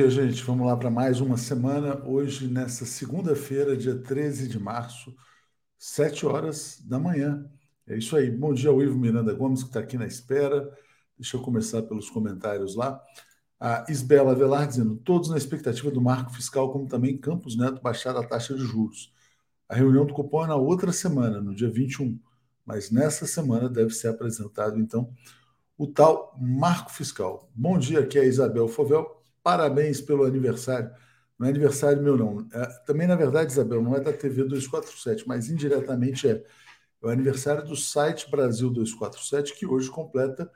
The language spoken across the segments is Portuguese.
Dia, gente. Vamos lá para mais uma semana. Hoje, nessa segunda-feira, dia 13 de março, 7 horas da manhã. É isso aí. Bom dia ao Ivo Miranda Gomes, que está aqui na espera. Deixa eu começar pelos comentários lá. A Isbela Velar dizendo: todos na expectativa do marco fiscal, como também Campos Neto baixar a taxa de juros. A reunião do cupom é na outra semana, no dia 21. Mas nessa semana deve ser apresentado, então, o tal marco fiscal. Bom dia, aqui é a Isabel Fovel Parabéns pelo aniversário. Não é aniversário meu, não. É, também, na verdade, Isabel, não é da TV 247, mas indiretamente é. É o aniversário do site Brasil 247, que hoje completa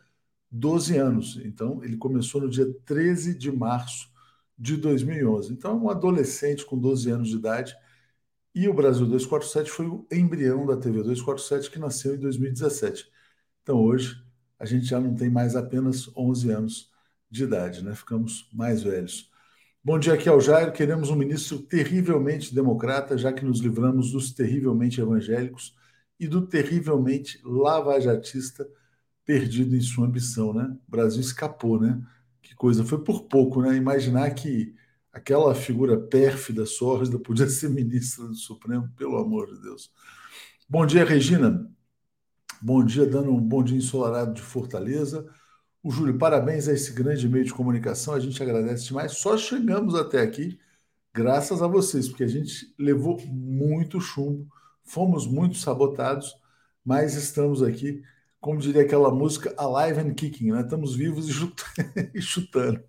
12 anos. Então, ele começou no dia 13 de março de 2011. Então, é um adolescente com 12 anos de idade. E o Brasil 247 foi o embrião da TV 247, que nasceu em 2017. Então, hoje, a gente já não tem mais apenas 11 anos de idade, né? Ficamos mais velhos. Bom dia, aqui é o Jairo. Queremos um ministro terrivelmente democrata, já que nos livramos dos terrivelmente evangélicos e do terrivelmente lavajatista perdido em sua ambição, né? O Brasil escapou, né? Que coisa, foi por pouco, né? Imaginar que aquela figura pérfida, sórdida, podia ser ministra do Supremo, pelo amor de Deus. Bom dia, Regina. Bom dia, dando um bom dia ensolarado de Fortaleza. O Júlio, parabéns a esse grande meio de comunicação, a gente agradece demais. Só chegamos até aqui graças a vocês, porque a gente levou muito chumbo, fomos muito sabotados, mas estamos aqui, como diria aquela música, alive and kicking, né? Estamos vivos e chutando.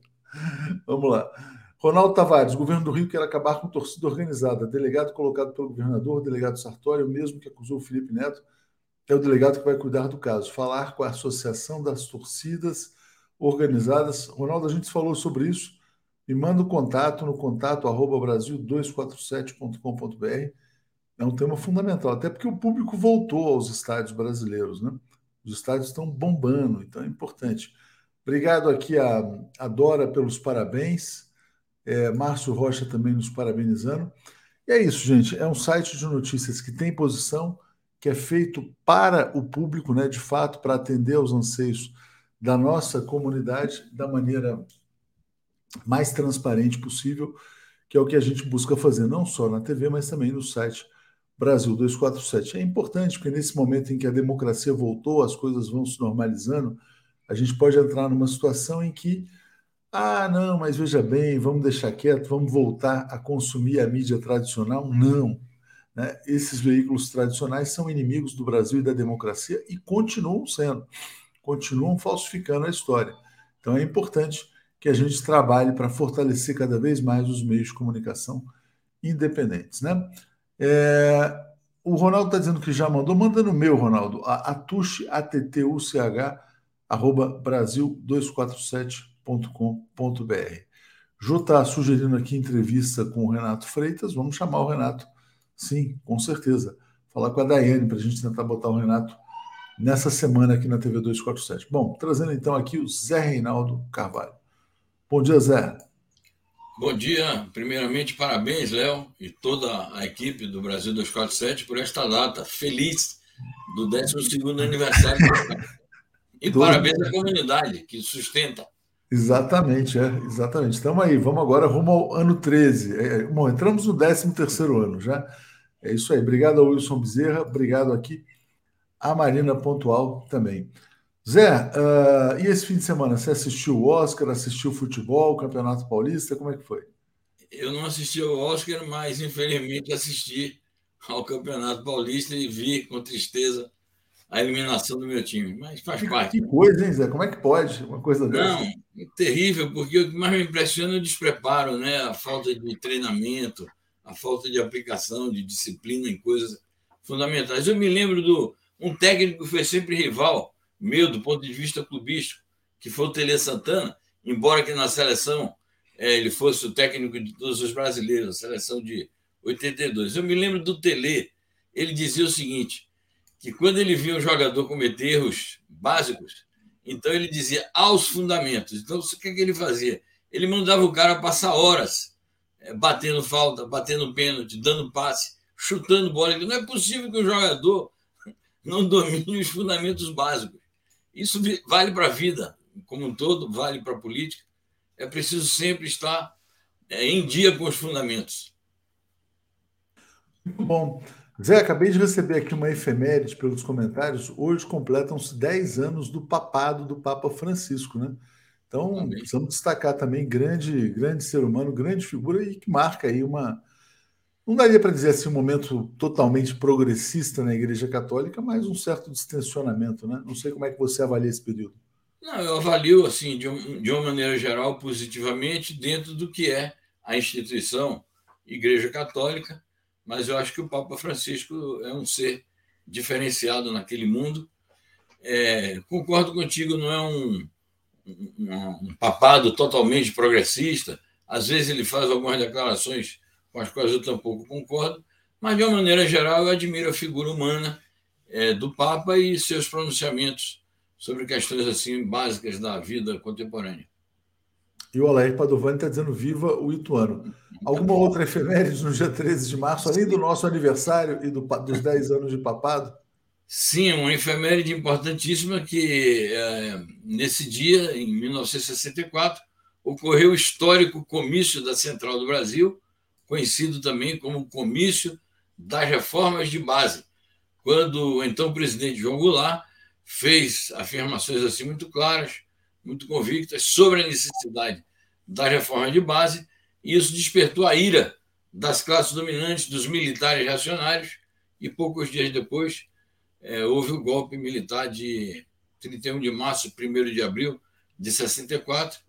Vamos lá. Ronaldo Tavares, governo do Rio quer acabar com torcida organizada. Delegado colocado pelo governador, delegado Sartori, o mesmo que acusou o Felipe Neto, é o delegado que vai cuidar do caso. Falar com a Associação das Torcidas Organizadas. Ronaldo, a gente falou sobre isso. Me manda o um contato no contato arroba brasil247.com.br. É um tema fundamental, até porque o público voltou aos estádios brasileiros, né? Os estádios estão bombando, então é importante. Obrigado aqui a, a Dora pelos parabéns. É, Márcio Rocha também nos parabenizando. E é isso, gente. É um site de notícias que tem posição que é feito para o público, né, de fato, para atender aos anseios da nossa comunidade da maneira mais transparente possível, que é o que a gente busca fazer, não só na TV, mas também no site Brasil 247. É importante, porque nesse momento em que a democracia voltou, as coisas vão se normalizando, a gente pode entrar numa situação em que, ah, não, mas veja bem, vamos deixar quieto, vamos voltar a consumir a mídia tradicional. Não. Né? Esses veículos tradicionais são inimigos do Brasil e da democracia e continuam sendo, continuam falsificando a história. Então é importante que a gente trabalhe para fortalecer cada vez mais os meios de comunicação independentes. Né? É, o Ronaldo está dizendo que já mandou, manda no meu, Ronaldo, a atuche, attuch, arroba brasil247.com.br. Jô está sugerindo aqui entrevista com o Renato Freitas, vamos chamar o Renato Sim, com certeza. Falar com a Daiane para a gente tentar botar o Renato nessa semana aqui na TV 247. Bom, trazendo então aqui o Zé Reinaldo Carvalho. Bom dia, Zé. Bom dia. Primeiramente, parabéns, Léo, e toda a equipe do Brasil 247 por esta data feliz do 12 aniversário. E parabéns à comunidade que sustenta Exatamente, é, exatamente. Estamos aí, vamos agora rumo ao ano 13. É, é, bom, entramos no 13 terceiro ano já. É isso aí. Obrigado ao Wilson Bezerra, obrigado aqui a Marina Pontual também. Zé, uh, e esse fim de semana? Você assistiu o Oscar, assistiu o futebol, o Campeonato Paulista? Como é que foi? Eu não assisti ao Oscar, mas infelizmente assisti ao Campeonato Paulista e vi com tristeza a eliminação do meu time. Mas faz que, parte. Que coisa, hein, Zé? Como é que pode uma coisa dessa? Não, é terrível, porque o que mais me impressiona é o despreparo, né? a falta de treinamento, a falta de aplicação, de disciplina em coisas fundamentais. Eu me lembro do um técnico que foi sempre rival meu do ponto de vista clubístico, que foi o Tele Santana, embora que na seleção é, ele fosse o técnico de todos os brasileiros, a seleção de 82. Eu me lembro do Tele, ele dizia o seguinte: que quando ele via um jogador cometer erros básicos, então ele dizia aos fundamentos. Então, o que, é que ele fazia? Ele mandava o cara passar horas é, batendo falta, batendo pênalti, dando passe, chutando bola. Não é possível que o jogador não domine os fundamentos básicos. Isso vale para a vida como um todo, vale para a política. é preciso sempre estar é, em dia com os fundamentos. Muito bom. Zé, acabei de receber aqui uma efeméride pelos comentários. Hoje completam-se 10 anos do papado do Papa Francisco, né? Então, Amém. precisamos destacar também grande, grande ser humano, grande figura e que marca aí uma. Não daria para dizer assim um momento totalmente progressista na Igreja Católica, mas um certo distensionamento, né? Não sei como é que você avalia esse período. Não, eu avalio assim de, um, de uma maneira geral positivamente dentro do que é a instituição Igreja Católica, mas eu acho que o Papa Francisco é um ser diferenciado naquele mundo. É, concordo contigo, não é um, um, um papado totalmente progressista. Às vezes ele faz algumas declarações com as quais eu tampouco concordo, mas de uma maneira geral eu admiro a figura humana é, do Papa e seus pronunciamentos sobre questões assim básicas da vida contemporânea. E o Alair Padovani está dizendo viva o Ituano. Alguma outra efeméride no dia 13 de março, além do nosso aniversário e do, dos 10 anos de papado? Sim, uma efeméride importantíssima que, é, nesse dia, em 1964, ocorreu o histórico comício da Central do Brasil, conhecido também como Comício das Reformas de Base, quando o então presidente João Goulart fez afirmações assim muito claras, muito convictas sobre a necessidade da reforma de base, isso despertou a ira das classes dominantes, dos militares reacionários, e poucos dias depois é, houve o golpe militar de 31 de março, 1 de abril de 64,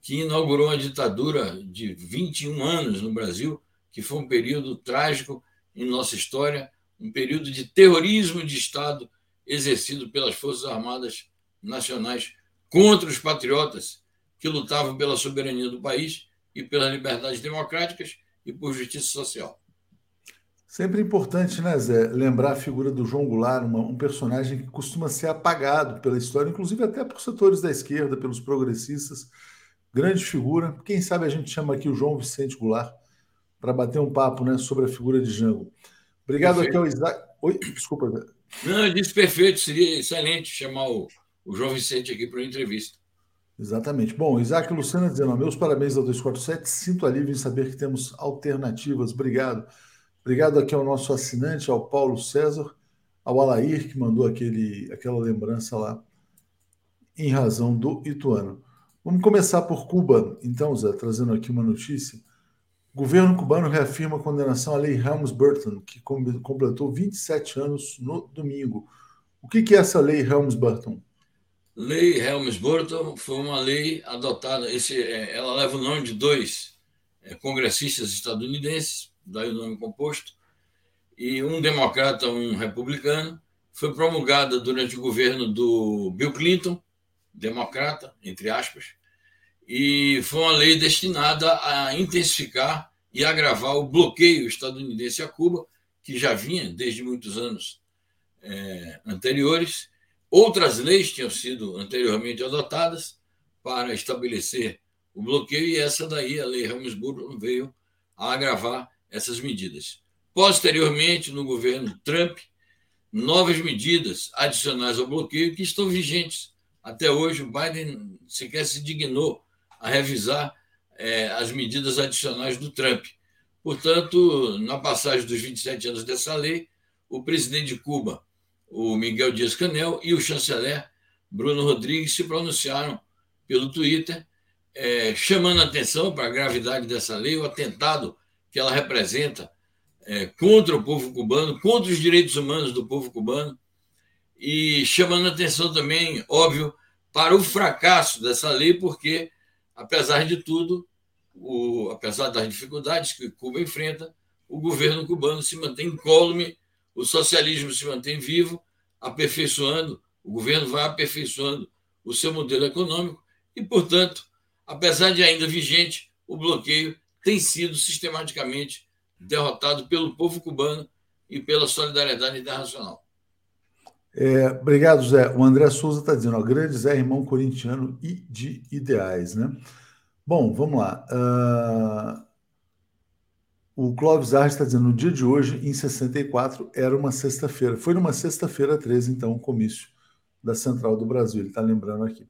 que inaugurou uma ditadura de 21 anos no Brasil, que foi um período trágico em nossa história, um período de terrorismo de Estado exercido pelas Forças Armadas Nacionais contra os patriotas que lutavam pela soberania do país e pelas liberdades democráticas e por justiça social. Sempre importante, né, Zé, lembrar a figura do João Goulart, uma, um personagem que costuma ser apagado pela história, inclusive até por setores da esquerda, pelos progressistas. Grande figura. Quem sabe a gente chama aqui o João Vicente Goulart para bater um papo né, sobre a figura de Jango. Obrigado perfeito. aqui ao Isaac. Oi, desculpa, Zé. Não, eu disse perfeito, seria excelente chamar o, o João Vicente aqui para uma entrevista. Exatamente. Bom, Isaac Lucena dizendo: meus parabéns ao 247, sinto alívio em saber que temos alternativas. Obrigado. Obrigado aqui ao nosso assinante, ao Paulo César, ao Alair, que mandou aquele, aquela lembrança lá, em razão do Ituano. Vamos começar por Cuba, então, Zé, trazendo aqui uma notícia. O governo cubano reafirma a condenação à lei Helms-Burton, que completou 27 anos no domingo. O que é essa lei Helms-Burton? Lei Helms-Burton foi uma lei adotada, esse, é, ela leva o nome de dois é, congressistas estadunidenses, daí o nome composto, e um democrata, um republicano, foi promulgada durante o governo do Bill Clinton, democrata, entre aspas, e foi uma lei destinada a intensificar e agravar o bloqueio estadunidense a Cuba, que já vinha desde muitos anos é, anteriores. Outras leis tinham sido anteriormente adotadas para estabelecer o bloqueio, e essa daí, a Lei Helms-Burton, veio a agravar essas medidas. Posteriormente, no governo Trump, novas medidas adicionais ao bloqueio que estão vigentes. Até hoje, o Biden sequer se dignou a revisar é, as medidas adicionais do Trump. Portanto, na passagem dos 27 anos dessa lei, o presidente de Cuba, o Miguel Dias-Canel, e o chanceler Bruno Rodrigues se pronunciaram pelo Twitter, é, chamando a atenção para a gravidade dessa lei, o atentado que ela representa é, contra o povo cubano, contra os direitos humanos do povo cubano, e chamando atenção também, óbvio, para o fracasso dessa lei, porque, apesar de tudo, o, apesar das dificuldades que Cuba enfrenta, o governo cubano se mantém incólume, o socialismo se mantém vivo, aperfeiçoando, o governo vai aperfeiçoando o seu modelo econômico e, portanto, apesar de ainda vigente, o bloqueio tem sido sistematicamente derrotado pelo povo cubano e pela solidariedade internacional. É, obrigado, Zé. O André Souza está dizendo, ó, grande Zé, irmão corintiano e de ideais, né? Bom, vamos lá. Uh, o Clóvis Arres está dizendo, no dia de hoje, em 64, era uma sexta-feira. Foi numa sexta-feira 13, então, o comício da Central do Brasil, ele está lembrando aqui.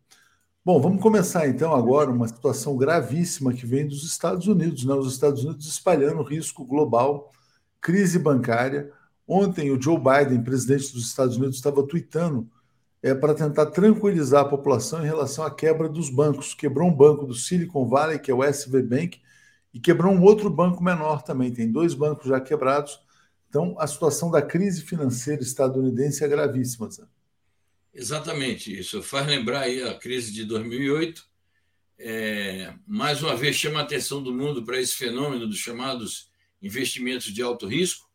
Bom, vamos começar então agora uma situação gravíssima que vem dos Estados Unidos, né? Os Estados Unidos espalhando risco global, crise bancária. Ontem o Joe Biden, presidente dos Estados Unidos, estava tweetando é, para tentar tranquilizar a população em relação à quebra dos bancos. Quebrou um banco do Silicon Valley, que é o SV Bank, e quebrou um outro banco menor também. Tem dois bancos já quebrados. Então, a situação da crise financeira estadunidense é gravíssima. Sabe? Exatamente isso. Faz lembrar aí a crise de 2008. É, mais uma vez chama a atenção do mundo para esse fenômeno dos chamados investimentos de alto risco,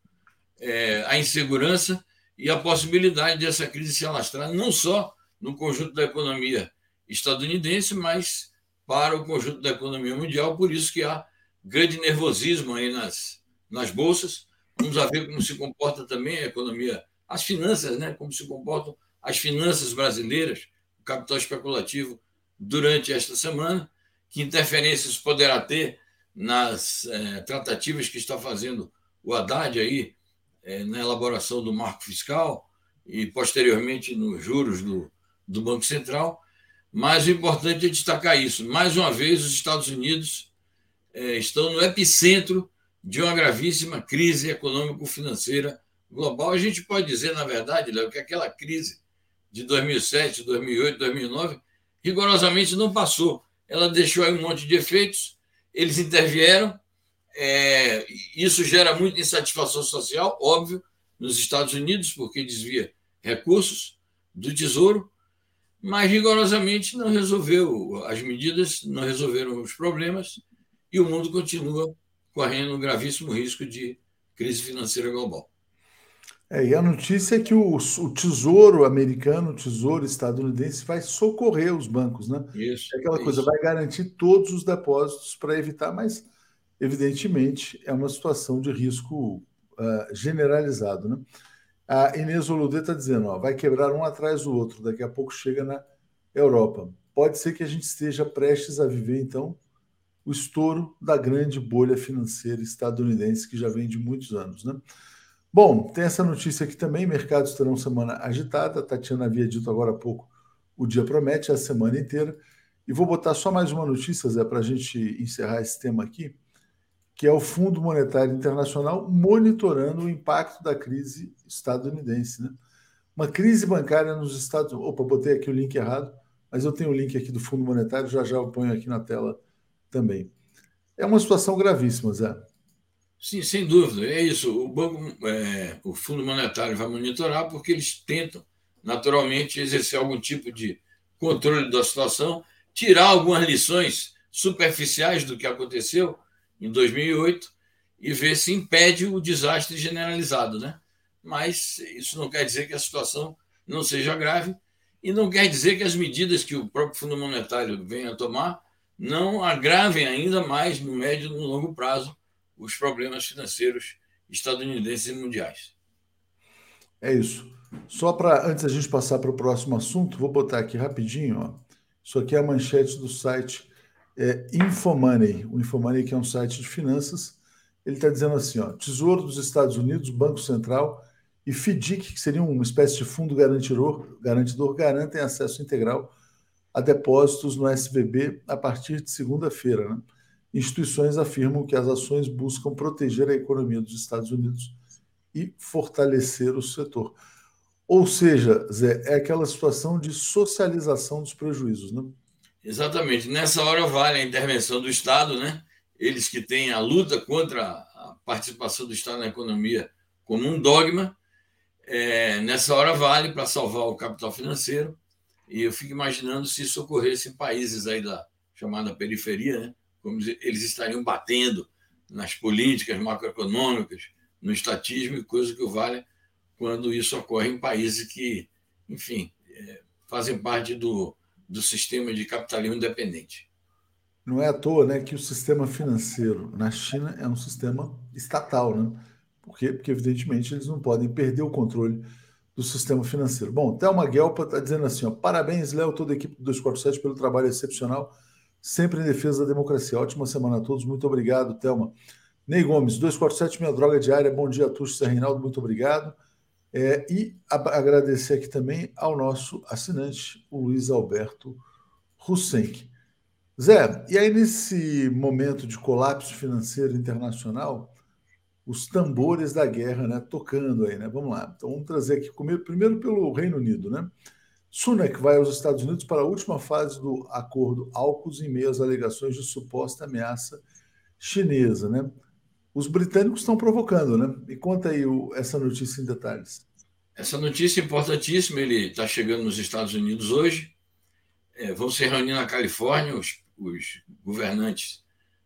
é, a insegurança e a possibilidade dessa crise se alastrar não só no conjunto da economia estadunidense, mas para o conjunto da economia mundial. Por isso que há grande nervosismo aí nas, nas bolsas. Vamos ver como se comporta também a economia, as finanças, né? como se comportam as finanças brasileiras, o capital especulativo, durante esta semana, que interferências poderá ter nas é, tratativas que está fazendo o Haddad aí é, na elaboração do marco fiscal e posteriormente nos juros do, do Banco Central. Mas o importante é destacar isso. Mais uma vez, os Estados Unidos estão no epicentro de uma gravíssima crise econômico-financeira global. A gente pode dizer, na verdade, Léo, que aquela crise de 2007, 2008, 2009, rigorosamente não passou. Ela deixou aí um monte de efeitos, eles intervieram, é, isso gera muita insatisfação social, óbvio, nos Estados Unidos, porque desvia recursos do Tesouro, mas rigorosamente não resolveu as medidas, não resolveram os problemas, e o mundo continua correndo um gravíssimo risco de crise financeira global. É, e a notícia é que o, o, Tesouro americano, o Tesouro estadunidense, vai socorrer os bancos, né? Isso. É aquela coisa, vai garantir todos os depósitos para evitar, mas evidentemente é uma situação de risco uh, generalizado, né? A Inês Oludê está dizendo, ó, vai quebrar um atrás do outro, daqui a pouco chega na Europa. Pode ser que a gente esteja prestes a viver, então, o estouro da grande bolha financeira estadunidense que já vem de muitos anos, né? Bom, tem essa notícia aqui também: mercados terão semana agitada. A Tatiana havia dito agora há pouco, o dia promete a semana inteira. E vou botar só mais uma notícia, Zé, para a gente encerrar esse tema aqui, que é o Fundo Monetário Internacional monitorando o impacto da crise estadunidense. Né? Uma crise bancária nos Estados. Opa, botei aqui o link errado, mas eu tenho o link aqui do Fundo Monetário, já já eu ponho aqui na tela também. É uma situação gravíssima, Zé. Sim, sem dúvida. É isso. O Banco, é, o Fundo Monetário vai monitorar porque eles tentam, naturalmente, exercer algum tipo de controle da situação, tirar algumas lições superficiais do que aconteceu em 2008 e ver se impede o desastre generalizado, né? Mas isso não quer dizer que a situação não seja grave e não quer dizer que as medidas que o próprio Fundo Monetário venha a tomar não agravem ainda mais no médio e no longo prazo os problemas financeiros estadunidenses e mundiais. É isso. Só para antes a gente passar para o próximo assunto, vou botar aqui rapidinho. Ó. Isso aqui é a manchete do site é, Infomoney. O Infomoney que é um site de finanças. Ele está dizendo assim: ó, Tesouro dos Estados Unidos, Banco Central e FDIC, que seria uma espécie de fundo garantidor, garantidor garantem acesso integral a depósitos no SVB a partir de segunda-feira. Né? instituições afirmam que as ações buscam proteger a economia dos Estados Unidos e fortalecer o setor. Ou seja, Zé, é aquela situação de socialização dos prejuízos, né? Exatamente. Nessa hora vale a intervenção do Estado, né? Eles que têm a luta contra a participação do Estado na economia como um dogma, é, nessa hora vale para salvar o capital financeiro. E eu fico imaginando se isso ocorresse em países aí da chamada periferia, né? como eles estariam batendo nas políticas macroeconômicas, no estatismo, coisa que o vale quando isso ocorre em países que, enfim, é, fazem parte do, do sistema de capitalismo independente. Não é à toa né, que o sistema financeiro na China é um sistema estatal, né? Por quê? Porque, evidentemente, eles não podem perder o controle do sistema financeiro. Bom, Thelma Guelpa está dizendo assim: ó, parabéns, Léo, toda a equipe do 247 pelo trabalho excepcional sempre em defesa da democracia. Ótima semana a todos. Muito obrigado, Thelma. Ney Gomes, 247, minha droga diária. Bom dia, Tuxo Reinaldo. Muito obrigado. É, e agradecer aqui também ao nosso assinante, o Luiz Alberto Hussein. Zé, e aí nesse momento de colapso financeiro internacional, os tambores da guerra, né, tocando aí, né? Vamos lá. Então vamos trazer aqui primeiro pelo Reino Unido, né? Sunak vai aos Estados Unidos para a última fase do acordo AUKUS em meio às alegações de suposta ameaça chinesa, né? Os britânicos estão provocando, né? Me conta aí o, essa notícia em detalhes. Essa notícia é importantíssima. Ele está chegando nos Estados Unidos hoje. É, vão se reunir na Califórnia os, os governantes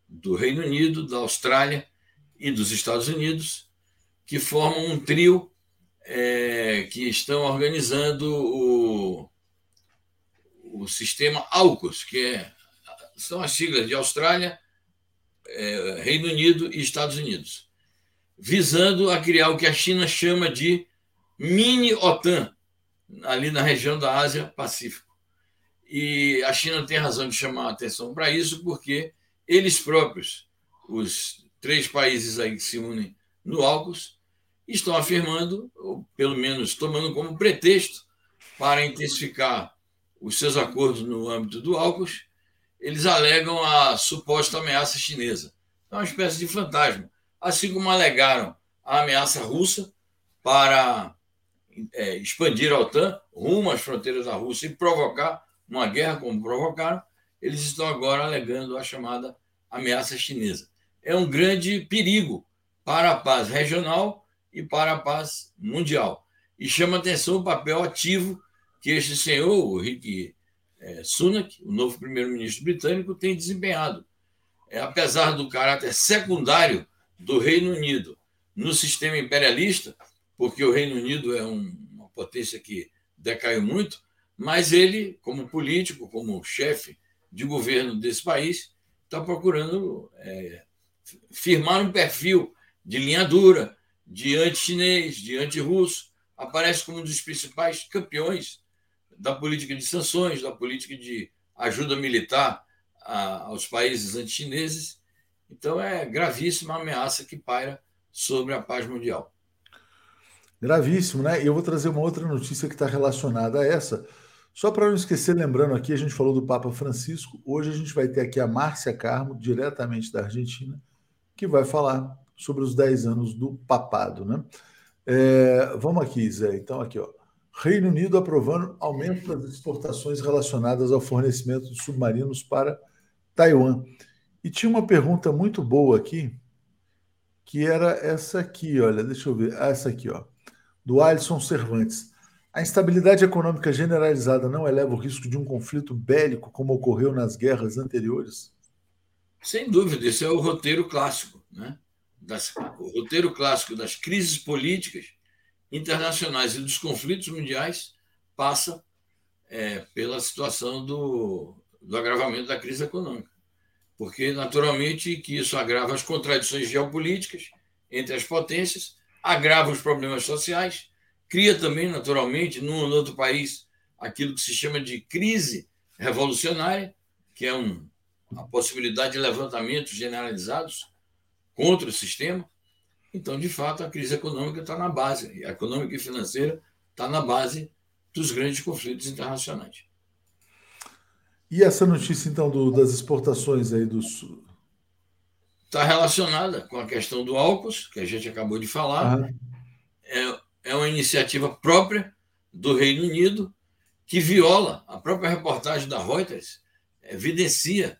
do Reino Unido, da Austrália e dos Estados Unidos, que formam um trio é, que estão organizando o, o sistema AUKUS, que é, são as siglas de Austrália, é, Reino Unido e Estados Unidos, visando a criar o que a China chama de mini OTAN, ali na região da Ásia-Pacífico. E a China tem razão de chamar a atenção para isso, porque eles próprios, os três países aí que se unem no AUKUS, estão afirmando, ou pelo menos tomando como pretexto, para intensificar os seus acordos no âmbito do AUKUS, eles alegam a suposta ameaça chinesa. É uma espécie de fantasma. Assim como alegaram a ameaça russa para é, expandir a OTAN rumo às fronteiras da Rússia e provocar uma guerra como provocaram, eles estão agora alegando a chamada ameaça chinesa. É um grande perigo para a paz regional e para a paz mundial. E chama atenção o papel ativo que este senhor, o Rick é, Sunak, o novo primeiro-ministro britânico, tem desempenhado. É, apesar do caráter secundário do Reino Unido no sistema imperialista, porque o Reino Unido é um, uma potência que decaiu muito, mas ele, como político, como chefe de governo desse país, está procurando é, firmar um perfil de linha dura, de anti-chinês, de anti-russo, aparece como um dos principais campeões da política de sanções, da política de ajuda militar a, aos países anti-chineses. Então, é gravíssima a ameaça que paira sobre a paz mundial. Gravíssimo, né? E eu vou trazer uma outra notícia que está relacionada a essa. Só para não esquecer, lembrando aqui, a gente falou do Papa Francisco. Hoje a gente vai ter aqui a Márcia Carmo, diretamente da Argentina, que vai falar sobre os 10 anos do papado, né? É, vamos aqui, Zé. Então, aqui, ó. Reino Unido aprovando aumento das exportações relacionadas ao fornecimento de submarinos para Taiwan. E tinha uma pergunta muito boa aqui, que era essa aqui, olha, deixa eu ver, ah, essa aqui, ó, do Alisson Cervantes. A instabilidade econômica generalizada não eleva o risco de um conflito bélico como ocorreu nas guerras anteriores? Sem dúvida, esse é o roteiro clássico, né? Das, o roteiro clássico das crises políticas internacionais e dos conflitos mundiais passa é, pela situação do, do agravamento da crise econômica. Porque, naturalmente, que isso agrava as contradições geopolíticas entre as potências, agrava os problemas sociais, cria também, naturalmente, num ou outro país, aquilo que se chama de crise revolucionária, que é um, a possibilidade de levantamentos generalizados contra o sistema, então, de fato, a crise econômica está na base, a econômica e financeira está na base dos grandes conflitos internacionais. E essa notícia, então, do, das exportações aí dos. Está relacionada com a questão do álcool, que a gente acabou de falar. É, é uma iniciativa própria do Reino Unido que viola, a própria reportagem da Reuters evidencia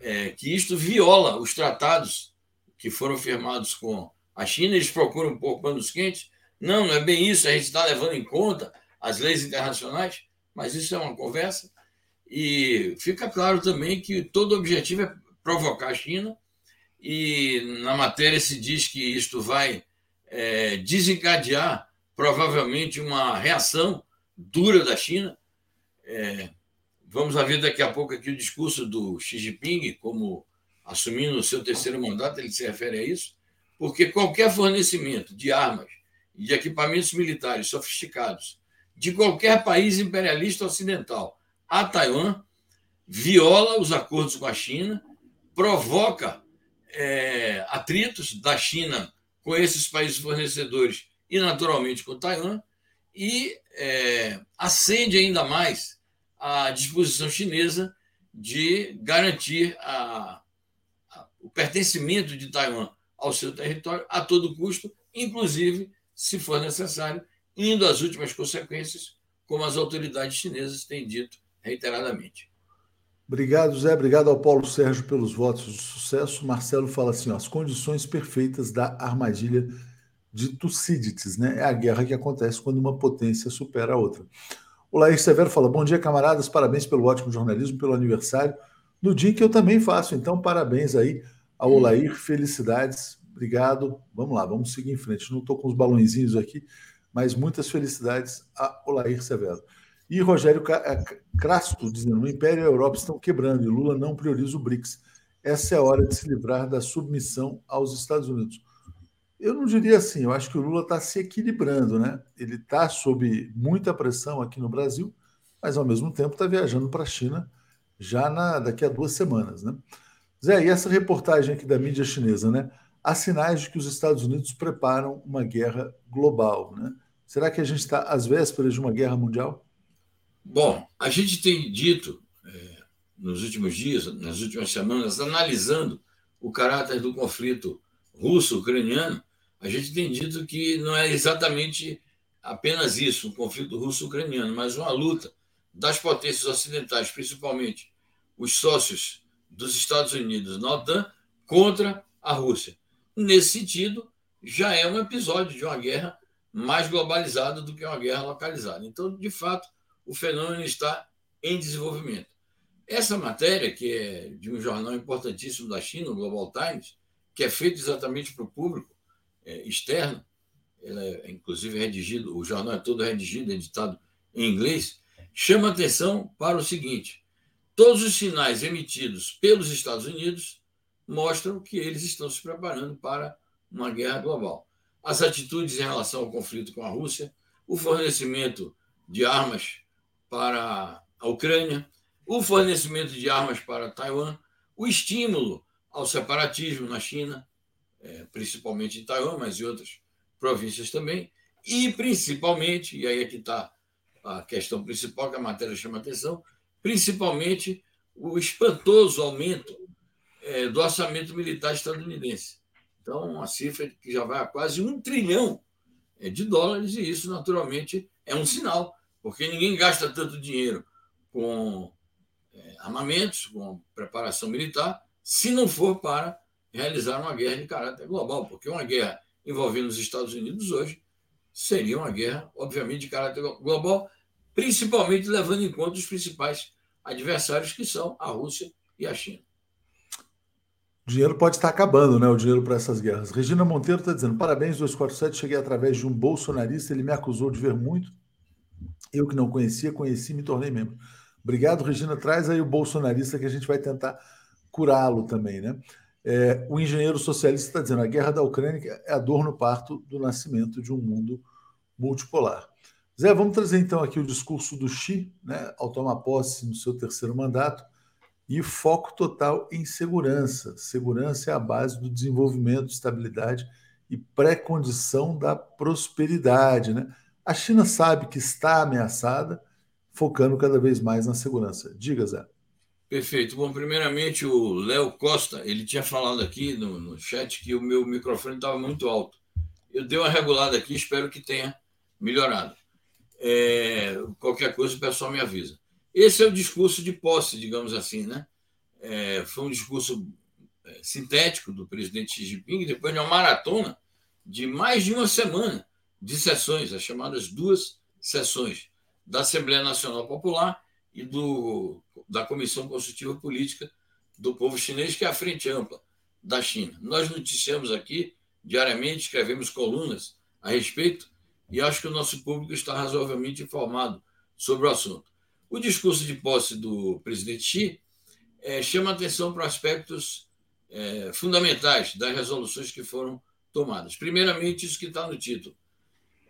é, que isto viola os tratados que foram firmados com a China, eles procuram pouco panos quentes. Não, não é bem isso, a gente está levando em conta as leis internacionais, mas isso é uma conversa. E fica claro também que todo objetivo é provocar a China, e na matéria se diz que isto vai é, desencadear provavelmente uma reação dura da China. É, vamos ver daqui a pouco aqui o discurso do Xi Jinping, como assumindo o seu terceiro mandato, ele se refere a isso porque qualquer fornecimento de armas e de equipamentos militares sofisticados de qualquer país imperialista ocidental a Taiwan viola os acordos com a China, provoca é, atritos da China com esses países fornecedores e, naturalmente, com Taiwan, e é, acende ainda mais a disposição chinesa de garantir a, a, o pertencimento de Taiwan ao seu território a todo custo, inclusive, se for necessário, indo às últimas consequências, como as autoridades chinesas têm dito reiteradamente. Obrigado, Zé. Obrigado ao Paulo Sérgio pelos votos de sucesso. Marcelo fala assim: ó, as condições perfeitas da armadilha de Tucídides, né? É a guerra que acontece quando uma potência supera a outra. O Laís Severo fala: Bom dia, camaradas, parabéns pelo ótimo jornalismo, pelo aniversário, no dia que eu também faço. Então, parabéns aí ao Olair, felicidades, obrigado. Vamos lá, vamos seguir em frente. Não estou com os balãozinhos aqui, mas muitas felicidades a Olair Severo. E Rogério eh, Crasto dizendo: o Império e a Europa estão quebrando e Lula não prioriza o BRICS. Essa é a hora de se livrar da submissão aos Estados Unidos. Eu não diria assim, eu acho que o Lula está se equilibrando, né? Ele está sob muita pressão aqui no Brasil, mas ao mesmo tempo está viajando para a China já na, daqui a duas semanas, né? Zé, e essa reportagem aqui da mídia chinesa, né? Há sinais de que os Estados Unidos preparam uma guerra global, né? Será que a gente está às vésperas de uma guerra mundial? Bom, a gente tem dito é, nos últimos dias, nas últimas semanas, analisando o caráter do conflito russo-ucraniano, a gente tem dito que não é exatamente apenas isso, um conflito russo-ucraniano, mas uma luta das potências ocidentais, principalmente os sócios dos Estados Unidos na OTAN, contra a Rússia. Nesse sentido, já é um episódio de uma guerra mais globalizada do que uma guerra localizada. Então, de fato, o fenômeno está em desenvolvimento. Essa matéria, que é de um jornal importantíssimo da China, o Global Times, que é feito exatamente para o público, é, externo, ela é inclusive redigido, o jornal é todo redigido, editado em inglês, chama atenção para o seguinte: todos os sinais emitidos pelos Estados Unidos mostram que eles estão se preparando para uma guerra global. As atitudes em relação ao conflito com a Rússia, o fornecimento de armas para a Ucrânia, o fornecimento de armas para Taiwan, o estímulo ao separatismo na China, é, principalmente em Taiwan, mas em outras províncias também, e principalmente, e aí é que está a questão principal que a matéria chama atenção, principalmente o espantoso aumento é, do orçamento militar estadunidense. Então, uma cifra que já vai a quase um trilhão é, de dólares, e isso, naturalmente, é um sinal, porque ninguém gasta tanto dinheiro com é, armamentos, com preparação militar, se não for para realizar uma guerra de caráter global, porque uma guerra envolvendo os Estados Unidos hoje seria uma guerra, obviamente, de caráter global, principalmente levando em conta os principais adversários, que são a Rússia e a China. O dinheiro pode estar acabando, né? O dinheiro para essas guerras. Regina Monteiro está dizendo: parabéns, 247. Cheguei através de um bolsonarista, ele me acusou de ver muito. Eu que não conhecia, conheci me tornei membro. Obrigado, Regina. Traz aí o bolsonarista que a gente vai tentar curá-lo também, né? É, o engenheiro socialista está dizendo a guerra da Ucrânia é a dor no parto do nascimento de um mundo multipolar. Zé, vamos trazer então aqui o discurso do Xi, né, ao tomar posse no seu terceiro mandato, e foco total em segurança. Segurança é a base do desenvolvimento, estabilidade e pré-condição da prosperidade. Né? A China sabe que está ameaçada, focando cada vez mais na segurança. Diga, Zé. Perfeito. Bom, primeiramente, o Léo Costa, ele tinha falado aqui no, no chat que o meu microfone estava muito alto. Eu dei uma regulada aqui, espero que tenha melhorado. É, qualquer coisa, o pessoal me avisa. Esse é o discurso de posse, digamos assim, né? É, foi um discurso é, sintético do presidente Xi Jinping, depois de uma maratona de mais de uma semana de sessões, as chamadas duas sessões da Assembleia Nacional Popular e do, da Comissão Consultiva Política do Povo Chinês, que é a Frente Ampla da China. Nós noticiamos aqui diariamente, escrevemos colunas a respeito, e acho que o nosso público está razoavelmente informado sobre o assunto. O discurso de posse do presidente Xi é, chama atenção para aspectos é, fundamentais das resoluções que foram tomadas. Primeiramente, isso que está no título: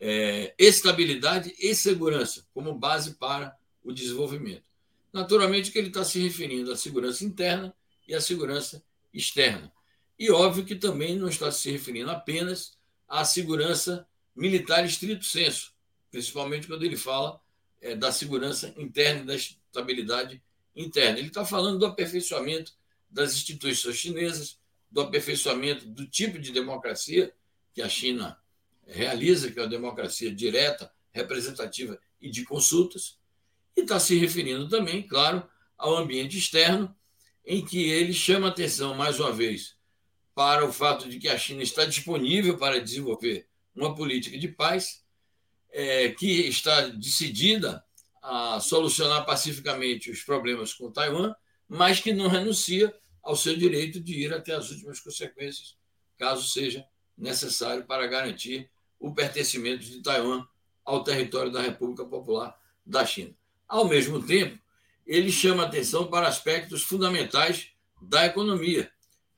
é, estabilidade e segurança como base para o desenvolvimento. Naturalmente que ele está se referindo à segurança interna e à segurança externa. E óbvio que também não está se referindo apenas à segurança militar estrito senso, principalmente quando ele fala é, da segurança interna e da estabilidade interna. Ele está falando do aperfeiçoamento das instituições chinesas, do aperfeiçoamento do tipo de democracia que a China realiza, que é a democracia direta, representativa e de consultas, e está se referindo também, claro, ao ambiente externo, em que ele chama atenção, mais uma vez, para o fato de que a China está disponível para desenvolver uma política de paz, é, que está decidida a solucionar pacificamente os problemas com Taiwan, mas que não renuncia ao seu direito de ir até as últimas consequências, caso seja necessário para garantir o pertencimento de Taiwan ao território da República Popular da China. Ao mesmo tempo, ele chama atenção para aspectos fundamentais da economia,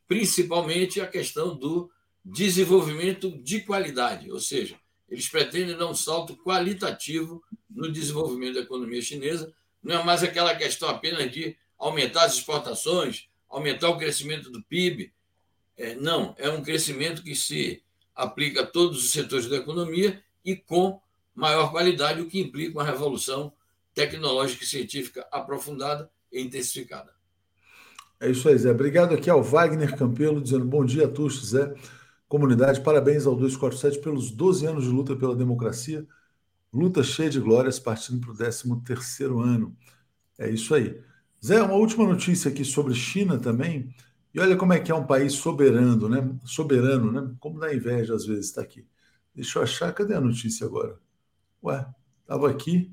principalmente a questão do desenvolvimento de qualidade, ou seja, eles pretendem dar um salto qualitativo no desenvolvimento da economia chinesa. Não é mais aquela questão apenas de aumentar as exportações, aumentar o crescimento do PIB. É, não, é um crescimento que se aplica a todos os setores da economia e com maior qualidade, o que implica uma revolução tecnológica e científica aprofundada e intensificada. É isso aí, Zé. Obrigado aqui ao Wagner Campelo, dizendo bom dia todos, Zé. Comunidade, parabéns ao 247 pelos 12 anos de luta pela democracia. Luta cheia de glórias, partindo para o 13 ano. É isso aí. Zé, uma última notícia aqui sobre China também. E olha como é que é um país soberano, né? Soberano, né? Como dá inveja às vezes está aqui. Deixa eu achar, cadê a notícia agora? Ué, estava aqui.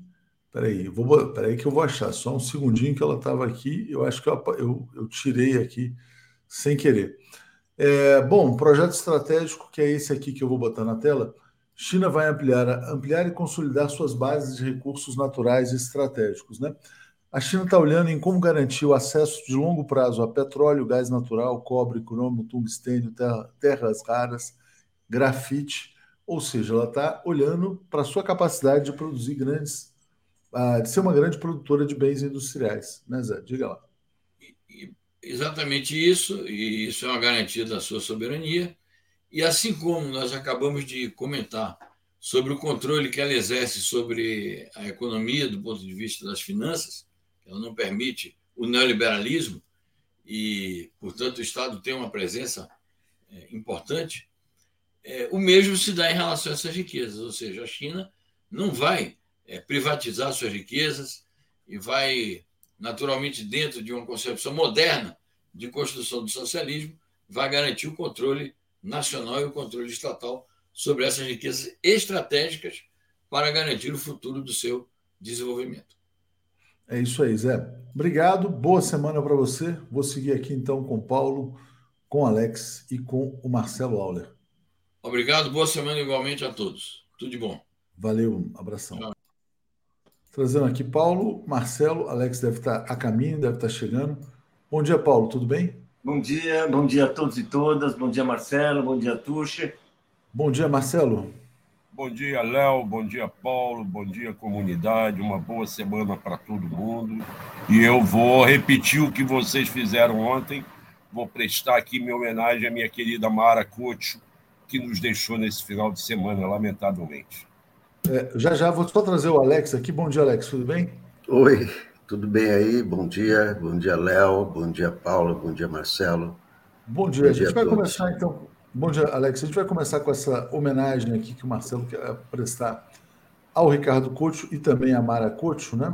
Peraí, vou, peraí que eu vou achar. Só um segundinho que ela estava aqui. Eu acho que eu, eu, eu, tirei aqui sem querer. É, bom, projeto estratégico, que é esse aqui que eu vou botar na tela. China vai ampliar, ampliar e consolidar suas bases de recursos naturais e estratégicos, né? A China está olhando em como garantir o acesso de longo prazo a petróleo, gás natural, cobre, cromo, tungstênio, terra, terras raras, grafite, ou seja, ela está olhando para a sua capacidade de produzir grandes, de ser uma grande produtora de bens industriais, né, Zé? Diga lá. Exatamente isso, e isso é uma garantia da sua soberania. E assim como nós acabamos de comentar sobre o controle que ela exerce sobre a economia do ponto de vista das finanças, ela não permite o neoliberalismo e, portanto, o Estado tem uma presença é, importante. É, o mesmo se dá em relação a essas riquezas, ou seja, a China não vai é, privatizar suas riquezas e vai, naturalmente, dentro de uma concepção moderna de construção do socialismo, vai garantir o controle nacional e o controle estatal sobre essas riquezas estratégicas para garantir o futuro do seu desenvolvimento. É isso aí, Zé. Obrigado, boa semana para você. Vou seguir aqui então com o Paulo, com o Alex e com o Marcelo Auler. Obrigado, boa semana igualmente a todos. Tudo de bom. Valeu, abração. Tchau. Trazendo aqui Paulo, Marcelo, Alex deve estar a caminho, deve estar chegando. Bom dia, Paulo, tudo bem? Bom dia, bom dia a todos e todas. Bom dia, Marcelo, bom dia, Tuxa. Bom dia, Marcelo. Bom dia, Léo. Bom dia, Paulo. Bom dia, comunidade. Uma boa semana para todo mundo. E eu vou repetir o que vocês fizeram ontem. Vou prestar aqui minha homenagem à minha querida Mara Couto, que nos deixou nesse final de semana, lamentavelmente. É, já já vou só trazer o Alex aqui. Bom dia, Alex. Tudo bem? Oi, tudo bem aí? Bom dia. Bom dia, Léo. Bom dia, Paulo. Bom dia, Marcelo. Bom dia. Bom dia a gente vai começar então Bom dia, Alex. A gente vai começar com essa homenagem aqui que o Marcelo quer prestar ao Ricardo Couto e também à Mara Couto, né?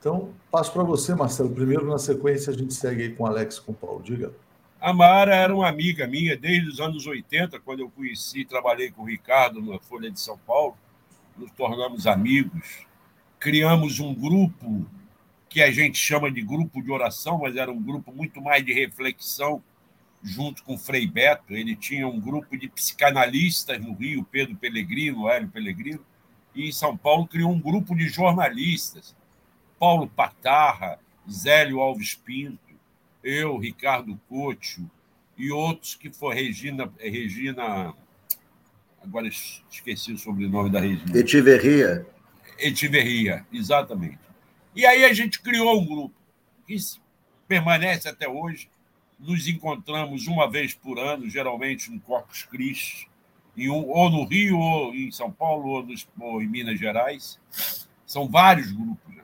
Então, passo para você, Marcelo. Primeiro, na sequência, a gente segue aí com o Alex e com o Paulo. Diga. A Mara era uma amiga minha desde os anos 80, quando eu conheci e trabalhei com o Ricardo na Folha de São Paulo. Nos tornamos amigos, criamos um grupo que a gente chama de grupo de oração, mas era um grupo muito mais de reflexão junto com Frei Beto. Ele tinha um grupo de psicanalistas no Rio, Pedro Pellegrino, Hélio Pellegrino, e em São Paulo criou um grupo de jornalistas. Paulo Patarra, Zélio Alves Pinto, eu, Ricardo Couto e outros que foi Regina, Regina agora esqueci o sobrenome da Regina. Etiverria. Etiverria, exatamente. E aí a gente criou um grupo que permanece até hoje, nos encontramos uma vez por ano, geralmente no Corpus Christi, em um, ou no Rio, ou em São Paulo, ou, nos, ou em Minas Gerais. São vários grupos. Né?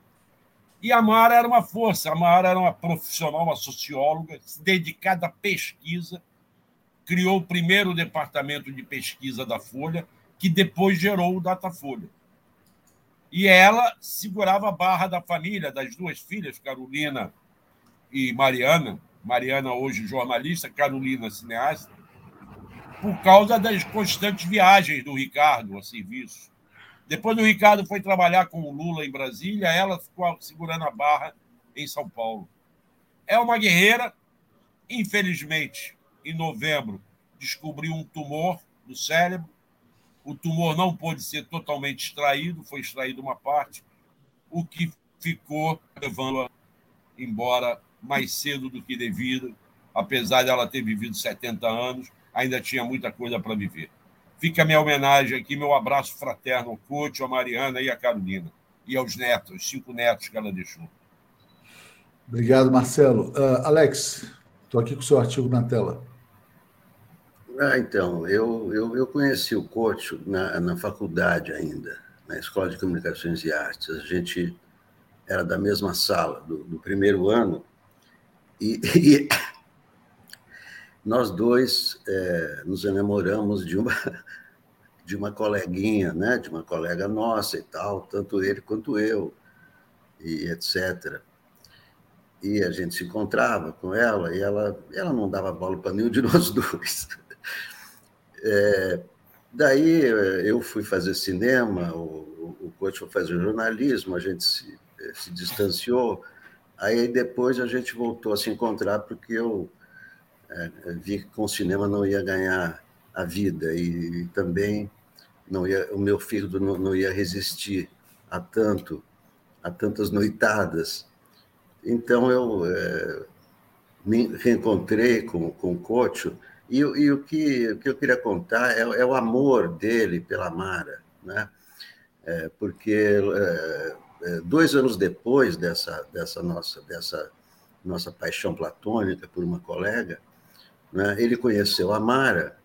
E a Mara era uma força, a Mara era uma profissional, uma socióloga, dedicada à pesquisa, criou o primeiro departamento de pesquisa da Folha, que depois gerou o Datafolha. E ela segurava a barra da família, das duas filhas, Carolina e Mariana. Mariana, hoje jornalista, Carolina, cineasta, por causa das constantes viagens do Ricardo a serviço. Depois o Ricardo foi trabalhar com o Lula em Brasília, ela ficou segurando a barra em São Paulo. É uma guerreira, infelizmente, em novembro, descobriu um tumor no cérebro. O tumor não pôde ser totalmente extraído, foi extraído uma parte, o que ficou levando-a embora mais cedo do que devido, apesar de ela ter vivido 70 anos ainda tinha muita coisa para viver. Fica a minha homenagem aqui, meu abraço fraterno ao Coach, a Mariana e a Carolina, e aos netos, os cinco netos que ela deixou. Obrigado, Marcelo. Uh, Alex, estou aqui com o seu artigo na tela. Ah, então, eu, eu, eu conheci o Coach na, na faculdade ainda, na Escola de Comunicações e Artes. A gente era da mesma sala, do, do primeiro ano, e, e nós dois é, nos enamoramos de uma de uma coleguinha, né, de uma colega nossa e tal, tanto ele quanto eu, e etc. E a gente se encontrava com ela e ela, ela não dava bola para nenhum de nós dois. É, daí eu fui fazer cinema, o, o coach foi fazer jornalismo, a gente se, se distanciou. Aí depois a gente voltou a se encontrar porque eu é, vi que com o cinema não ia ganhar a vida e, e também não ia, o meu fígado não, não, ia resistir a tanto, a tantas noitadas. Então eu é, me reencontrei com, com o Cocho e, e, o, que, o que eu queria contar é, é o amor dele pela Mara, né? É, porque é, é, dois anos depois dessa, dessa nossa dessa nossa paixão platônica por uma colega, né? Ele conheceu a Mara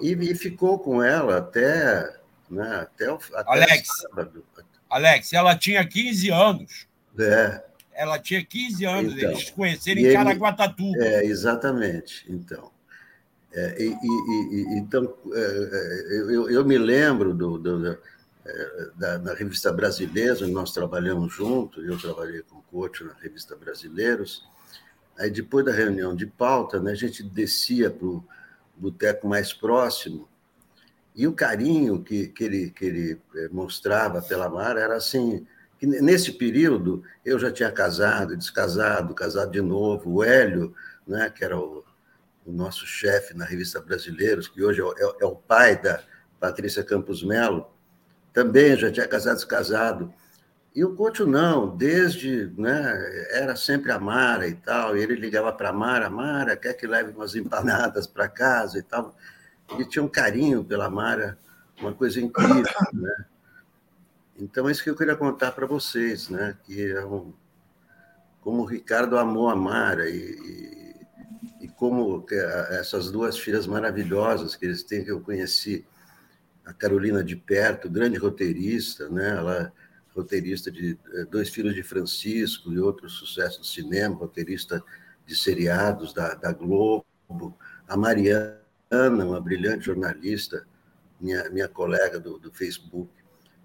e, e ficou com ela até, né? até, o, até Alex, sábado. Alex, ela tinha 15 anos. É. Ela tinha 15 anos, então, eles se conheceram em Caraguatatuba. É, exatamente. Então, é, e, e, e, então é, é eu, eu, me lembro do, do é, da, da, revista Brasileiros, nós trabalhamos juntos, eu trabalhei com o Couto na revista Brasileiros, Aí, depois da reunião de pauta, né, a gente descia para o boteco mais próximo e o carinho que, que, ele, que ele mostrava pela Mara era assim. Que nesse período, eu já tinha casado, descasado, casado de novo. O Hélio, né, que era o, o nosso chefe na revista Brasileiros, que hoje é, é, é o pai da Patrícia Campos Melo, também já tinha casado, descasado. E o Couto não, desde, né, era sempre a Mara e tal, e ele ligava para a Mara, Mara, quer que leve umas empanadas para casa e tal. Ele tinha um carinho pela Mara, uma coisa incrível, né? Então, é isso que eu queria contar para vocês, né? Que é um, como o Ricardo amou a Mara e, e, e como essas duas filhas maravilhosas que eles têm, que eu conheci, a Carolina de perto, grande roteirista, né? Ela roteirista de eh, Dois Filhos de Francisco e outros sucessos do cinema, roteirista de seriados da, da Globo, a Mariana, uma brilhante jornalista, minha, minha colega do, do Facebook.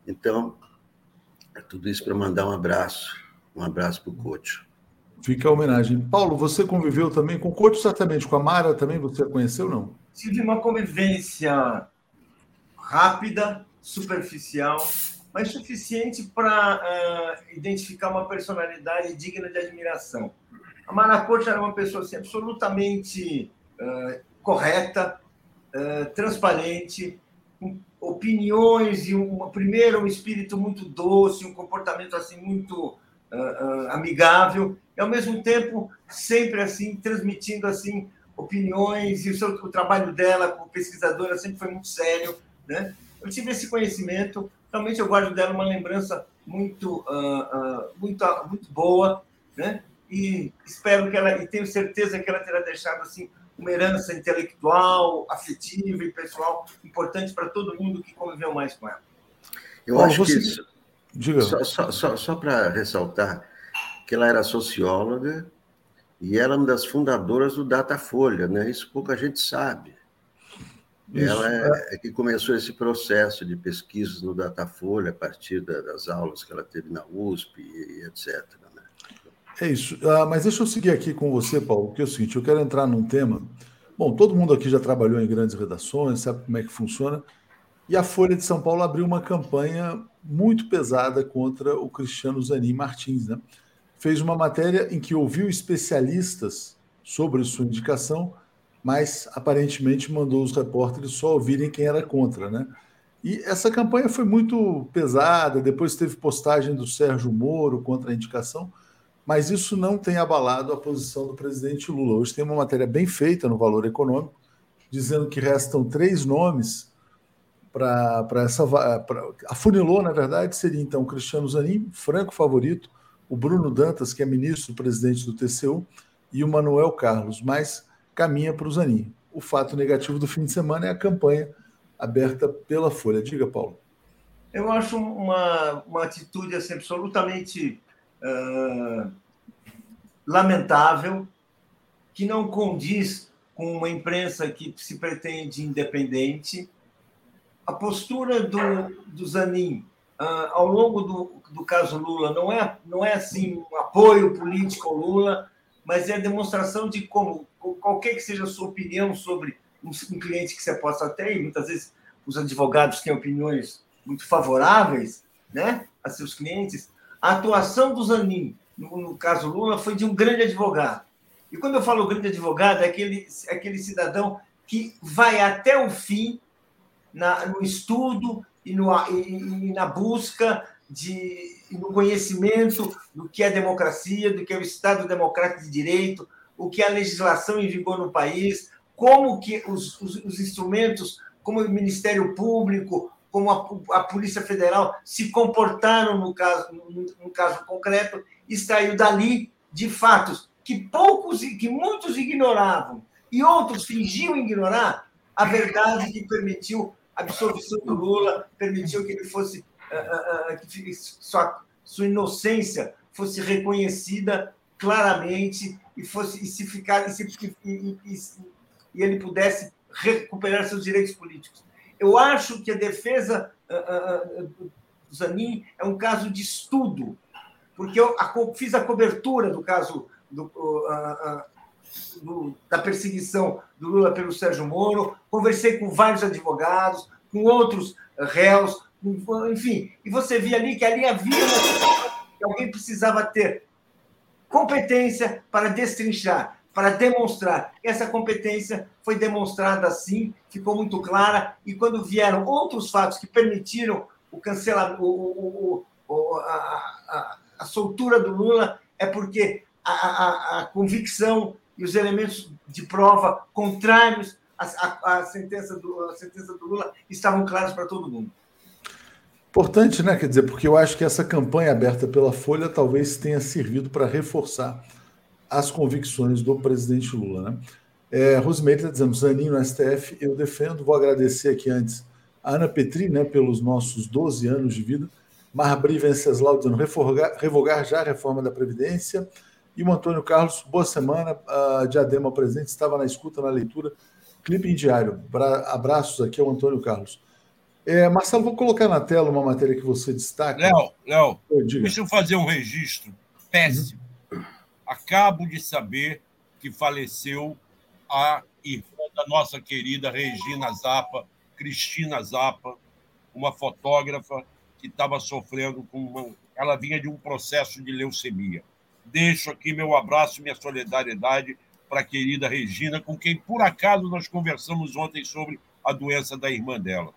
Então, é tudo isso para mandar um abraço, um abraço para o Coach. Fica a homenagem. Paulo, você conviveu também com o Coach, certamente, com a Mara também, você a conheceu, não? Tive uma convivência rápida, superficial, mas suficiente para uh, identificar uma personalidade digna de admiração. A Maracocha era uma pessoa assim, absolutamente uh, correta, uh, transparente, com opiniões e um, primeiro um espírito muito doce, um comportamento assim muito amigável e ao mesmo tempo sempre assim transmitindo assim opiniões e o, seu, o trabalho dela como pesquisadora sempre foi muito sério, né? Eu tive esse conhecimento realmente eu guardo dela uma lembrança muito, uh, uh, muito, muito boa, né? E espero que ela, e tenho certeza que ela terá deixado assim uma herança intelectual, afetiva e pessoal importante para todo mundo que conviveu mais com ela. Eu acho você... que isso, Diga. Só, só, só, só para ressaltar, que ela era socióloga e ela é uma das fundadoras do Datafolha, né? Isso pouca gente sabe. Isso, ela é, é, que começou esse processo de pesquisas no Datafolha a partir das aulas que ela teve na USP e, etc. Né? É isso. Ah, mas deixa eu seguir aqui com você, Paulo, porque é o seguinte, eu quero entrar num tema. Bom, todo mundo aqui já trabalhou em grandes redações, sabe como é que funciona. E a Folha de São Paulo abriu uma campanha muito pesada contra o Cristiano Zanin Martins, né? Fez uma matéria em que ouviu especialistas sobre sua indicação mas aparentemente mandou os repórteres só ouvirem quem era contra, né? E essa campanha foi muito pesada, depois teve postagem do Sérgio Moro contra a indicação, mas isso não tem abalado a posição do presidente Lula. Hoje tem uma matéria bem feita no Valor Econômico, dizendo que restam três nomes para essa. Pra, afunilou, na verdade, seria então o Cristiano Zanin, franco favorito, o Bruno Dantas, que é ministro-presidente do TCU, e o Manuel Carlos. Mas caminha para o Zanin. O fato negativo do fim de semana é a campanha aberta pela Folha. Diga, Paulo. Eu acho uma, uma atitude assim, absolutamente uh, lamentável, que não condiz com uma imprensa que se pretende independente. A postura do, do Zanin uh, ao longo do, do caso Lula não é, não é assim um apoio político ao Lula, mas é a demonstração de como, qualquer que seja a sua opinião sobre um, cliente que você possa ter, e muitas vezes os advogados têm opiniões muito favoráveis né, a seus clientes, a atuação do Zanin, no, no caso Lula, foi de um grande advogado. E quando eu falo grande advogado, é aquele, é aquele cidadão que vai até o fim na, no estudo e, no, e, e na busca de, no conhecimento do que é democracia, do que é o Estado Democrático de Direito, o que é a legislação em vigor no país, como que os, os, os instrumentos, como o Ministério Público, como a, a, Polícia Federal se comportaram no caso, no, no caso concreto, extraiu dali de fatos que poucos e que muitos ignoravam e outros fingiam ignorar a verdade que permitiu absolvição do Lula, permitiu que ele fosse que sua, sua inocência fosse reconhecida claramente e fosse e se ficar e, se, e, e, e, ele pudesse recuperar seus direitos políticos. Eu acho que a defesa do Zanin é um caso de estudo, porque eu fiz a cobertura do caso do, do, da perseguição do Lula pelo Sérgio Moro, conversei com vários advogados, com outros réus, enfim, e você via ali que ali havia que alguém precisava ter competência para destrinchar, para demonstrar. Essa competência foi demonstrada assim, ficou muito clara, e quando vieram outros fatos que permitiram o cancelamento, o, o, a, a, a, soltura do Lula, é porque a, a, a, convicção e os elementos de prova contrários à, à, sentença do, à sentença do Lula estavam claros para todo mundo. Importante, né? Quer dizer, porque eu acho que essa campanha aberta pela Folha talvez tenha servido para reforçar as convicções do presidente Lula, né? É, Rosemary está dizendo, Zaninho no STF, eu defendo, vou agradecer aqui antes a Ana Petri, né, pelos nossos 12 anos de vida, Marbri Venceslau dizendo, revogar, revogar já a reforma da Previdência, e o Antônio Carlos, boa semana, uh, Diadema presente, estava na escuta, na leitura, clipe em diário, abraços aqui ao Antônio Carlos. É, Marcelo, vou colocar na tela uma matéria que você destaca. Léo, Léo, deixa eu fazer um registro péssimo. Uhum. Acabo de saber que faleceu a irmã da nossa querida Regina Zappa, Cristina Zappa, uma fotógrafa que estava sofrendo com uma... Ela vinha de um processo de leucemia. Deixo aqui meu abraço e minha solidariedade para a querida Regina, com quem, por acaso, nós conversamos ontem sobre a doença da irmã dela.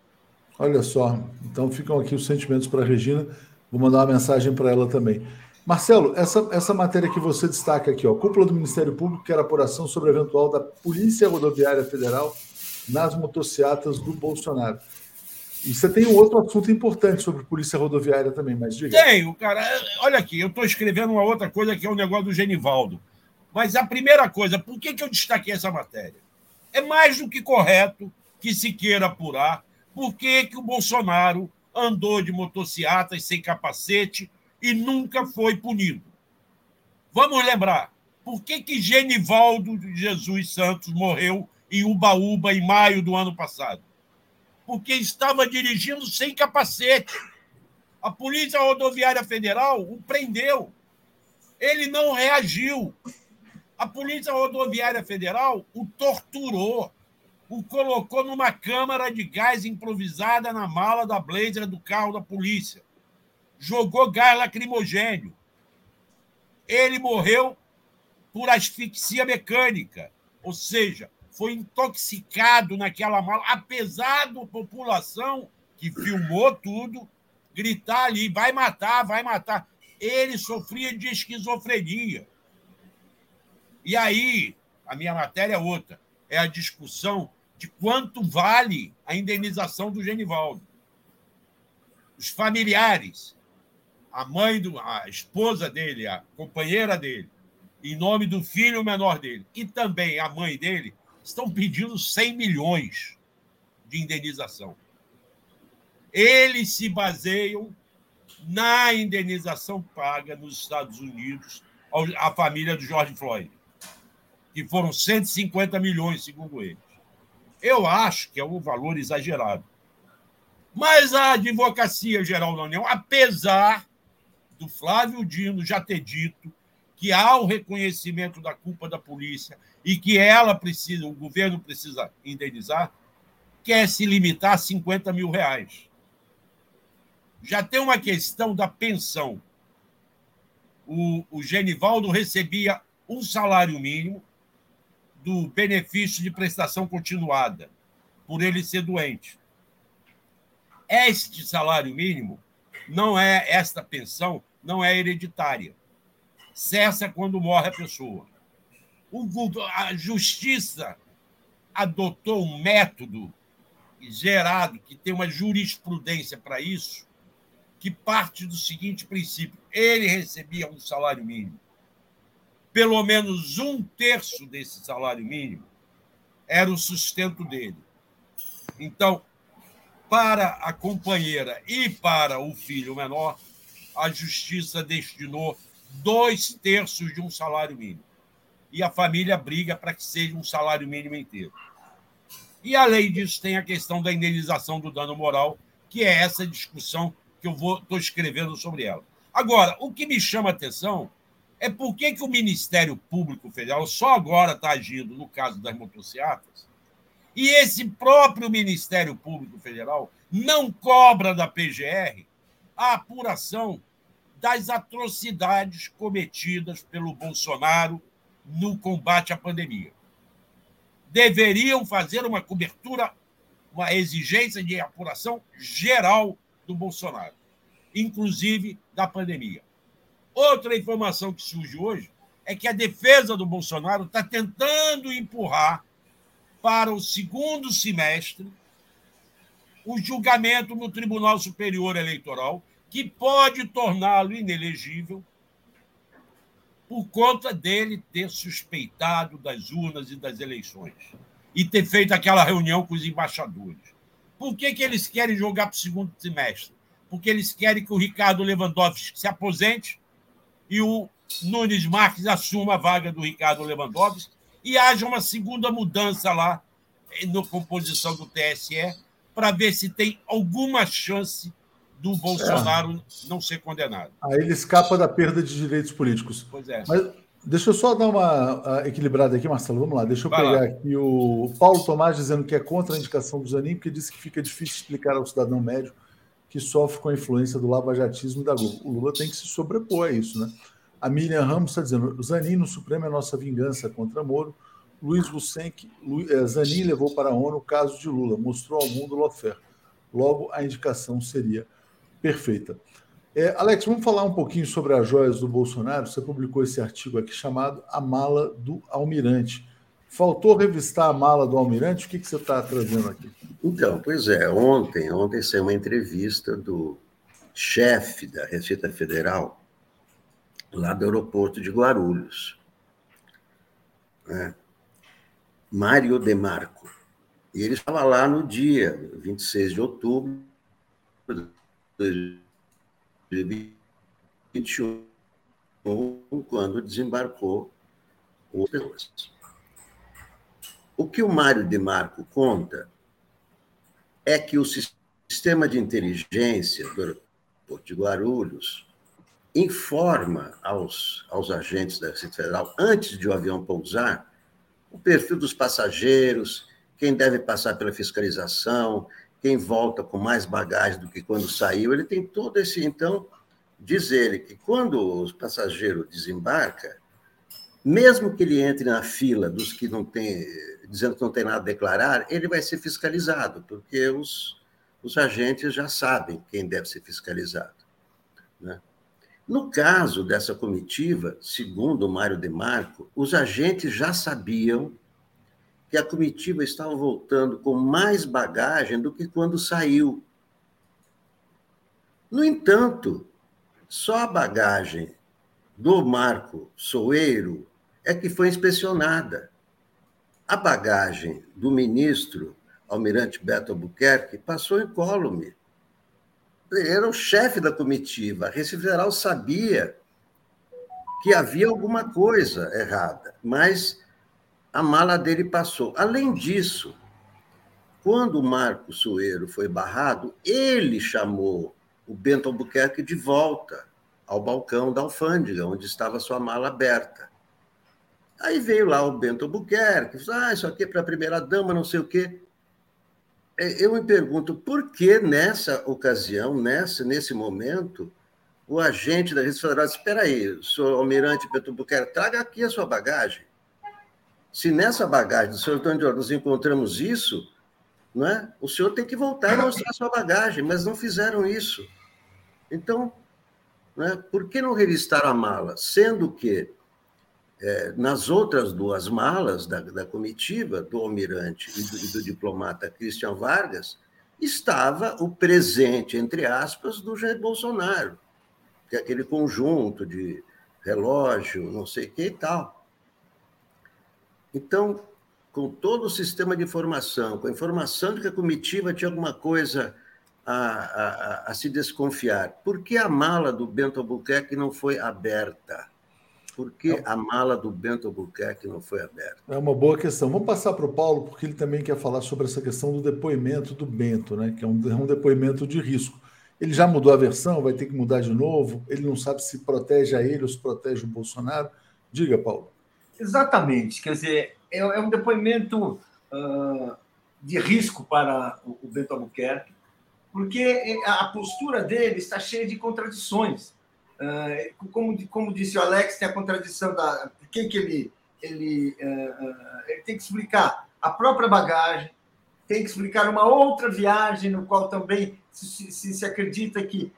Olha só, então ficam aqui os sentimentos para a Regina. Vou mandar uma mensagem para ela também. Marcelo, essa, essa matéria que você destaca aqui, ó, cúpula do Ministério Público quer apuração sobre eventual da Polícia Rodoviária Federal nas motocicletas do Bolsonaro. E você tem um outro assunto importante sobre Polícia Rodoviária também, mas diga. Tenho, cara. Olha aqui, eu estou escrevendo uma outra coisa que é o negócio do Genivaldo. Mas a primeira coisa, por que, que eu destaquei essa matéria? É mais do que correto que se queira apurar por que, que o Bolsonaro andou de motocicletas sem capacete e nunca foi punido. Vamos lembrar, por que, que Genivaldo Jesus Santos morreu em Ubaúba em maio do ano passado? Porque estava dirigindo sem capacete. A Polícia Rodoviária Federal o prendeu. Ele não reagiu. A Polícia Rodoviária Federal o torturou, o colocou numa câmara de gás improvisada na mala da blazer do carro da polícia. Jogou gás lacrimogênio. Ele morreu por asfixia mecânica, ou seja, foi intoxicado naquela mala, apesar da população que filmou tudo gritar ali, vai matar, vai matar. Ele sofria de esquizofrenia. E aí, a minha matéria é outra, é a discussão de quanto vale a indenização do Genivaldo. Os familiares, a mãe, do, a esposa dele, a companheira dele, em nome do filho menor dele, e também a mãe dele, estão pedindo 100 milhões de indenização. Eles se baseiam na indenização paga nos Estados Unidos à família do George Floyd que foram 150 milhões, segundo eles. Eu acho que é um valor exagerado. Mas a Advocacia Geral da União, apesar do Flávio Dino já ter dito que há o reconhecimento da culpa da polícia e que ela precisa, o governo precisa indenizar, quer se limitar a 50 mil reais. Já tem uma questão da pensão. O, o Genivaldo recebia um salário mínimo do benefício de prestação continuada, por ele ser doente. Este salário mínimo não é, esta pensão não é hereditária. Cessa quando morre a pessoa. A justiça adotou um método gerado, que tem uma jurisprudência para isso, que parte do seguinte princípio: ele recebia um salário mínimo pelo menos um terço desse salário mínimo era o sustento dele. Então, para a companheira e para o filho menor, a justiça destinou dois terços de um salário mínimo. E a família briga para que seja um salário mínimo inteiro. E, além disso, tem a questão da indenização do dano moral, que é essa discussão que eu estou escrevendo sobre ela. Agora, o que me chama a atenção é por que, que o Ministério Público Federal só agora está agindo no caso das motocicletas e esse próprio Ministério Público Federal não cobra da PGR a apuração das atrocidades cometidas pelo Bolsonaro no combate à pandemia. Deveriam fazer uma cobertura, uma exigência de apuração geral do Bolsonaro, inclusive da pandemia. Outra informação que surge hoje é que a defesa do Bolsonaro está tentando empurrar para o segundo semestre o julgamento no Tribunal Superior Eleitoral, que pode torná-lo inelegível por conta dele ter suspeitado das urnas e das eleições e ter feito aquela reunião com os embaixadores. Por que, que eles querem jogar para o segundo semestre? Porque eles querem que o Ricardo Lewandowski se aposente e o Nunes Marques assuma a vaga do Ricardo Lewandowski e haja uma segunda mudança lá na composição do TSE para ver se tem alguma chance do Bolsonaro é. não ser condenado. Aí ele escapa da perda de direitos políticos. Pois é. Mas deixa eu só dar uma equilibrada aqui, Marcelo. Vamos lá. Deixa eu Vai pegar lá. aqui o Paulo Tomás dizendo que é contra a indicação do Zanin, porque disse que fica difícil explicar ao cidadão médio que sofre com a influência do lavajatismo e da Globo. O Lula tem que se sobrepor a isso, né? A Miriam Ramos está dizendo: Zanin no Supremo é nossa vingança contra Moro. Luiz Lucenque, eh, Zanin levou para a ONU o caso de Lula, mostrou ao mundo Lofer. Logo, a indicação seria perfeita. É, Alex, vamos falar um pouquinho sobre as joias do Bolsonaro. Você publicou esse artigo aqui chamado A Mala do Almirante. Faltou revistar a mala do Almirante? O que, que você está trazendo aqui? Então, pois é, ontem, ontem saiu uma entrevista do chefe da Receita Federal, lá do aeroporto de Guarulhos. Né? Mário Demarco. E ele estava lá no dia 26 de outubro 2021, quando desembarcou o. O que o Mário de Marco conta é que o sistema de inteligência do aeroporto de Guarulhos informa aos, aos agentes da Receita Federal, antes de o avião pousar, o perfil dos passageiros, quem deve passar pela fiscalização, quem volta com mais bagagem do que quando saiu. Ele tem todo esse. Então, diz ele que quando o passageiro desembarca, mesmo que ele entre na fila dos que não tem, dizendo que não tem nada a declarar, ele vai ser fiscalizado, porque os, os agentes já sabem quem deve ser fiscalizado. Né? No caso dessa comitiva, segundo o Mário De Marco, os agentes já sabiam que a comitiva estava voltando com mais bagagem do que quando saiu. No entanto, só a bagagem do Marco Soeiro é que foi inspecionada. A bagagem do ministro Almirante Beto Albuquerque passou incólume. Ele era o chefe da comitiva. A Receita Federal sabia que havia alguma coisa errada, mas a mala dele passou. Além disso, quando o Marco Soeiro foi barrado, ele chamou o Bento Albuquerque de volta ao balcão da alfândega, onde estava sua mala aberta. Aí veio lá o Bento Albuquerque, disse, ah, isso aqui é para a primeira-dama, não sei o quê. É, eu me pergunto, por que nessa ocasião, nessa, nesse momento, o agente da Receita Federal disse, espera aí, senhor almirante Bento Albuquerque, traga aqui a sua bagagem. Se nessa bagagem do senhor Antônio de nós encontramos isso, não é? o senhor tem que voltar e mostrar sua bagagem, mas não fizeram isso. Então, né, por que não revistaram a mala? Sendo que é, nas outras duas malas da, da comitiva, do almirante e do, e do, diplomata Christian Vargas, estava o presente, entre aspas, do Jair Bolsonaro, que é aquele conjunto de relógio, não sei o que e tal. Então, com todo o sistema de informação, com a informação de que a comitiva tinha alguma coisa a, a, a, se desconfiar. Por que a mala do Bento Albuquerque não foi aberta? Por que é a mala do Bento Albuquerque não foi aberta? É uma boa questão. Vamos passar para o Paulo, porque ele também quer falar sobre essa questão do depoimento do Bento, né? que é um, é um depoimento de risco. Ele já mudou a versão, vai ter que mudar de novo. Ele não sabe se protege a ele ou se protege o Bolsonaro. Diga, Paulo. Exatamente. Quer dizer, é, é um depoimento uh, de risco para o, o Bento Albuquerque porque a postura dele está cheia de contradições. Ah, como, como disse o Alex, tem a contradição da quem que ele ele, ah, ele tem que explicar a própria bagagem, tem que explicar uma outra viagem no qual também se, se, se acredita que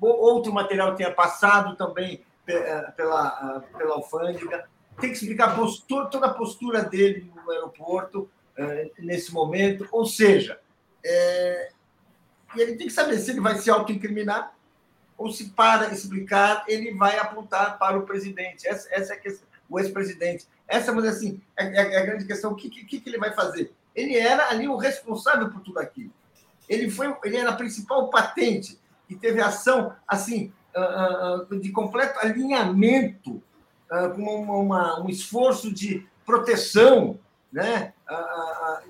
outro material tenha passado também pela, pela alfândega, tem que explicar postura, toda a postura dele no aeroporto nesse momento, ou seja, é, ele tem que saber se ele vai se autoincriminar ou se, para explicar, ele vai apontar para o presidente. Essa, essa é a questão, o ex-presidente. Essa, mas assim, é, é, é, a grande questão. O que, que, que ele vai fazer? Ele era ali o responsável por tudo aquilo. Ele, foi, ele era a principal patente e teve ação, assim, ah, ah, de completo alinhamento, ah, com uma, uma, um esforço de proteção, né?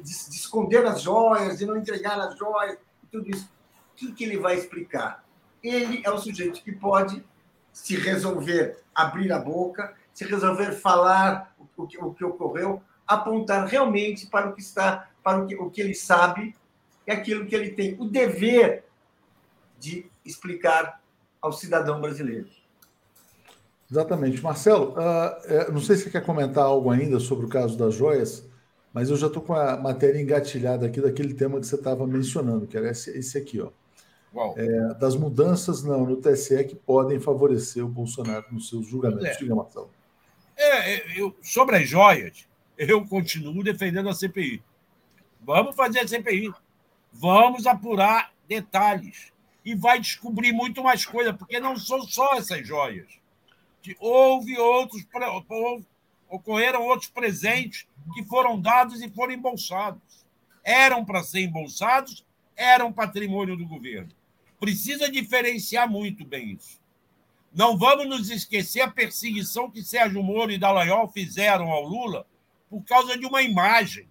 de, de esconder as joias, de não entregar as joias tudo isso. O que, que ele vai explicar? Ele é o sujeito que pode se resolver abrir a boca, se resolver falar o que, o que ocorreu, apontar realmente para o que está, para o que, o que ele sabe e aquilo que ele tem o dever de explicar ao cidadão brasileiro. Exatamente. Marcelo, uh, não sei se você quer comentar algo ainda sobre o caso das joias, mas eu já estou com a matéria engatilhada aqui daquele tema que você estava mencionando, que era esse, esse aqui, ó. É, das mudanças não, no TSE que podem favorecer o Bolsonaro nos seus julgamentos. É. Diga, Marcelo. É, é, eu, sobre as joias, eu continuo defendendo a CPI. Vamos fazer a CPI. Vamos apurar detalhes. E vai descobrir muito mais coisa, porque não são só essas joias. Houve outros, ocorreram outros presentes que foram dados e foram embolsados. Eram para ser embolsados, eram patrimônio do governo. Precisa diferenciar muito bem isso. Não vamos nos esquecer a perseguição que Sérgio Moro e Dallagnol fizeram ao Lula por causa de uma imagem.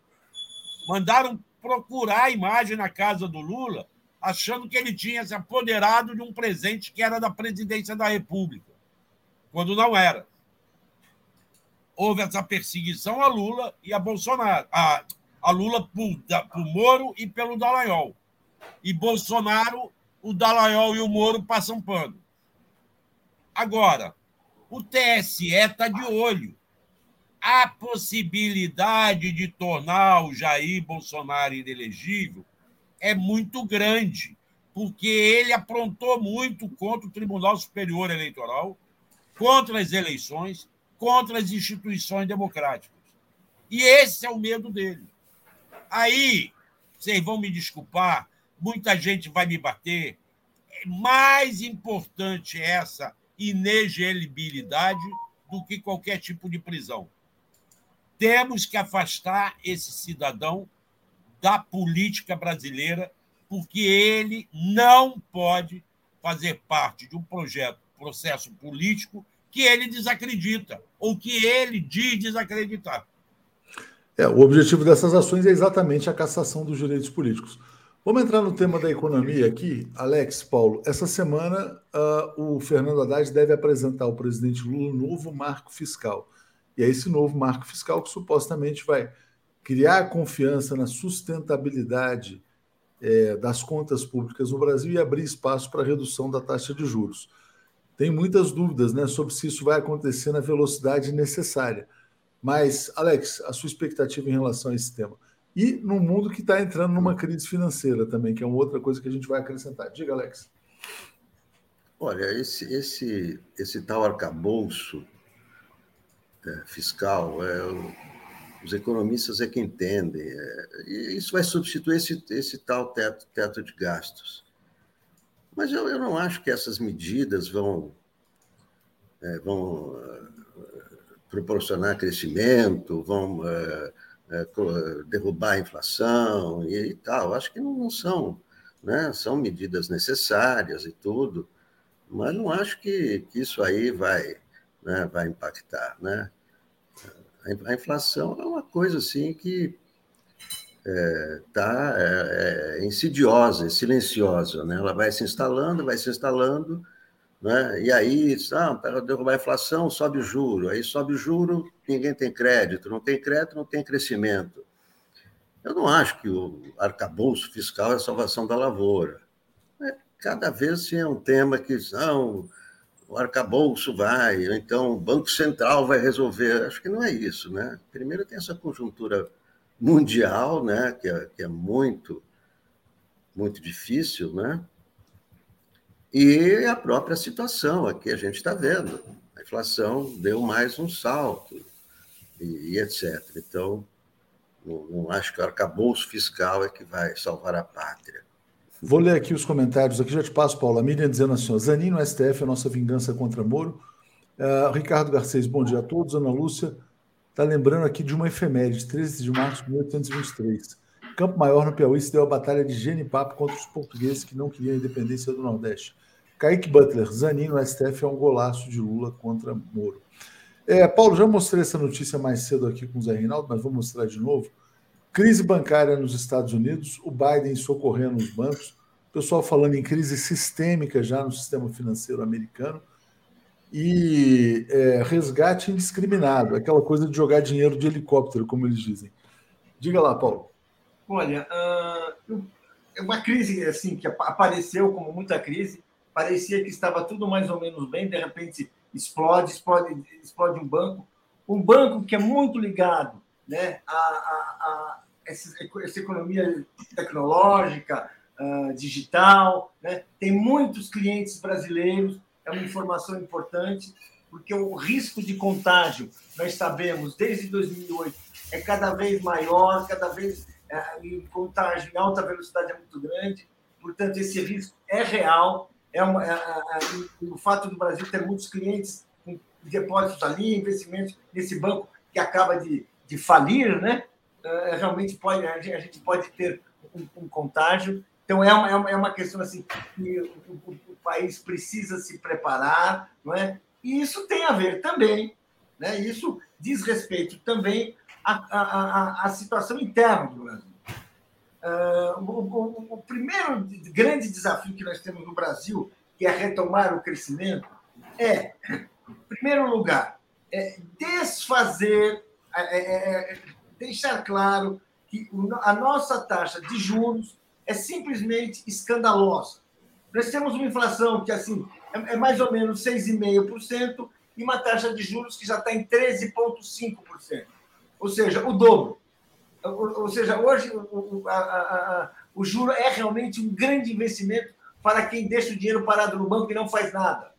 Mandaram procurar a imagem na casa do Lula, achando que ele tinha se apoderado de um presente que era da presidência da República, quando não era. Houve essa perseguição a Lula e a Bolsonaro, a, a Lula por, por Moro e pelo Dallagnol. E Bolsonaro, o Dallagnol e o Moro passam pano. Agora, o TSE está de olho. A possibilidade de tornar o Jair Bolsonaro inelegível é muito grande, porque ele aprontou muito contra o Tribunal Superior Eleitoral, contra as eleições, contra as instituições democráticas. E esse é o medo dele. Aí, vocês vão me desculpar, muita gente vai me bater. É mais importante essa inegelibilidade do que qualquer tipo de prisão. Temos que afastar esse cidadão da política brasileira, porque ele não pode fazer parte de um projeto, processo político que ele desacredita, ou que ele diz desacreditar. É, o objetivo dessas ações é exatamente a cassação dos direitos políticos. Vamos entrar no tema da economia aqui. Alex, Paulo, essa semana uh, o Fernando Haddad deve apresentar ao presidente Lula um novo marco fiscal. E é esse novo marco fiscal que supostamente vai criar confiança na sustentabilidade é, das contas públicas no Brasil e abrir espaço para a redução da taxa de juros. Tem muitas dúvidas né, sobre se isso vai acontecer na velocidade necessária. Mas, Alex, a sua expectativa em relação a esse tema? e no mundo que está entrando numa crise financeira também, que é uma outra coisa que a gente vai acrescentar. Diga, Alex. Olha, esse, esse, esse tal arcabouço é, fiscal, é, os economistas é que entendem. É, e isso vai substituir esse, esse tal teto, teto de gastos. Mas eu, eu não acho que essas medidas vão, é, vão uh, proporcionar crescimento, vão. É, derrubar a inflação e, tal. Acho que não, são, né? São medidas necessárias e tudo, mas não acho que, que isso aí vai, né, vai impactar, né? A inflação é uma coisa assim que é, tá, é, é insidiosa, é silenciosa, né? Ela vai se instalando, vai se instalando, né? E aí, ah, para derrubar a inflação, sobe o juro. Aí sobe o juro, ninguém tem crédito. Não tem crédito, não tem crescimento. Eu não acho que o arcabouço fiscal é a salvação da lavoura. É, cada vez é um tema que não, o arcabouço vai, ou então o Banco Central vai resolver. Acho que não é isso. Né? Primeiro tem essa conjuntura mundial, né? que, é, que é muito, muito difícil, né? E a própria situação aqui a gente está vendo. A inflação deu mais um salto e, e etc. Então, não, não, acho que o arcabouço fiscal é que vai salvar a pátria. Vou ler aqui os comentários, aqui já te passo, Paulo. A Miriam dizendo assim: Zanin no STF, a nossa vingança contra Moro. Uh, Ricardo Garcês, bom dia a todos. Ana Lúcia está lembrando aqui de uma efeméride, 13 de março de 1823. Campo Maior, no Piauí, se deu a batalha de Genipapo contra os portugueses que não queriam a independência do Nordeste. Kaique Butler, Zanin no STF é um golaço de Lula contra Moro. É, Paulo, já mostrei essa notícia mais cedo aqui com o Zé Reinaldo, mas vou mostrar de novo. Crise bancária nos Estados Unidos, o Biden socorrendo os bancos, o pessoal falando em crise sistêmica já no sistema financeiro americano e é, resgate indiscriminado, aquela coisa de jogar dinheiro de helicóptero, como eles dizem. Diga lá, Paulo. Olha, uh, uma crise assim que apareceu como muita crise, parecia que estava tudo mais ou menos bem, de repente explode, explode, explode um banco, um banco que é muito ligado né, a, a, a essa, essa, economia tecnológica, uh, digital, né? tem muitos clientes brasileiros, é uma informação importante, porque o risco de contágio, nós sabemos, desde 2008, é cada vez maior, cada vez uh, o contágio em alta velocidade é muito grande, portanto, esse risco é real, é uma, é, é, o fato do Brasil ter muitos clientes com depósitos ali, investimentos nesse banco que acaba de, de falir, né? É, realmente pode, a gente pode ter um, um contágio. Então, é uma, é uma questão assim que o, o, país precisa se preparar, não é? E isso tem a ver também, né? Isso diz respeito também à, à, à situação interna do Brasil. Uh, o, o, o, primeiro grande desafio que nós temos no Brasil, que é retomar o crescimento, é, em primeiro lugar, é desfazer, é, é, é deixar claro que a nossa taxa de juros é simplesmente escandalosa. Nós temos uma inflação que assim é, é mais ou menos 6,5% e uma taxa de juros que já está em 13,5%. Ou seja, o dobro. Ou, seja, hoje o, a, a, o juro é realmente um grande investimento para quem deixa o dinheiro parado no banco e não faz nada.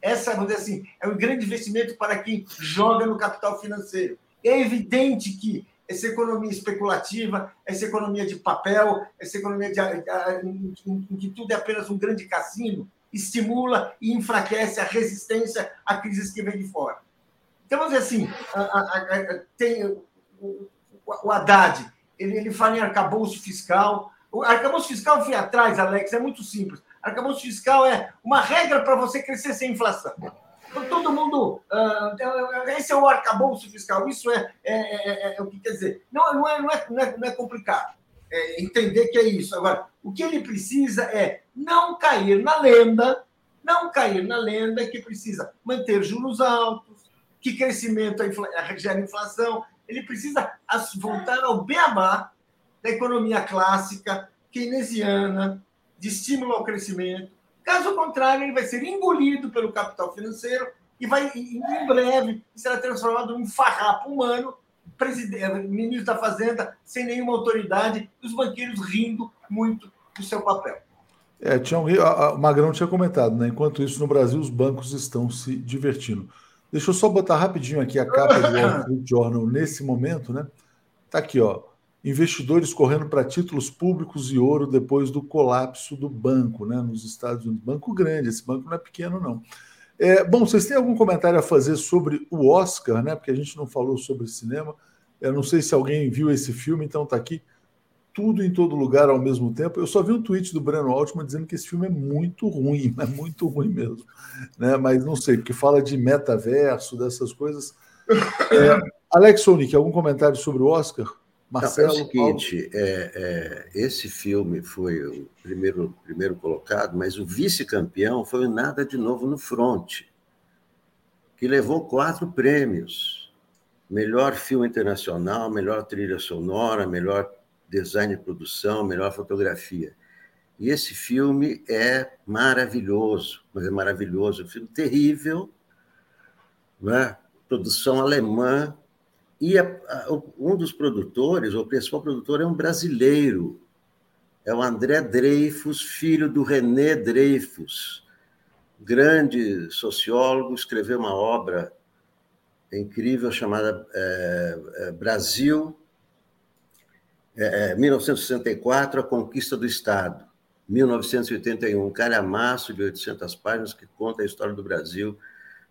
Essa, vamos dizer assim, é um grande investimento para quem joga no capital financeiro. É evidente que essa economia especulativa, essa economia de papel, essa economia de, em, que tudo é apenas um grande cassino, estimula e enfraquece a resistência a crises que vêm de fora. Então, assim, a, a, a, tem o, o Haddad, ele, ele fala em arcabouço fiscal. O arcabouço fiscal, fui atrás, Alex, é muito simples. Arcabouço fiscal é uma regra para você crescer sem inflação. Então, todo mundo. Uh, esse é o arcabouço fiscal. Isso é, é, é, é, é o que quer dizer. Não, não, é, não, é, não, é, não é complicado entender que é isso. Agora, o que ele precisa é não cair na lenda, não cair na lenda que precisa manter juros altos, que crescimento gera inflação. Ele precisa voltar ao beabá da economia clássica, keynesiana, de estímulo ao crescimento, Caso contrário, ele vai ser engolido pelo capital financeiro e vai, em breve, será transformado num farrapo humano, presidente, ministro da Fazenda, sem nenhuma autoridade, e os banqueiros rindo muito do seu papel. É, tinha um, o Magrão tinha comentado, né? Enquanto isso, no Brasil, os bancos estão se divertindo. Deixa eu só botar rapidinho aqui a capa do Wall Street Journal nesse momento, né? Tá aqui, ó investidores correndo para títulos públicos e ouro depois do colapso do banco, né, nos Estados Unidos. Banco grande, esse banco não é pequeno, não. É, bom, vocês têm algum comentário a fazer sobre o Oscar, né? Porque a gente não falou sobre cinema. Eu não sei se alguém viu esse filme, então está aqui tudo em todo lugar ao mesmo tempo. Eu só vi um tweet do Breno Altman dizendo que esse filme é muito ruim, é muito ruim mesmo, né? Mas não sei, porque fala de metaverso, dessas coisas. É, Alex Sonic, algum comentário sobre o Oscar? Marcelo, Não, é o seguinte, é, é, esse filme foi o primeiro, primeiro colocado, mas o vice-campeão foi o Nada de Novo no Front, que levou quatro prêmios. Melhor filme internacional, melhor trilha sonora, melhor design de produção, melhor fotografia. E esse filme é maravilhoso, mas é maravilhoso, é um filme terrível, né? produção alemã, e a, a, um dos produtores, o principal produtor, é um brasileiro, é o André Dreyfus, filho do René Dreyfus, grande sociólogo, escreveu uma obra incrível chamada é, é, Brasil, é, 1964, é, A Conquista do Estado, 1981, um. Calhamaço de 800 páginas que conta a história do Brasil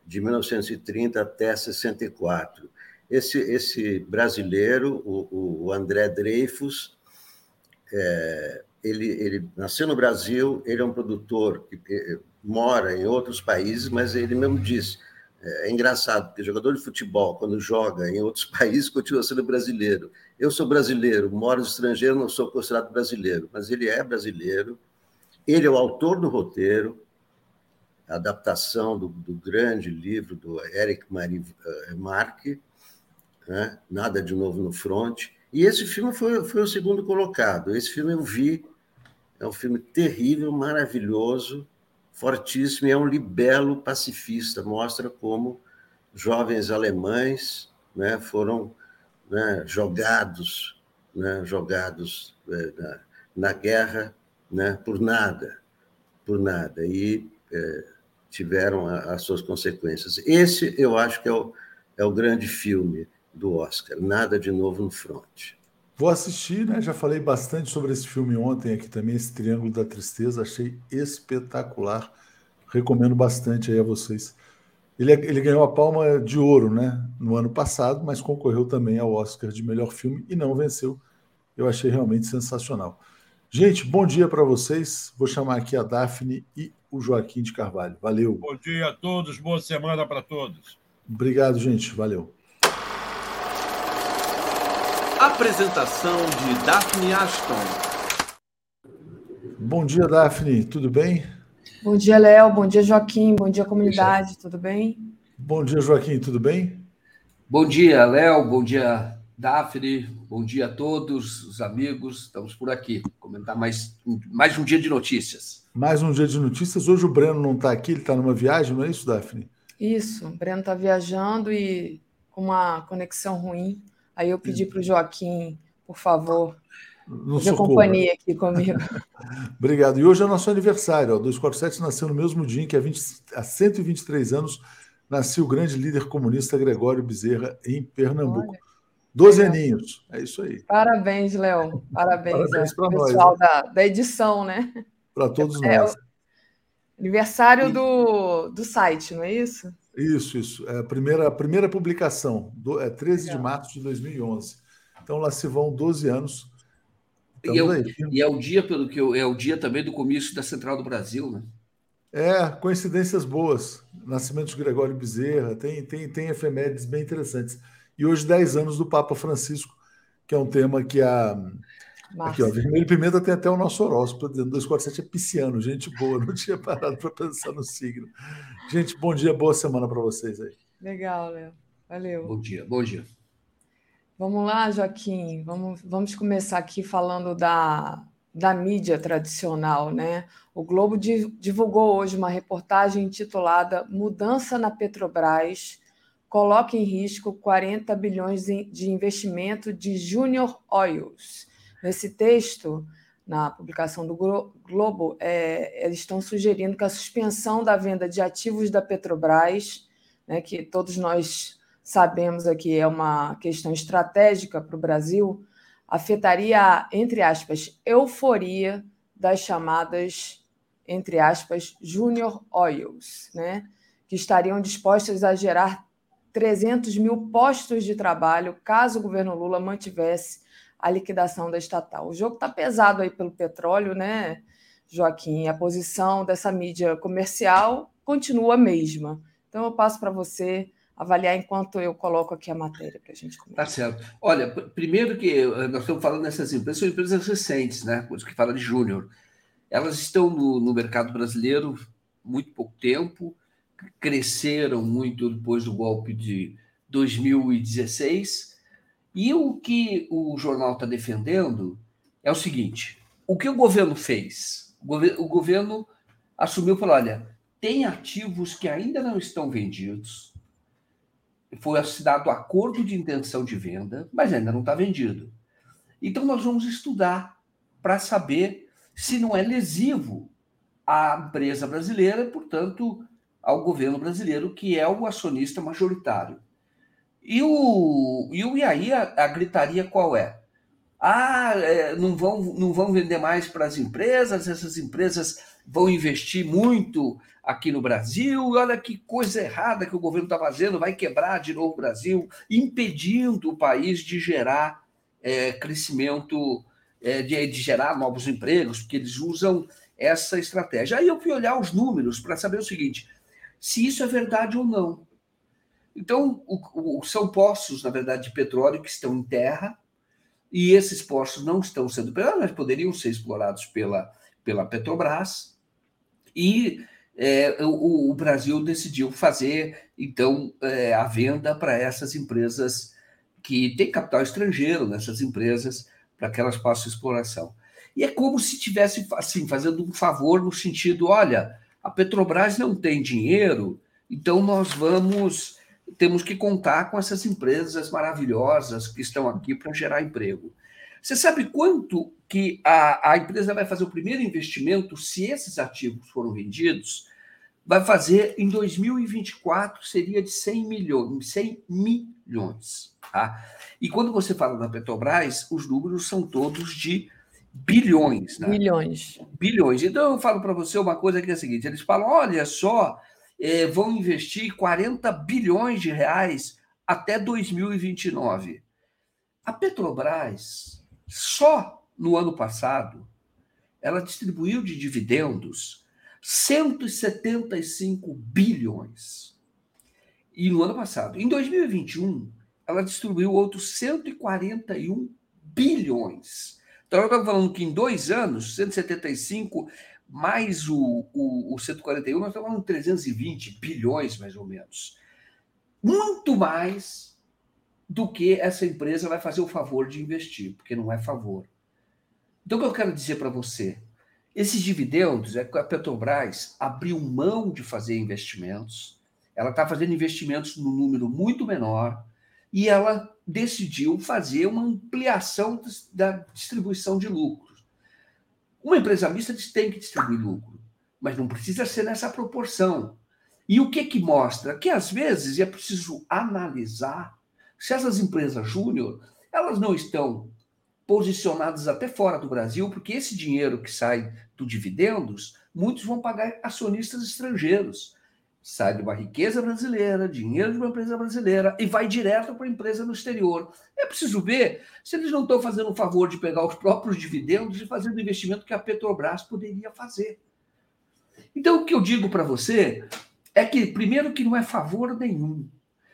de 1930 até 64 esse, esse brasileiro, o, o André Dreyfus, é, ele, ele nasceu no Brasil, ele é um produtor que é, mora em outros países, mas ele mesmo disse, é, é engraçado, porque jogador de futebol, quando joga em outros países, continua sendo brasileiro. Eu sou brasileiro, moro no estrangeiro, não sou considerado brasileiro, mas ele é brasileiro, ele é o autor do roteiro, a adaptação do, do grande livro do Eric Marie eh, Marque, né? Nada de Novo no Front. E esse filme foi, foi o segundo colocado. Esse filme eu vi, é um filme terrível, maravilhoso, fortíssimo, é um libelo pacifista, mostra como jovens alemães né, foram né, jogados, né, jogados é, na, na, guerra né, por nada, por nada, e é, tiveram as suas consequências. Esse eu acho que é o, é o grande filme do Oscar. Nada de novo no front. Vou assistir, né? Já falei bastante sobre esse filme ontem aqui também, esse Triângulo da Tristeza. Achei espetacular. Recomendo bastante aí a vocês. Ele, ele ganhou a Palma de Ouro, né? No ano passado, mas concorreu também ao Oscar de melhor filme e não venceu. Eu achei realmente sensacional. Gente, bom dia para vocês. Vou chamar aqui a Daphne e o Joaquim de Carvalho. Valeu. Bom dia a todos, boa semana para todos. Obrigado, gente. Valeu. Apresentação de Daphne Ashton. Bom dia, Daphne. Tudo bem? Bom dia, Léo. Bom dia, Joaquim. Bom dia, comunidade. Tudo bem? Bom dia, Joaquim. Tudo bem? Bom dia, Léo. Bom dia, Daphne. Bom dia a todos os amigos. Estamos por aqui. Comentar mais, mais um dia de notícias. Mais um dia de notícias. Hoje o Breno não está aqui, ele está numa viagem, não é isso, Daphne? Isso. O Breno está viajando e com uma conexão ruim. Aí eu pedi para o Joaquim, por favor, no fazer companhia aqui comigo. Obrigado. E hoje é nosso aniversário. O 247 nasceu no mesmo dia em que, há, 20, há 123 anos, nasceu o grande líder comunista Gregório Bezerra, em Pernambuco. Olha. Doze aninhos, é isso aí. Parabéns, Léo. Parabéns, Parabéns para nós. pessoal né? da, da edição, né? Para todos é, nós. Aniversário do, do site, não é isso? Isso, isso. É a primeira, a primeira publicação, do, é 13 Legal. de março de 2011. Então lá se vão 12 anos. E é, o, e é, o, dia, pelo que eu, é o dia também do comício da Central do Brasil, né? É, coincidências boas. Nascimento de Gregório Bezerra, tem, tem, tem efemérides bem interessantes. E hoje, 10 anos do Papa Francisco, que é um tema que a. Aqui, ó, Vermelho Pimenta tem até o nosso horóscopo, dizendo 247 é pisciano, gente boa, não tinha parado para pensar no signo. Gente, bom dia, boa semana para vocês aí. Legal, Léo. Valeu. Bom dia, bom dia. Vamos lá, Joaquim. Vamos, vamos começar aqui falando da, da mídia tradicional, né? O Globo divulgou hoje uma reportagem intitulada Mudança na Petrobras coloca em risco 40 bilhões de investimento de Junior Oils. Nesse texto, na publicação do Globo, é, eles estão sugerindo que a suspensão da venda de ativos da Petrobras, né, que todos nós sabemos aqui é uma questão estratégica para o Brasil, afetaria entre aspas, euforia das chamadas, entre aspas, Junior Oils, né, que estariam dispostas a gerar 300 mil postos de trabalho caso o governo Lula mantivesse a liquidação da estatal. O jogo está pesado aí pelo petróleo, né, Joaquim? A posição dessa mídia comercial continua a mesma. Então eu passo para você avaliar enquanto eu coloco aqui a matéria para a gente começar. Tá certo. Olha, primeiro que eh, nós estamos falando dessas empresas, são empresas recentes, né? Por isso que fala de júnior. Elas estão no, no mercado brasileiro muito pouco tempo, cresceram muito depois do golpe de 2016. E o que o jornal está defendendo é o seguinte: o que o governo fez? O governo assumiu e falou: olha, tem ativos que ainda não estão vendidos. Foi assinado acordo de intenção de venda, mas ainda não está vendido. Então, nós vamos estudar para saber se não é lesivo à empresa brasileira, portanto, ao governo brasileiro, que é o acionista majoritário. E, o, e, o, e aí a, a gritaria qual é? Ah, é, não, vão, não vão vender mais para as empresas, essas empresas vão investir muito aqui no Brasil, olha que coisa errada que o governo está fazendo, vai quebrar de novo o Brasil, impedindo o país de gerar é, crescimento, é, de, de gerar novos empregos, porque eles usam essa estratégia. Aí eu fui olhar os números para saber o seguinte: se isso é verdade ou não. Então, o, o, são poços, na verdade, de petróleo que estão em terra, e esses poços não estão sendo explorados, mas poderiam ser explorados pela, pela Petrobras, e é, o, o, Brasil decidiu fazer, então, é, a venda para essas empresas que têm capital estrangeiro nessas empresas, para que elas façam exploração. E é como se estivesse assim, fazendo um favor no sentido: olha, a Petrobras não tem dinheiro, então nós vamos temos que contar com essas empresas maravilhosas que estão aqui para gerar emprego. Você sabe quanto que a, a empresa vai fazer o primeiro investimento se esses ativos foram vendidos? Vai fazer em 2024 seria de 100 milhões, 100 milhões. Tá? E quando você fala da Petrobras, os números são todos de bilhões. Né? Bilhões. Bilhões. Então eu falo para você uma coisa que é a seguinte: eles falam, olha só, é, vão investir 40 bilhões de reais até 2029. A Petrobras, só no ano passado, ela distribuiu de dividendos 175 bilhões. E no ano passado, em 2021, ela distribuiu outros 141 bilhões. Então, ela estava falando que em dois anos, 175 mais o, o, o 141, nós estamos falando de 320 bilhões, mais ou menos. Muito mais do que essa empresa vai fazer o favor de investir, porque não é favor. Então, o que eu quero dizer para você? Esses dividendos é que a Petrobras abriu mão de fazer investimentos, ela está fazendo investimentos num número muito menor e ela decidiu fazer uma ampliação da distribuição de lucros. Uma empresa mista tem que distribuir lucro, mas não precisa ser nessa proporção. E o que que mostra? Que às vezes é preciso analisar se essas empresas júnior elas não estão posicionadas até fora do Brasil, porque esse dinheiro que sai do dividendos, muitos vão pagar acionistas estrangeiros. Sai de uma riqueza brasileira, dinheiro de uma empresa brasileira e vai direto para a empresa no exterior. É preciso ver se eles não estão fazendo o favor de pegar os próprios dividendos e fazer o investimento que a Petrobras poderia fazer. Então, o que eu digo para você é que, primeiro, que não é favor nenhum.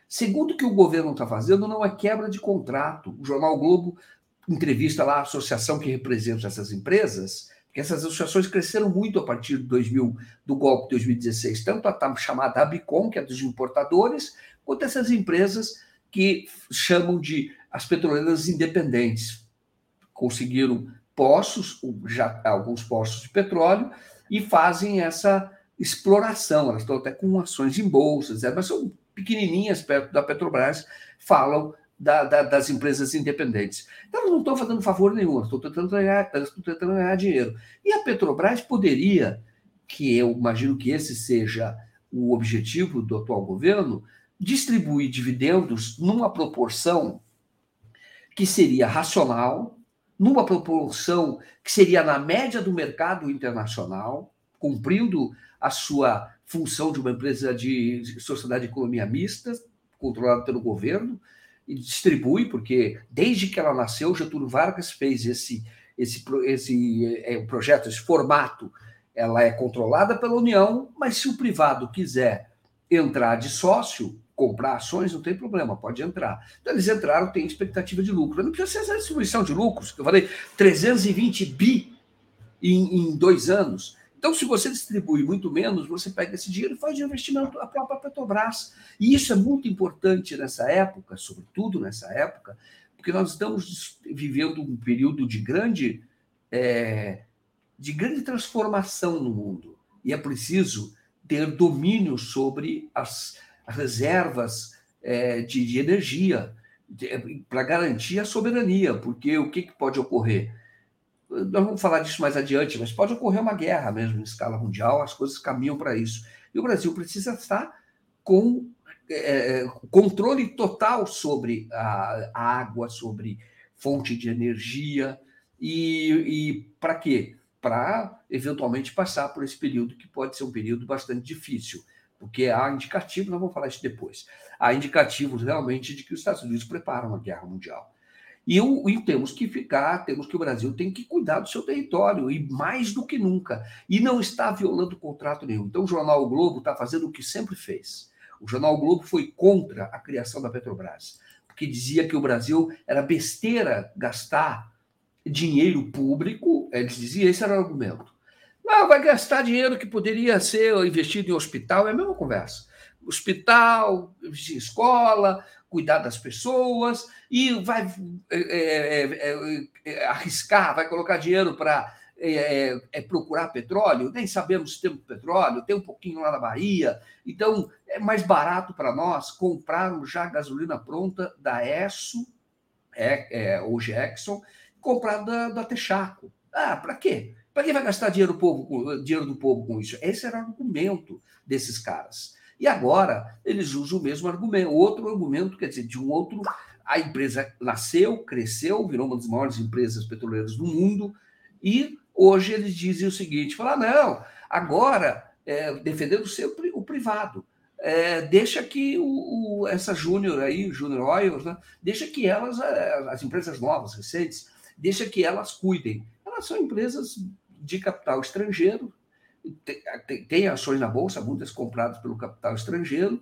Segundo, que o governo está fazendo não é quebra de contrato. O Jornal Globo entrevista lá a associação que representa essas empresas, essas associações cresceram muito a partir de 2000, do golpe de 2016, tanto a chamada Abicom, que é dos importadores, quanto essas empresas que chamam de as petroleiras independentes. Conseguiram poços, já alguns poços de petróleo, e fazem essa exploração. Elas estão até com ações em bolsas, mas são pequenininhas perto da Petrobras, falam da, da, das empresas independentes. Então, não estão fazendo favor nenhum, estão tentando ganhar, estão tentando ganhar dinheiro. E a Petrobras poderia, que eu imagino que esse seja o objetivo do atual governo, distribuir dividendos numa proporção que seria racional, numa proporção que seria na média do mercado internacional, cumprindo a sua função de uma empresa de sociedade de economia mista, controlada pelo governo, e distribui, porque desde que ela nasceu, Getúlio Vargas fez esse, esse, esse é, projeto, esse formato. Ela é controlada pela União, mas se o privado quiser entrar de sócio, comprar ações, não tem problema, pode entrar. Então, eles entraram, tem expectativa de lucro. Não precisa ser distribuição de lucros, eu falei, 320 bi em, em dois anos. Então, se você distribui muito menos, você pega esse dinheiro e faz de investimento a própria Petrobras. E isso é muito importante nessa época, sobretudo nessa época, porque nós estamos vivendo um período de grande, é, de grande transformação no mundo. E é preciso ter domínio sobre as, as reservas é, de, de, energia para garantir a soberania, porque o que, que pode ocorrer? Nós vamos falar disso mais adiante, mas pode ocorrer uma guerra mesmo em escala mundial, as coisas caminham para isso. E o Brasil precisa estar com é, é, controle total sobre a, a, água, sobre fonte de energia. E, e para quê? Para eventualmente passar por esse período que pode ser um período bastante difícil, porque há indicativos, nós vamos falar isso depois, há indicativos realmente de que os Estados Unidos preparam uma guerra mundial. E, e, temos que ficar, temos que o Brasil tem que cuidar do seu território, e mais do que nunca. E não está violando contrato nenhum. Então, o Jornal o Globo está fazendo o que sempre fez. O Jornal o Globo foi contra a criação da Petrobras, porque dizia que o Brasil era besteira gastar dinheiro público, eles diziam, esse era o argumento. Não, vai gastar dinheiro que poderia ser investido em hospital, é a mesma conversa. Hospital, escola, cuidar das pessoas e vai é é, é, é, arriscar, vai colocar dinheiro para é, é, procurar petróleo. Nem sabemos se temos petróleo, tem um pouquinho lá na Bahia. Então, é mais barato para nós comprarmos já gasolina pronta da ESSO, é, ou Exxon, comprar da, da Texaco. Ah, para quê? Para que vai gastar dinheiro, povo, dinheiro do povo com isso? Esse era o argumento desses caras. E agora eles usam o mesmo argumento, outro argumento, quer dizer, de um outro. A empresa nasceu, cresceu, virou uma das maiores empresas petroleiras do mundo, e hoje eles dizem o seguinte: falar, não, agora, é, defendendo sempre o privado. É, deixa que o, o, essa Júnior aí, Júnior Oil, né, deixa que elas, é, as empresas novas, recentes, deixa que elas cuidem. Elas são empresas de capital estrangeiro, tem, tem ações na Bolsa, muitas compradas pelo capital estrangeiro.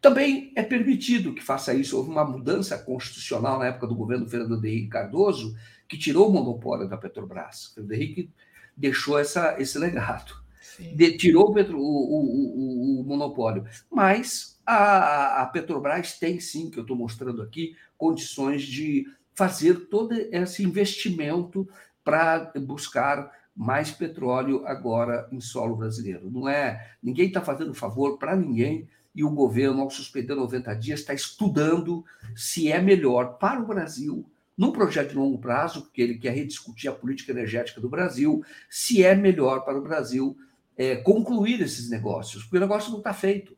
Também é permitido que faça isso. Houve uma mudança constitucional na época do governo Fernando Henrique Cardoso, que tirou o monopólio da Petrobras. O Fernando Henrique deixou essa, esse legado. De, tirou o, o, o, o, monopólio. Mas a, a Petrobras tem sim, que eu estou mostrando aqui, condições de fazer todo esse investimento para buscar mais petróleo agora em solo brasileiro. Não é ninguém está fazendo favor para ninguém e o governo, ao suspender 90 dias, está estudando se é melhor para o Brasil, num projeto de longo prazo, porque ele quer rediscutir a política energética do Brasil, se é melhor para o Brasil é, concluir esses negócios, porque o negócio não está feito.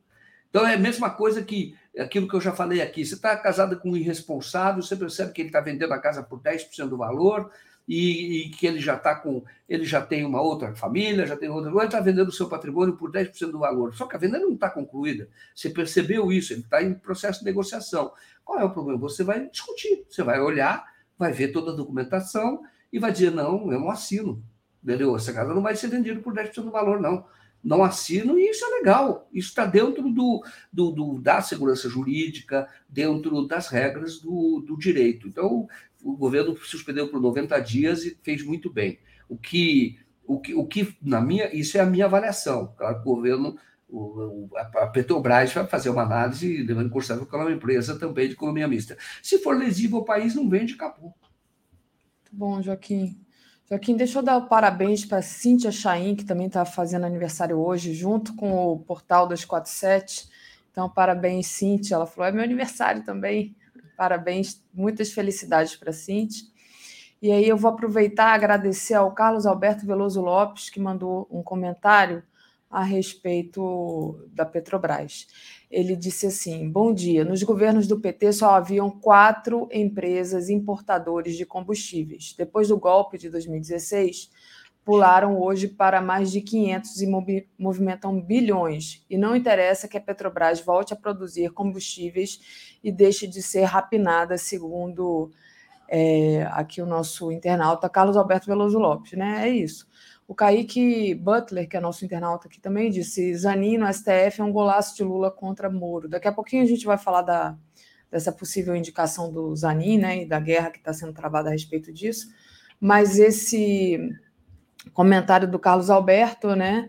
Então é a mesma coisa que aquilo que eu já falei aqui. Você está casado com um irresponsável, você percebe que ele está vendendo a casa por 10% do valor e, e, que ele já está com. ele já tem uma outra família, já tem outra. Ele está vendendo o seu patrimônio por 10% do valor. Só que a venda não está concluída. Você percebeu isso, ele está em processo de negociação. Qual é o problema? Você vai discutir, você vai olhar, vai ver toda a documentação e vai dizer: não, eu não assino. Entendeu? Essa casa não vai ser vendida por 10% do valor, não não assino, e isso é legal. Isso está dentro do, do, do, da segurança jurídica, dentro das regras do, do direito. Então, o governo suspendeu por 90 dias e fez muito bem. O que, o que, o que na minha, isso é a minha avaliação. Claro o governo, o, a Petrobras vai fazer uma análise, levando em consideração que ela é uma empresa também de economia mista. Se for lesivo ao país, não vende, acabou. Muito bom, Joaquim. Joaquim, deixa eu dar parabéns para Cíntia Chaim, que também está fazendo aniversário hoje, junto com o Portal 247. Então, parabéns, Cíntia. Ela falou: é meu aniversário também. Parabéns, muitas felicidades para Cíntia. E aí eu vou aproveitar agradecer ao Carlos Alberto Veloso Lopes, que mandou um comentário a respeito da Petrobras. Ele disse assim: Bom dia. Nos governos do PT só haviam quatro empresas importadoras de combustíveis. Depois do golpe de 2016, pularam hoje para mais de 500 e movimentam bilhões. E não interessa que a Petrobras volte a produzir combustíveis e deixe de ser rapinada, segundo é, aqui o nosso internauta Carlos Alberto Veloso Lopes. Né? É isso. O Kaique Butler, que é nosso internauta aqui também, disse: Zanin no STF é um golaço de Lula contra Moro. Daqui a pouquinho a gente vai falar da, dessa possível indicação do Zanin né, e da guerra que está sendo travada a respeito disso. Mas esse comentário do Carlos Alberto né,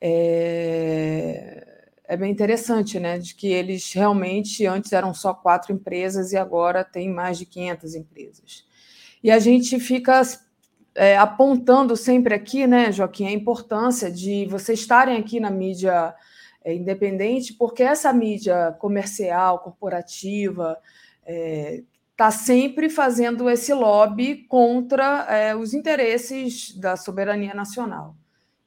é, é bem interessante, né, de que eles realmente antes eram só quatro empresas e agora tem mais de 500 empresas. E a gente fica é, apontando sempre aqui, né, Joaquim, a importância de vocês estarem aqui na mídia é, independente, porque essa mídia comercial, corporativa, é, tá sempre fazendo esse lobby contra é, os interesses da soberania nacional.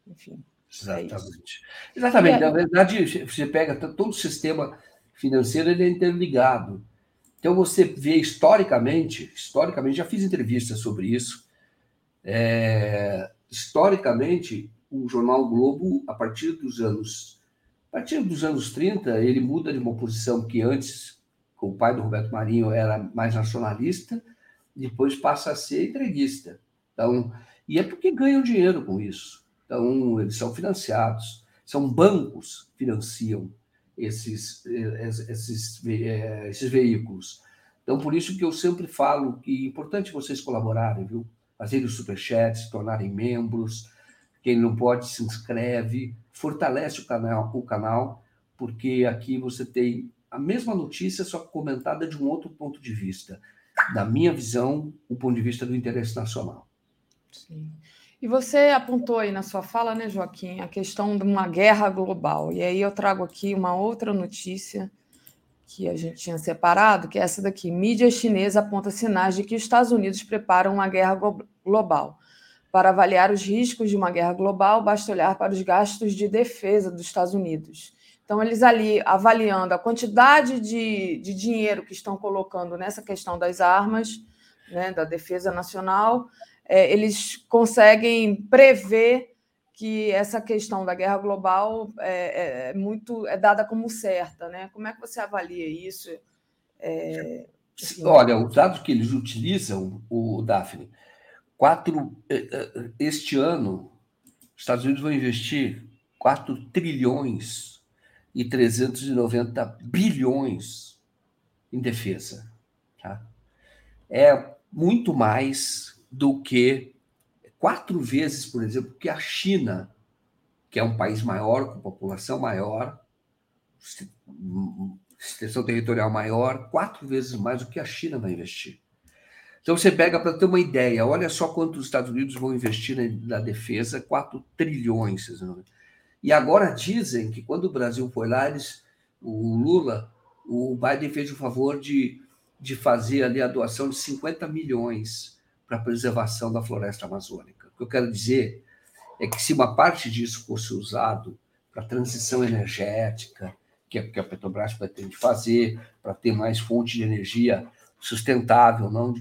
Enfim. É Exatamente. É Exatamente. Na verdade, você pega todo o sistema financeiro, ele é interligado. Então, você vê historicamente, historicamente, já fiz entrevistas sobre isso, é, historicamente, o jornal Globo, a partir dos anos a partir dos anos 30, ele muda de uma posição que antes, o pai do Roberto Marinho, era mais nacionalista, depois passa a ser entreguista. Então, e é porque ganham dinheiro com isso. Então, eles são financiados, são bancos que financiam esses, esses, é, esses veículos. Então, por isso que eu sempre falo que é importante vocês colaborarem, viu? fazerem superchats, se tornarem membros. Quem não pode, se inscreve, fortalece o canal, o canal, porque aqui você tem a mesma notícia, só comentada de um outro ponto de vista. Da minha visão, o ponto de vista do interesse nacional. Sim. E você apontou aí na sua fala, né, Joaquim, a questão de uma guerra global. E aí eu trago aqui uma outra notícia que a gente tinha separado, que é essa daqui. Mídia chinesa aponta sinais de que os Estados Unidos preparam uma guerra global. Para avaliar os riscos de uma guerra global, basta olhar para os gastos de defesa dos Estados Unidos. Então, eles ali avaliando a quantidade de, de dinheiro que estão colocando nessa questão das armas, né, da defesa nacional, é, eles conseguem prever que essa questão da guerra global é, é, é, muito é dada como certa, né? Como é que você avalia isso? É, assim... Olha, os dados que eles utilizam, o Daphne, quatro, eh, eh, este ano, os Estados Unidos vão investir 4 trilhões e 390 bilhões em defesa. Tá? É muito mais do que quatro vezes, por exemplo, que a China, que é um país maior, com população maior, extensão territorial maior, quatro vezes mais do que a China vai investir. Então você pega para ter uma ideia, olha só quanto os Estados Unidos vão investir na, defesa, 4 trilhões. E agora dizem que quando o Brasil foi lá, eles, o Lula, o Biden fez o favor de, de fazer ali a doação de 50 milhões para a preservação da floresta amazônica. O que eu quero dizer é que se uma parte disso fosse usado para transição energética, que a, que a Petrobras pretende fazer, para ter mais fonte de energia sustentável, não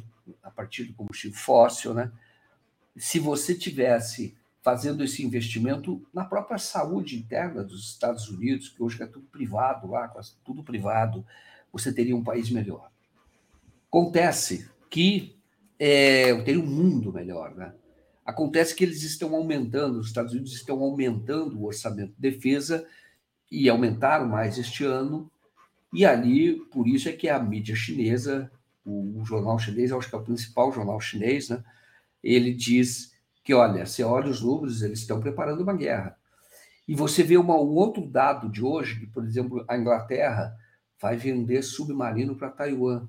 a partir do combustível fóssil, né? Se você tivesse fazendo esse investimento na própria saúde interna dos Estados Unidos, que hoje é tudo privado lá, tudo privado, você teria um país melhor. Acontece que é, teria um mundo melhor, né? Acontece que eles estão aumentando, os Estados Unidos estão aumentando o orçamento de defesa e aumentaram mais este ano. E ali, por isso é que a mídia chinesa, o, o jornal chinês, acho que é o principal jornal chinês, né? Ele diz que, olha, você olha os números, eles estão preparando uma guerra. E você vê uma, um outro dado de hoje, que, por exemplo, a Inglaterra vai vender submarino para Taiwan,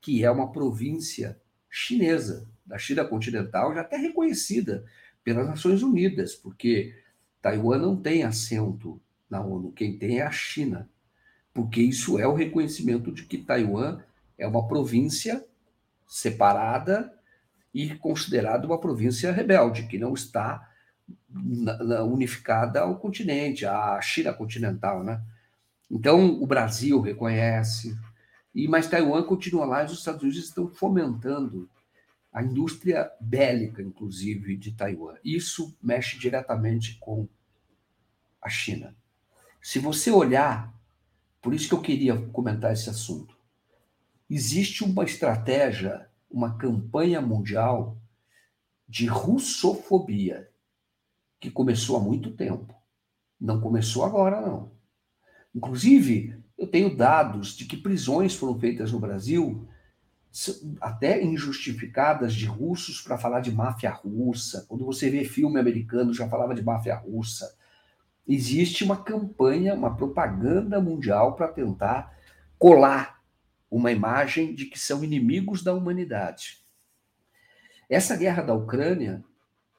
que é uma província chinesa, da China continental, já até reconhecida pelas Nações Unidas, porque Taiwan não tem assento na ONU. Quem tem é a China, porque isso é o reconhecimento de que Taiwan é uma província separada e considerada uma província rebelde, que não está unificada ao continente, à China continental, né? Então, o Brasil reconhece, e mas Taiwan continua lá e os Estados Unidos estão fomentando a indústria bélica, inclusive, de Taiwan. Isso mexe diretamente com a China. Se você olhar, por isso que eu queria comentar esse assunto, existe uma estratégia, uma campanha mundial de russofobia que começou há muito tempo. Não começou agora, não. Inclusive, eu tenho dados de que prisões foram feitas no Brasil, até injustificadas, de russos para falar de máfia russa. Quando você vê filme americano, já falava de máfia russa existe uma campanha, uma propaganda mundial para tentar colar uma imagem de que são inimigos da humanidade. Essa guerra da Ucrânia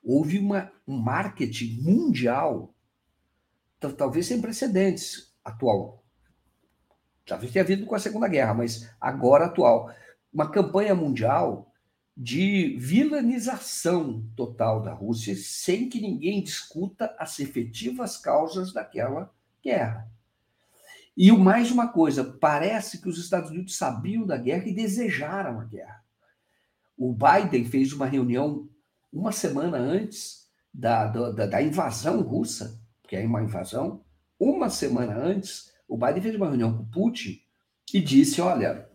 houve uma, um marketing mundial, talvez sem precedentes, atual. Talvez tenha havido com a Segunda Guerra, mas agora atual. Uma campanha mundial de vilanização total da Rússia, sem que ninguém discuta as efetivas causas daquela guerra. E mais uma coisa, parece que os Estados Unidos sabiam da guerra e desejaram a guerra. O Biden fez uma reunião uma semana antes da, da, da invasão russa, que é uma invasão, uma semana antes, o Biden fez uma reunião com o Putin e disse: olha,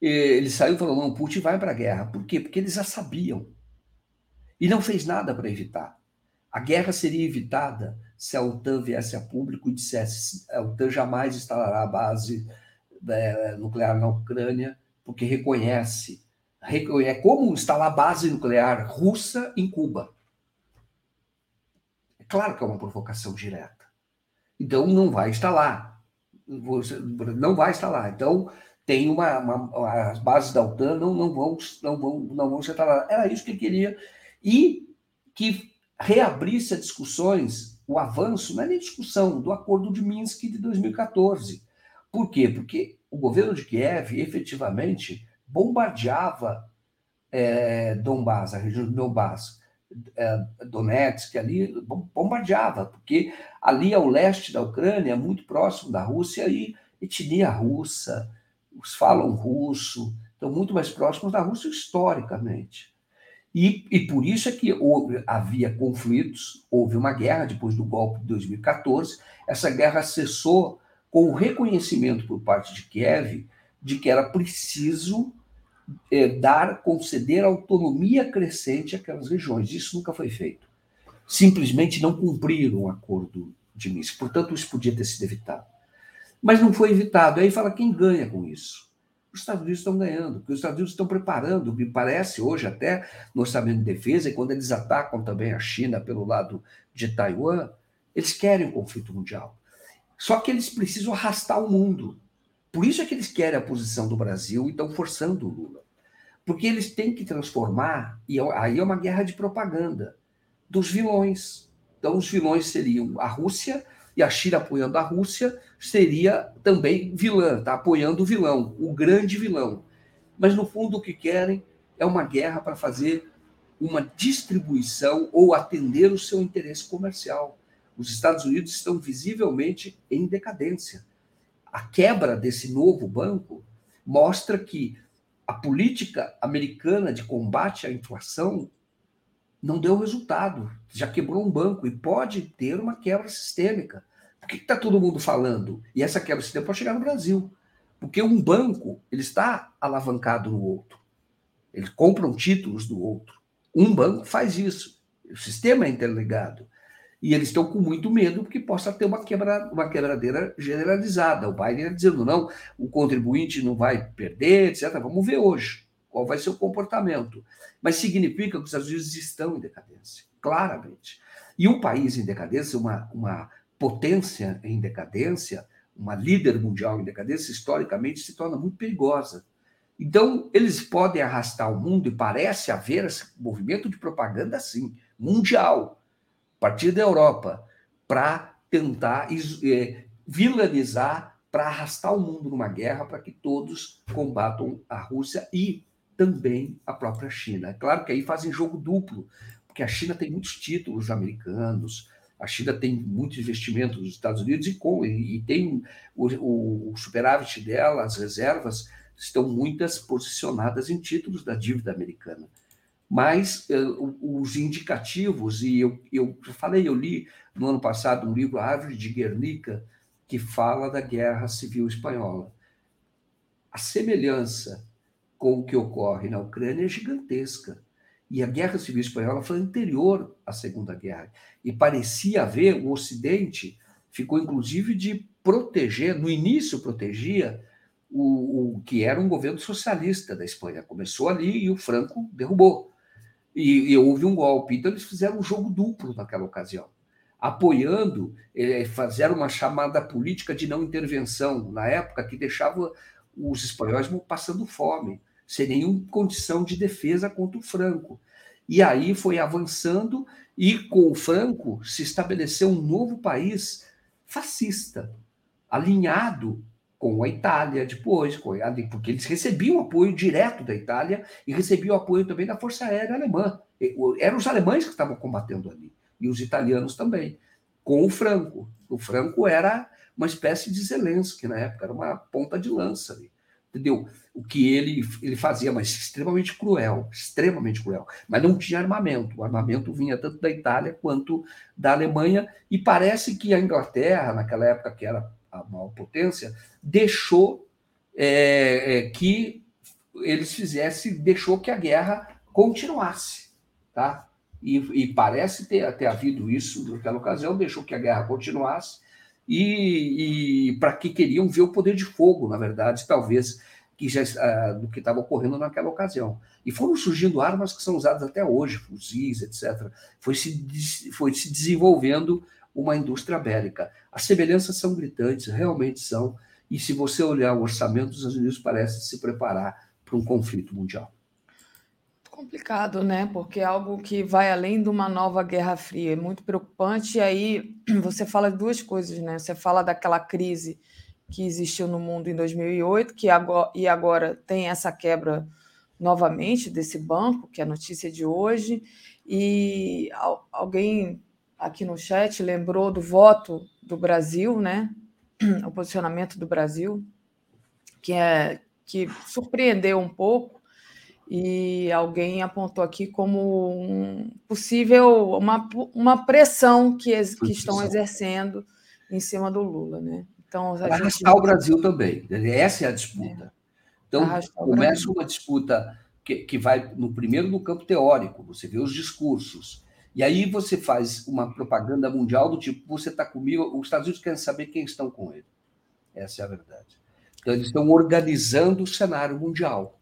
ele saiu falando, não, Putin vai para a guerra. Por quê? Porque eles já sabiam. E não fez nada para evitar. A guerra seria evitada se a OTAN viesse a público e dissesse a OTAN jamais instalará a base é, nuclear na Ucrânia, porque reconhece, reconhece como instalar base nuclear russa em Cuba. É claro que é uma provocação direta. Então não vai instalar. Não vai instalar. Então tem uma, uma, as bases da OTAN não, não vão não vão não vão ser lá. Era isso que ele queria e que reabrisse as discussões, o avanço, não é nem discussão do Acordo de Minsk de 2014. Por quê? Porque o governo de Kiev efetivamente bombardeava é, Donbass, a região do Donbass, é, Donetsk, ali bombardeava, porque ali ao leste da Ucrânia, muito próximo da Rússia, e etnia russa, os falam russo, estão muito mais próximos da Rússia historicamente. E, e por isso é que houve, havia conflitos, houve uma guerra depois do golpe de 2014. Essa guerra cessou com o reconhecimento por parte de Kiev de que era preciso é, dar, conceder autonomia crescente àquelas regiões. Isso nunca foi feito. Simplesmente não cumpriram o acordo de Minsk. Portanto, isso podia ter sido evitado. Mas não foi evitado. Aí fala quem ganha com isso. Os Estados Unidos estão ganhando, porque os Estados Unidos estão preparando, me parece, hoje até no orçamento de defesa, e quando eles atacam também a China pelo lado de Taiwan, eles querem um conflito mundial. Só que eles precisam arrastar o mundo. Por isso é que eles querem a posição do Brasil e estão forçando o Lula. Porque eles têm que transformar, e é aí é uma guerra de propaganda, dos vilões. Então, os vilões seriam a Rússia, e a China apoiando a Rússia seria também vilã, tá? apoiando o vilão, o grande vilão. Mas, no fundo, o que querem é uma guerra para fazer uma distribuição ou atender o seu interesse comercial. Os Estados Unidos estão visivelmente em decadência a quebra desse novo banco mostra que a política americana de combate à inflação não deu resultado. Já quebrou um banco e pode ter uma quebra sistêmica. Por que está todo mundo falando? E essa quebra sistêmica pode chegar no Brasil. Porque um banco ele está alavancado no outro. Eles compram títulos do outro. Um banco faz isso. O sistema é interligado. E eles estão com muito medo porque possa ter uma, quebra, uma quebradeira generalizada. O Biden dizendo, não, o contribuinte não vai perder, etc. Vamos ver hoje qual vai ser o comportamento. Mas significa que os Estados Unidos estão em decadência, claramente. E um país em decadência, uma, uma potência em decadência, uma líder mundial em decadência, historicamente se torna muito perigosa. Então, eles podem arrastar o mundo, e parece haver esse movimento de propaganda, sim, mundial partir da Europa, para tentar é, vilanizar, para arrastar o mundo numa guerra, para que todos combatam a Rússia e também a própria China. É claro que aí fazem jogo duplo, porque a China tem muitos títulos americanos, a China tem muitos investimentos nos Estados Unidos e, com, e, tem o, o, superávit dela, as reservas estão muitas posicionadas em títulos da dívida americana mas uh, os indicativos, e eu, eu falei, eu li no ano passado um livro, Árvore de Guernica, que fala da Guerra Civil Espanhola. A semelhança com o que ocorre na Ucrânia é gigantesca. E a Guerra Civil Espanhola foi anterior à Segunda Guerra. E parecia haver, o Ocidente ficou inclusive de proteger, no início protegia o, o que era um governo socialista da Espanha. Começou ali e o Franco derrubou e, e, houve um golpe. Então, eles fizeram um jogo duplo naquela ocasião, apoiando, eh, fizeram uma chamada política de não intervenção, na época, que deixava os espanhóis passando fome, sem nenhuma condição de defesa contra o Franco. E aí foi avançando, e com o Franco se estabeleceu um novo país fascista, alinhado com a Itália depois, porque eles recebiam apoio direto da Itália e recebiam apoio também da Força Aérea Alemã. Eram os alemães que estavam combatendo ali, e os italianos também, com o Franco. O Franco era uma espécie de Zelensky na época, era uma ponta de lança ali. Entendeu? O que ele, ele fazia, mas extremamente cruel, extremamente cruel. Mas não tinha armamento. O armamento vinha tanto da Itália quanto da Alemanha, e parece que a Inglaterra, naquela época que era a maior potência, deixou é, é, que eles fizessem, deixou que a guerra continuasse, tá? E, e, parece ter, ter havido isso naquela ocasião, deixou que a guerra continuasse e, e para que queriam ver o poder de fogo, na verdade, talvez que já uh, do que estava ocorrendo naquela ocasião. E foram surgindo armas que são usadas até hoje, fuzis, etc. Foi se, foi se desenvolvendo uma indústria bélica. As semelhanças são gritantes, realmente são, e se você olhar o orçamento dos Estados Unidos, parece se preparar para um conflito mundial. Complicado, né? Porque é algo que vai além de uma nova Guerra Fria, é muito preocupante. E aí você fala duas coisas, né? Você fala daquela crise que existiu no mundo em 2008, que agora, e agora tem essa quebra novamente desse banco, que é a notícia de hoje. E alguém aqui no chat lembrou do voto do Brasil, né? O posicionamento do Brasil, que é que surpreendeu um pouco e alguém apontou aqui como um possível uma, uma pressão que, que estão exercendo em cima do Lula, né? Então, gente... arrastar o Brasil também. Essa é a disputa. É. Então, começa uma disputa que, que vai no primeiro no campo teórico, você vê os discursos. E aí você faz uma propaganda mundial do tipo, você está comigo, os Estados Unidos querem saber quem estão com ele. Essa é a verdade. Então, eles estão organizando o cenário mundial.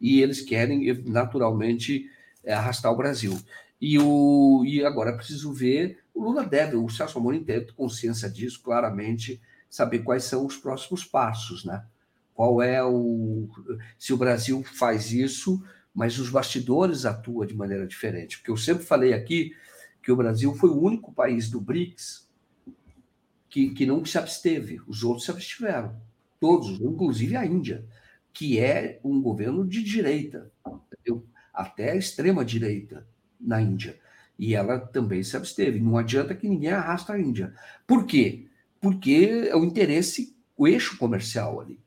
E eles querem, naturalmente, é, arrastar o Brasil. E, o, e agora preciso ver, o Lula deve, o Celso Amorim tem consciência disso, claramente, saber quais são os próximos passos, né? Qual é o. Se o Brasil faz isso, mas os bastidores atuam de maneira diferente. Porque eu sempre falei aqui que o Brasil foi o único país do BRICS que, que não se absteve, os outros se abstiveram. Todos, inclusive a Índia, que é um governo de direita, entendeu? até a extrema-direita na Índia. E ela também se absteve. Não adianta que ninguém arrasta a Índia. Por quê? Porque é o interesse, o eixo comercial ali.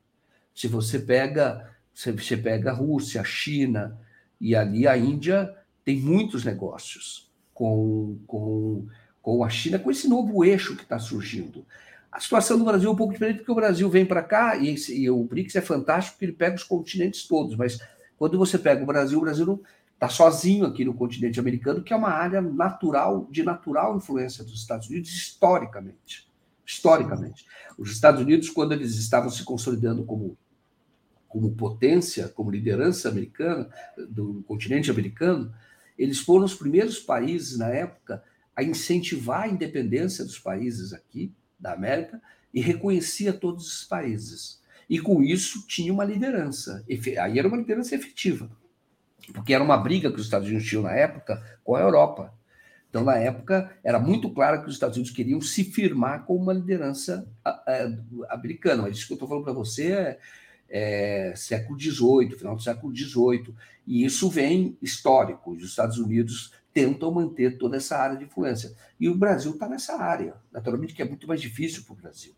Se você pega, você pega a Rússia, a China, e ali a Índia tem muitos negócios com, com, com a China, com esse novo eixo que está surgindo. A situação do Brasil é um pouco diferente, porque o Brasil vem para cá, e, e, o BRICS é fantástico, porque ele pega os continentes todos, mas quando você pega o Brasil, o Brasil está sozinho aqui no continente americano, que é uma área natural, de natural influência dos Estados Unidos, historicamente. Historicamente. Os Estados Unidos, quando eles estavam se consolidando como como potência, como liderança americana, do continente americano, eles foram os primeiros países na época a incentivar a independência dos países aqui, da América, e reconhecia todos os países. E com isso tinha uma liderança. Aí era uma liderança efetiva, porque era uma briga que os Estados Unidos tinham na época com a Europa. Então, na época, era muito claro que os Estados Unidos queriam se firmar como uma liderança americana. Mas isso que eu estou falando para você é, é, século XVIII, final do século XVIII, e isso vem histórico. Os Estados Unidos tentam manter toda essa área de influência. E o Brasil está nessa área. Naturalmente que é muito mais difícil para o Brasil.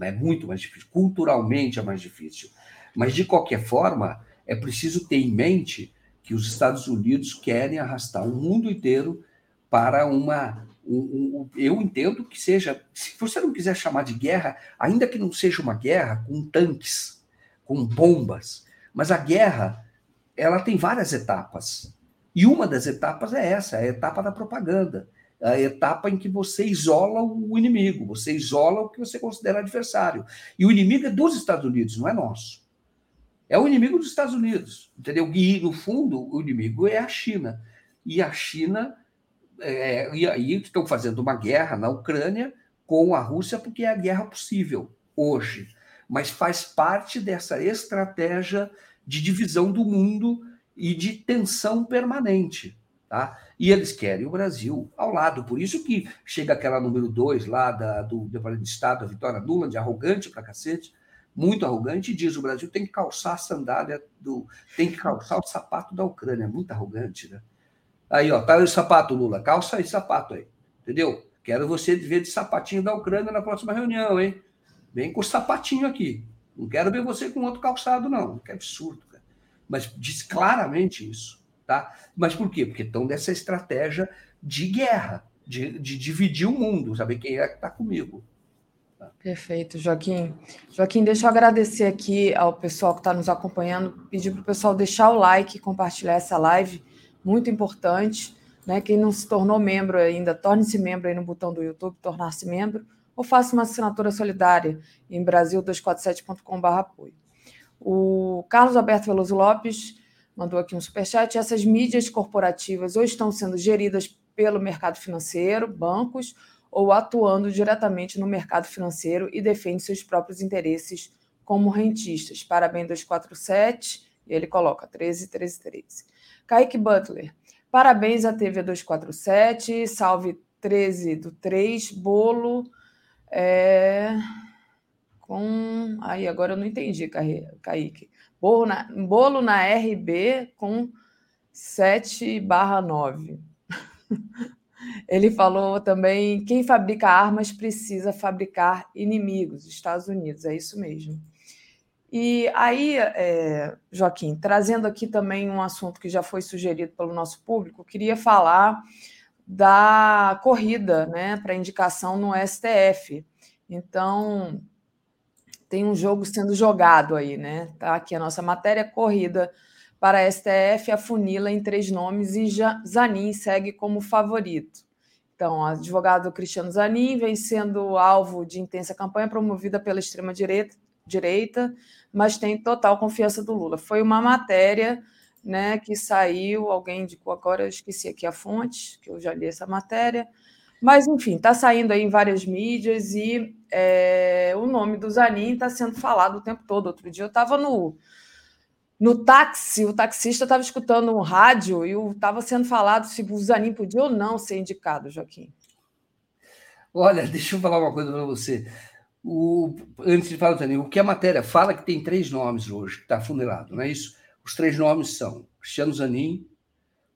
É muito mais difícil. Culturalmente é mais difícil. Mas, de qualquer forma, é preciso ter em mente que os Estados Unidos querem arrastar o mundo inteiro para uma. Um, um, eu entendo que seja. Se você não quiser chamar de guerra, ainda que não seja uma guerra com tanques, com bombas. Mas a guerra, ela tem várias etapas. E uma das etapas é essa, é a etapa da propaganda. A etapa em que você isola o inimigo, você isola o que você considera adversário. E o inimigo é dos Estados Unidos, não é nosso. É o inimigo dos Estados Unidos, entendeu? E, no fundo, o inimigo é a China. E a China, é, e aí estão fazendo uma guerra na Ucrânia com a Rússia, porque é a guerra possível hoje mas faz parte dessa estratégia de divisão do mundo e de tensão permanente. Tá? E eles querem o Brasil ao lado. Por isso que chega aquela número dois lá da, do Departamento de Estado, a Vitória Nuland, arrogante pra cacete, muito arrogante, e diz o Brasil tem que calçar a sandália do. tem que calçar o sapato da Ucrânia. Muito arrogante, né? Aí, ó, tá o sapato, Lula. Calça aí sapato aí. Entendeu? Quero você ver de sapatinho da Ucrânia na próxima reunião, hein? Vem com o sapatinho aqui. Não quero ver você com outro calçado, não. Que absurdo. Mas diz claramente isso, tá? Mas por quê? Porque estão dessa estratégia de guerra, de, de dividir o mundo, saber quem é que está comigo. Perfeito, Joaquim. Joaquim, deixa eu agradecer aqui ao pessoal que está nos acompanhando, pedir para o pessoal deixar o like, compartilhar essa live, muito importante. Né? Quem não se tornou membro ainda, torne-se membro aí no botão do YouTube, tornar-se membro ou faça uma assinatura solidária em brasil247.com.br apoio. O Carlos Alberto Veloso Lopes mandou aqui um superchat. Essas mídias corporativas ou estão sendo geridas pelo mercado financeiro, bancos, ou atuando diretamente no mercado financeiro e defendem seus próprios interesses como rentistas. Parabéns 247, e ele coloca 13, 13, 13. Kaique Butler, parabéns à TV 247, salve 13 do 3, bolo é, com. Aí, agora eu não entendi, Kaique. Bolo na, bolo na RB com 7 barra 9. Ele falou também: quem fabrica armas precisa fabricar inimigos, Estados Unidos, é isso mesmo. E aí, é, Joaquim, trazendo aqui também um assunto que já foi sugerido pelo nosso público, queria falar da corrida né, para indicação no STF. Então, tem um jogo sendo jogado aí, né? Tá aqui a nossa matéria corrida para a STF, a funila em três nomes e Zanin segue como favorito. Então, o advogado Cristiano Zanin vem sendo alvo de intensa campanha promovida pela extrema-direita, direita, mas tem total confiança do Lula. Foi uma matéria né, que saiu, alguém indicou agora, eu esqueci aqui a fonte, que eu já li essa matéria, mas, enfim, está saindo aí em várias mídias e é, o nome do Zanin está sendo falado o tempo todo. Outro dia eu estava no, no táxi, o taxista estava escutando um rádio e estava sendo falado se o Zanin podia ou não ser indicado, Joaquim. Olha, deixa eu falar uma coisa para você. O, antes de falar do Zanin, o que a matéria fala é que tem três nomes hoje, que está funilado, não é isso? Os três nomes são Cristiano Zanin,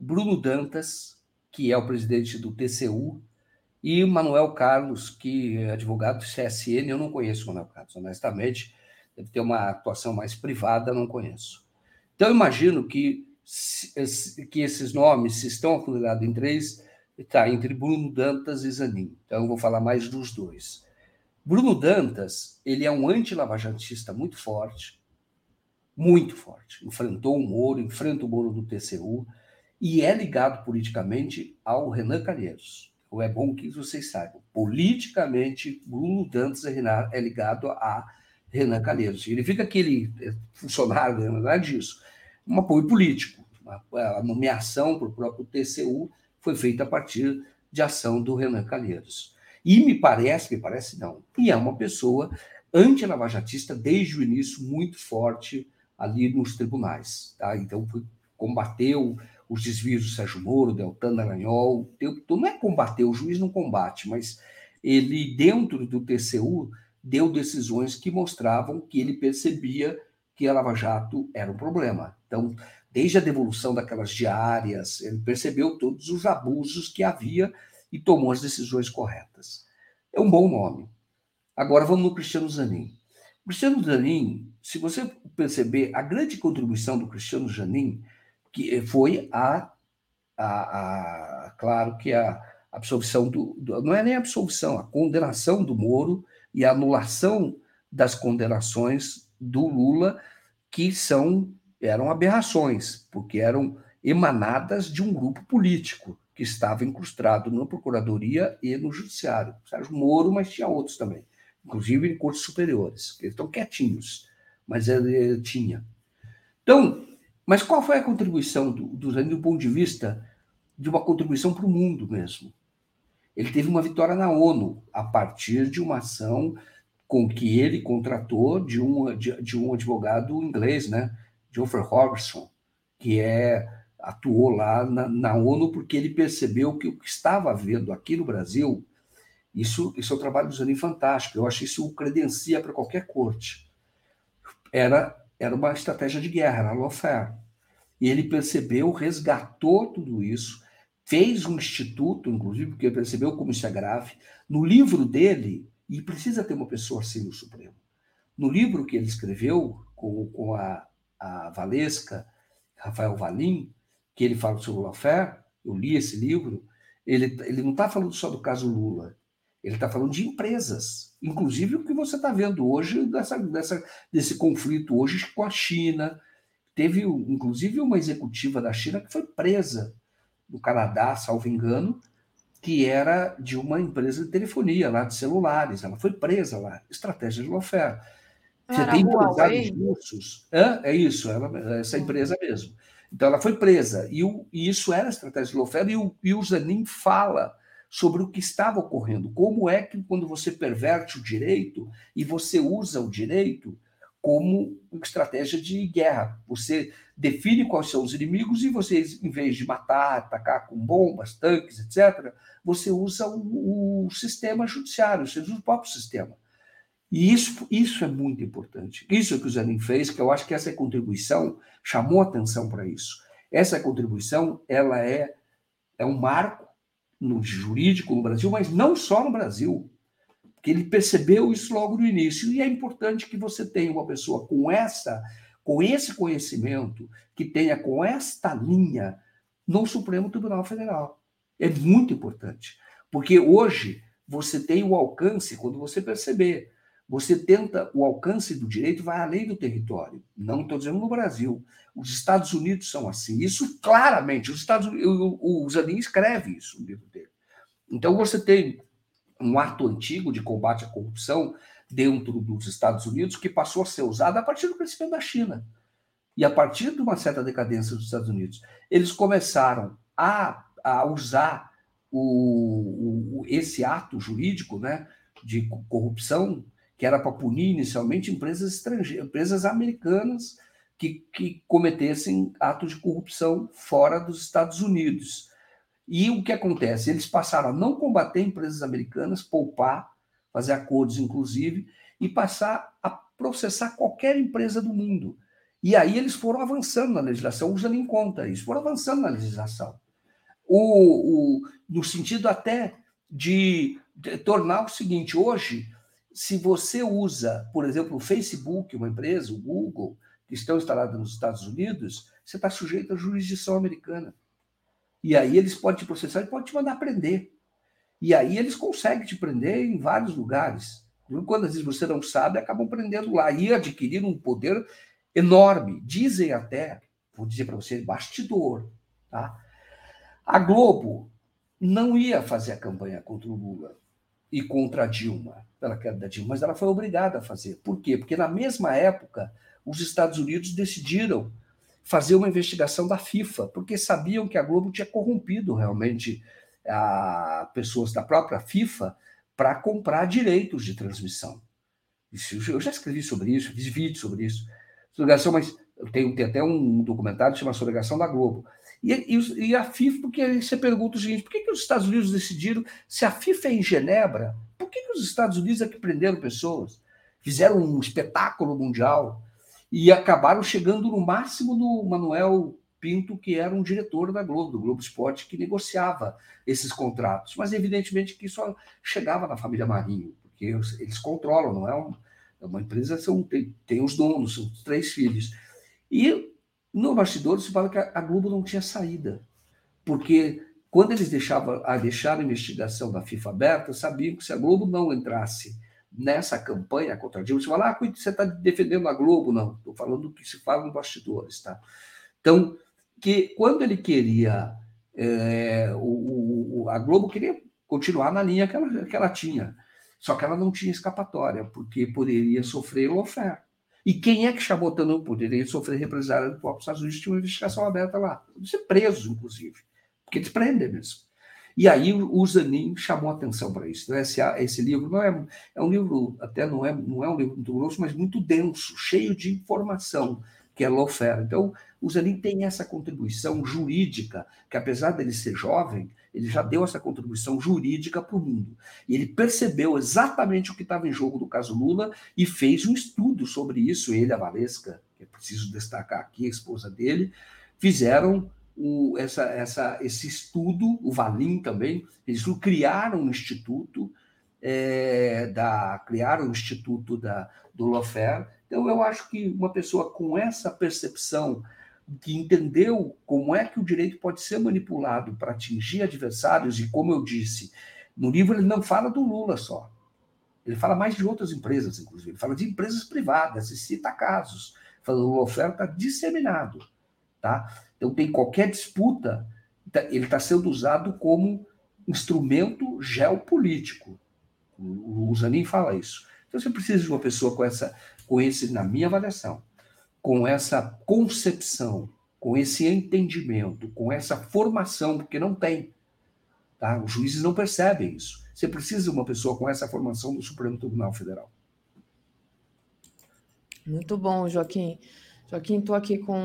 Bruno Dantas, que é o presidente do TCU, e Manuel Carlos, que é advogado do CSN, eu não conheço o Manuel Carlos, honestamente, deve ter uma atuação mais privada, não conheço. Então, eu imagino que, que esses nomes, se estão acumulados em três, está entre Bruno Dantas e Zanin. Então, eu vou falar mais dos dois. Bruno Dantas, ele é um anti-lavajantista muito forte, muito forte. Enfrentou o Moro, enfrenta o Moro do TCU e é ligado politicamente ao Renan Calheiros ou é bom que vocês saibam, politicamente, Bruno Dantas é ligado a Renan Calheiros. Significa que ele é funcionário, não é disso. Um apoio político. A nomeação para o próprio TCU foi feita a partir de ação do Renan Calheiros. E me parece, me parece não, e é uma pessoa anti-lavajatista desde o início, muito forte ali nos tribunais. Tá? Então, combateu os desvios do Sérgio Moro, Deltan. Então, não é combater, o juiz não combate, mas ele, dentro do TCU, deu decisões que mostravam que ele percebia que a Lava Jato era um problema. Então, desde a devolução daquelas diárias, ele percebeu todos os abusos que havia e tomou as decisões corretas. É um bom nome. Agora vamos no Cristiano Zanin. Cristiano Zanin, se você perceber, a grande contribuição do Cristiano Zanin que foi a, a, a claro que a absolvição do, do, não é nem a absolvição, a condenação do Moro e a anulação das condenações do Lula que são eram aberrações, porque eram emanadas de um grupo político que estava incrustado na procuradoria e no judiciário. Sérgio Moro, mas tinha outros também, inclusive em cortes superiores, que estão quietinhos, mas ele tinha. Então, mas qual foi a contribuição do, Zanin do ponto de vista de uma contribuição para o mundo mesmo? Ele teve uma vitória na ONU a partir de uma ação com que ele contratou de um, de, de um advogado inglês, né? Geoffrey Robertson, que é, atuou lá na, na, ONU porque ele percebeu que o que estava havendo aqui no Brasil, isso, isso é um trabalho do Zanin fantástico, eu acho isso credencia para qualquer corte. Era era uma estratégia de guerra, era lawfare. E ele percebeu, resgatou tudo isso, fez um instituto, inclusive, porque percebeu como isso é grave. No livro dele, e precisa ter uma pessoa assim no Supremo, no livro que ele escreveu com, com a, a Valesca, Rafael Valim, que ele fala sobre o lawfare, eu li esse livro, ele, ele não está falando só do caso Lula, ele está falando de empresas, inclusive o que você está vendo hoje dessa, dessa, desse conflito hoje com a China. Teve, inclusive, uma executiva da China que foi presa no Canadá, salvo engano, que era de uma empresa de telefonia lá, de celulares. Ela foi presa lá. Estratégia de lawfare. Você tem empresários russos. É, é isso, ela, essa hum. empresa mesmo. Então, ela foi presa. E, o, e isso era estratégia de lawfare. E o, e o Zanin fala sobre o que estava ocorrendo. Como é que, quando você perverte o direito e você usa o direito como estratégia de guerra, você define quais são os inimigos e você, em vez de matar, atacar com bombas, tanques, etc., você usa o, o sistema judiciário, você usa o próprio sistema. E isso, isso é muito importante. Isso é que o Zanin fez, que eu acho que essa contribuição chamou atenção para isso. Essa contribuição ela é, é um marco no jurídico no Brasil, mas não só no Brasil, porque ele percebeu isso logo no início. E é importante que você tenha uma pessoa com essa, com esse conhecimento, que tenha com esta linha no Supremo Tribunal Federal. É muito importante, porque hoje você tem o alcance quando você perceber. Você tenta, o alcance do direito vai além do território. Não estou dizendo no Brasil. Os Estados Unidos são assim. Isso claramente, os Estados o, o Zanin escreve isso no livro dele. Então você tem um ato antigo de combate à corrupção dentro dos Estados Unidos que passou a ser usado a partir do crescimento da China. E a partir de uma certa decadência dos Estados Unidos, eles começaram a, a usar o, o, esse ato jurídico né, de corrupção que era para punir inicialmente empresas estrangeiras, empresas americanas que, que cometessem atos de corrupção fora dos Estados Unidos. E o que acontece? Eles passaram a não combater empresas americanas, poupar, fazer acordos, inclusive, e passar a processar qualquer empresa do mundo. E aí eles foram avançando na legislação, usando em conta isso, foram avançando na legislação. O, o, no sentido até de, de tornar o seguinte: hoje, se você usa, por exemplo, o Facebook, uma empresa, o Google, que estão instaladas nos Estados Unidos, você está sujeito à jurisdição americana. E aí eles podem te processar e podem te mandar prender. E aí eles conseguem te prender em vários lugares. Quando às vezes você não sabe, acabam prendendo lá e adquirindo um poder enorme. Dizem até, vou dizer para você, bastidor. Tá? A Globo não ia fazer a campanha contra o Lula e contra Dilma, pela queda da Dilma, mas ela foi obrigada a fazer. Por quê? Porque na mesma época, os Estados Unidos decidiram fazer uma investigação da FIFA, porque sabiam que a Globo tinha corrompido realmente a pessoas da própria FIFA para comprar direitos de transmissão. eu já escrevi sobre isso, fiz vídeo sobre isso. Sonegação, mas tem, tem até um documentário que chama Sonegação da Globo. E, e, e, a FIFA, porque você pergunta o seguinte: por que, que os Estados Unidos decidiram, se a FIFA é em Genebra, por que, que os Estados Unidos é que prenderam pessoas? Fizeram um espetáculo mundial e acabaram chegando no máximo do Manuel Pinto, que era um diretor da Globo, do Globo Esporte, que negociava esses contratos. Mas evidentemente que isso chegava na família Marinho, porque eles controlam, não é, um, é uma empresa, são, tem, tem os donos, são três filhos. E no bastidor se fala que a Globo não tinha saída, porque quando eles deixavam a deixar a investigação da FIFA aberta, sabiam que se a Globo não entrasse nessa campanha contra a Dilma, você fala, ah, você está defendendo a Globo, não, estou falando do que se fala nos bastidores, tá? Então, que quando ele queria, é, o, o, a Globo queria continuar na linha que ela, que ela tinha, só que ela não tinha escapatória, porque poderia sofrer lawfare. E quem é que chamou tanto poderia sofrer represália do próprio Estados Unidos? Tinha uma investigação aberta lá. Ser preso, inclusive. Porque eles prendem mesmo. E aí o Zanin chamou atenção para isso. Então, esse, esse livro não é, é um livro, até não é, não é um livro muito grosso, mas muito denso, cheio de informação, que é lawfare. Então, o Zanin tem essa contribuição jurídica, que apesar dele ser jovem, ele já deu essa contribuição jurídica para o mundo. E ele percebeu exatamente o que estava em jogo do caso Lula e fez um estudo sobre isso. Ele, a Valesca, que é preciso destacar aqui, a esposa dele, fizeram o, essa, essa, esse estudo, o Valim também, eles criaram um instituto, é, da, criaram o um instituto da, do Lofer. Então, eu acho que uma pessoa com essa percepção que entendeu como é que o direito pode ser manipulado para atingir adversários, e como eu disse, no livro ele não fala do Lula só. Ele fala mais de outras empresas, inclusive. Ele fala de empresas privadas e cita casos. Fala, o oferta disseminado. Tá? Então, tem qualquer disputa, tá, ele está sendo usado como instrumento geopolítico. O Zanin fala isso. Então, você precisa de uma pessoa com essa, com esse, na minha avaliação, com essa concepção, com esse entendimento, com essa formação, porque não tem. Tá? Os juízes não percebem isso. Você precisa de uma pessoa com essa formação do Supremo Tribunal Federal. Muito bom, Joaquim. Joaquim, estou aqui com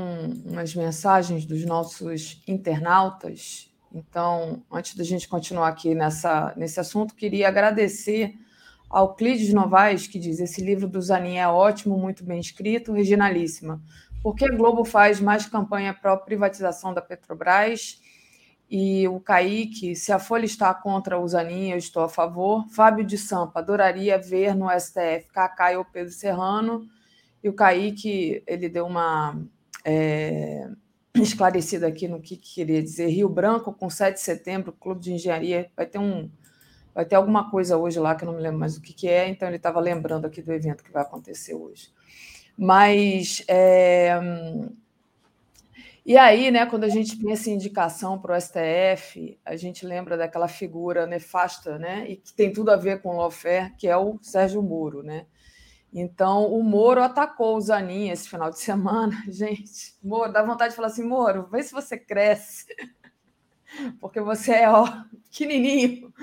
umas mensagens dos nossos internautas. Então, antes da gente continuar aqui nessa, nesse assunto, queria agradecer Alclides Novaes, que diz: esse livro do Zanin é ótimo, muito bem escrito, originalíssima. Por que a Globo faz mais campanha para privatização da Petrobras? E o Kaique, se a Folha está contra o Zanin, eu estou a favor. Fábio de Sampa, adoraria ver no STF Cacá ou Pedro Serrano. E o Kaique, ele deu uma é, esclarecida aqui no que queria dizer. Rio Branco, com 7 de setembro, Clube de Engenharia, vai ter um Vai ter alguma coisa hoje lá que eu não me lembro mais o que, que é, então ele estava lembrando aqui do evento que vai acontecer hoje. Mas. É... E aí, né, quando a gente pensa em indicação para o STF, a gente lembra daquela figura nefasta, né, e que tem tudo a ver com o lawfare, que é o Sérgio Moro, né? Então, o Moro atacou o Zanin esse final de semana. Gente, Moro, dá vontade de falar assim, Moro, vê se você cresce porque você é ó, pequenininho.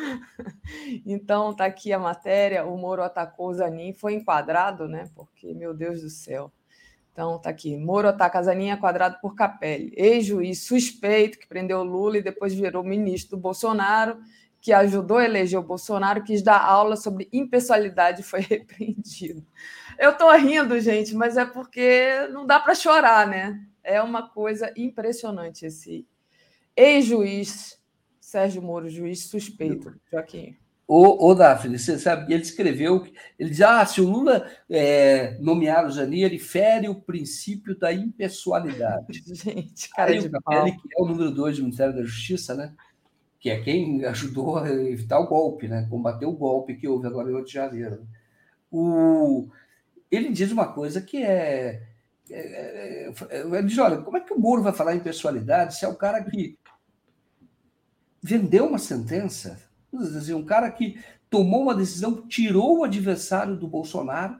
Então, tá aqui a matéria, o Moro atacou o Zanin, foi enquadrado, né? Porque, meu Deus do céu. Então, tá aqui, Moro ataca Zanin, quadrado por Capelli. Ex-juiz suspeito que prendeu Lula e depois virou ministro do Bolsonaro, que ajudou a eleger o Bolsonaro, quis dar aula sobre impessoalidade e foi repreendido. Eu tô rindo, gente, mas é porque não dá para chorar, né? É uma coisa impressionante esse ex-juiz Sérgio Moro, juiz suspeito, Joaquim. Ô, ô Daphne, você sabe, ele escreveu, ele diz, ah, se o Lula é, nomear o Jani, ele fere o princípio da impessoalidade. Gente, cara Aí, de pau. Ele, que é o número dois do Ministério da Justiça, né? Que é quem ajudou a evitar o golpe, né? Combater o golpe que houve agora em 8 de janeiro. O, ele diz uma coisa que é, é, é, é ele diz, olha, como é que o Moro vai falar em pessoalidade se é o cara que vendeu uma sentença. Um cara que tomou uma decisão, tirou o adversário do Bolsonaro,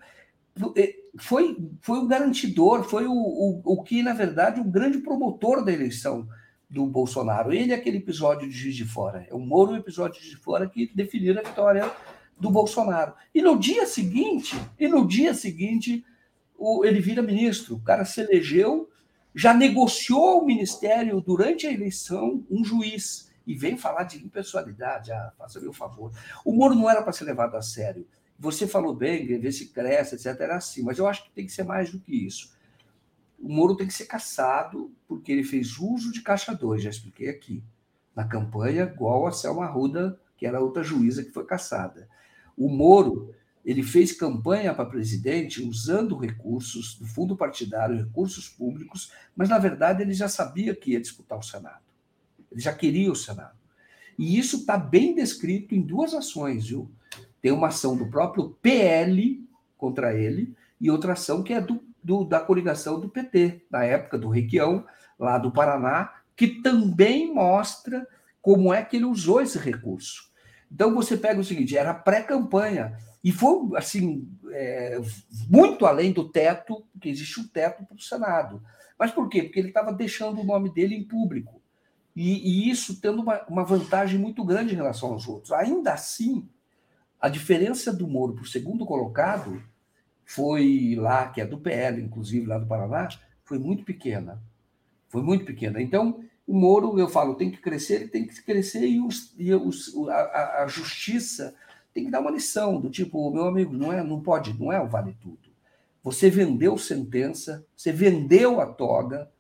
é, foi, foi o garantidor, foi o, o, o que, na verdade, o grande promotor da eleição do Bolsonaro. Ele é aquele episódio de Juiz de Fora. É o Moro, o episódio de Juiz de Fora, que definiram a vitória do Bolsonaro. E no dia seguinte, e no dia seguinte, o, ele vira ministro. O cara se elegeu, já negociou o ministério durante a eleição um juiz e vem falar de impessoalidade. Ah, faça-me o favor. O Moro não era para ser levado a sério. Você falou bem, ver se cresce, etc. Era assim, mas eu acho que tem que ser mais do que isso. O Moro tem que ser caçado porque ele fez uso de caixa 2, já expliquei aqui, na campanha, igual a Selma Ruda, que era outra juíza que foi caçada. O Moro ele fez campanha para presidente usando recursos do fundo partidário, recursos públicos, mas na verdade ele já sabia que ia disputar o Senado. Ele já queria o Senado. E isso está bem descrito em duas ações, viu? Tem uma ação do próprio PL contra ele e outra ação que é do, do da coligação do PT, na época do Requião, lá do Paraná, que também mostra como é que ele usou esse recurso. Então você pega o seguinte: era pré-campanha. E foi assim, é, muito além do teto, porque existe um teto para o Senado. Mas por quê? Porque ele estava deixando o nome dele em público. E, e isso tendo uma, uma, vantagem muito grande em relação aos outros. Ainda assim, a diferença do Moro para o segundo colocado foi lá, que é do PL, inclusive lá do Paraná, foi muito pequena. Foi muito pequena. Então, o Moro, eu falo, tem que crescer, ele tem que crescer e, os, e os, a, a, justiça tem que dar uma lição do tipo, meu amigo, não é, não pode, não é o vale tudo. Você vendeu sentença, você vendeu a toga,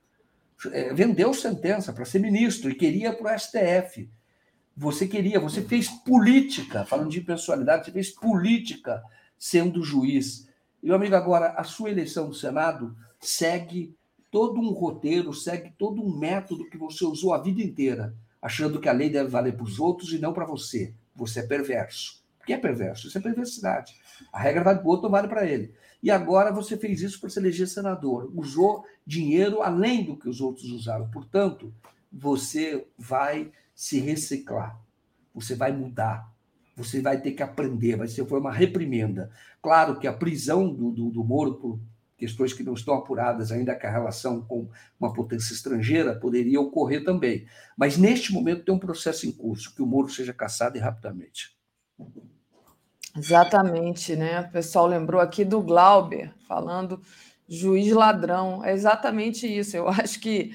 vendeu sentença para ser ministro e queria para o STF. Você queria, você fez política, falando de impessoalidade, você fez política sendo juiz. Meu amigo, agora, a sua eleição do Senado segue todo um roteiro, segue todo um método que você usou a vida inteira, achando que a lei deve valer para os outros e não para você. Você é perverso. O que é perverso? Isso é perversidade. A regra vale para o outro, não vale para ele e agora você fez isso para se eleger senador. Usou dinheiro além do que os outros usaram. Portanto, você vai se reciclar, você vai mudar, você vai ter que aprender, vai ser foi uma reprimenda. Claro que a prisão do, do, do Moro por questões que não estão apuradas ainda com a relação com uma potência estrangeira poderia ocorrer também. Mas neste momento tem um processo em curso, que o Moro seja caçado e rapidamente. Exatamente, né? O pessoal lembrou aqui do Glauber, falando juiz ladrão. É exatamente isso. Eu acho que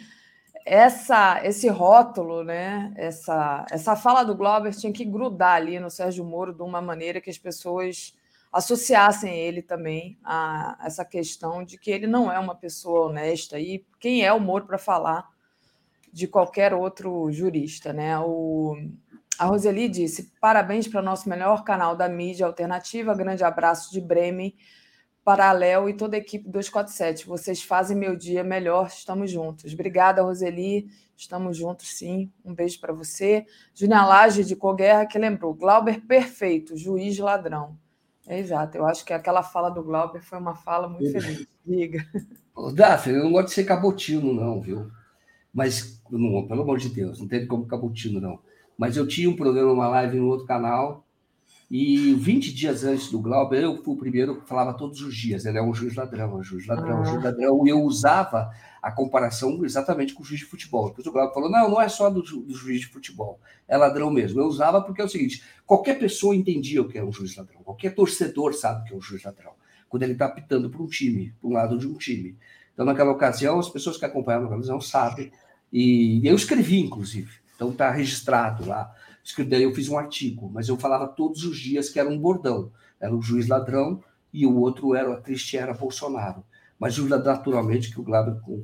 essa, esse rótulo, né? Essa, essa fala do Glauber tinha que grudar ali no Sérgio Moro de uma maneira que as pessoas associassem ele também a essa questão de que ele não é uma pessoa honesta. E quem é o Moro para falar de qualquer outro jurista, né? O a Roseli disse: parabéns para o nosso melhor canal da mídia alternativa. Grande abraço de Bremen Paralel e toda a equipe 247. Vocês fazem meu dia melhor, estamos juntos. Obrigada, Roseli. Estamos juntos, sim. Um beijo para você. Júnior Laje de Coguerra que lembrou: Glauber perfeito, juiz ladrão. É exato, eu acho que aquela fala do Glauber foi uma fala muito feliz. Diga. Daphne, eu não gosto de ser cabotino, não, viu? Mas, não, pelo amor de Deus, não tem como cabotino, não. Mas eu tinha um programa, uma live no outro canal, e 20 dias antes do Glauber, eu fui o primeiro que falava todos os dias. Ele é um juiz ladrão, um juiz ladrão, um juiz ah. ladrão. E eu usava a comparação exatamente com o juiz de futebol. Depois o Glauber falou: não, não é só do, do, juiz de futebol, é ladrão mesmo. Eu usava porque é o seguinte: qualquer pessoa entendia o que é um juiz ladrão, qualquer torcedor sabe o que é um juiz ladrão, quando ele está apitando para um time, para um lado de um time. Então, naquela ocasião, as pessoas que acompanhavam a televisão sabem, e eu escrevi, inclusive, então está registrado lá. Daí eu fiz um artigo, mas eu falava todos os dias que era um bordão. Era o juiz ladrão e o outro era a triste era Bolsonaro. Mas naturalmente que o Glauber, com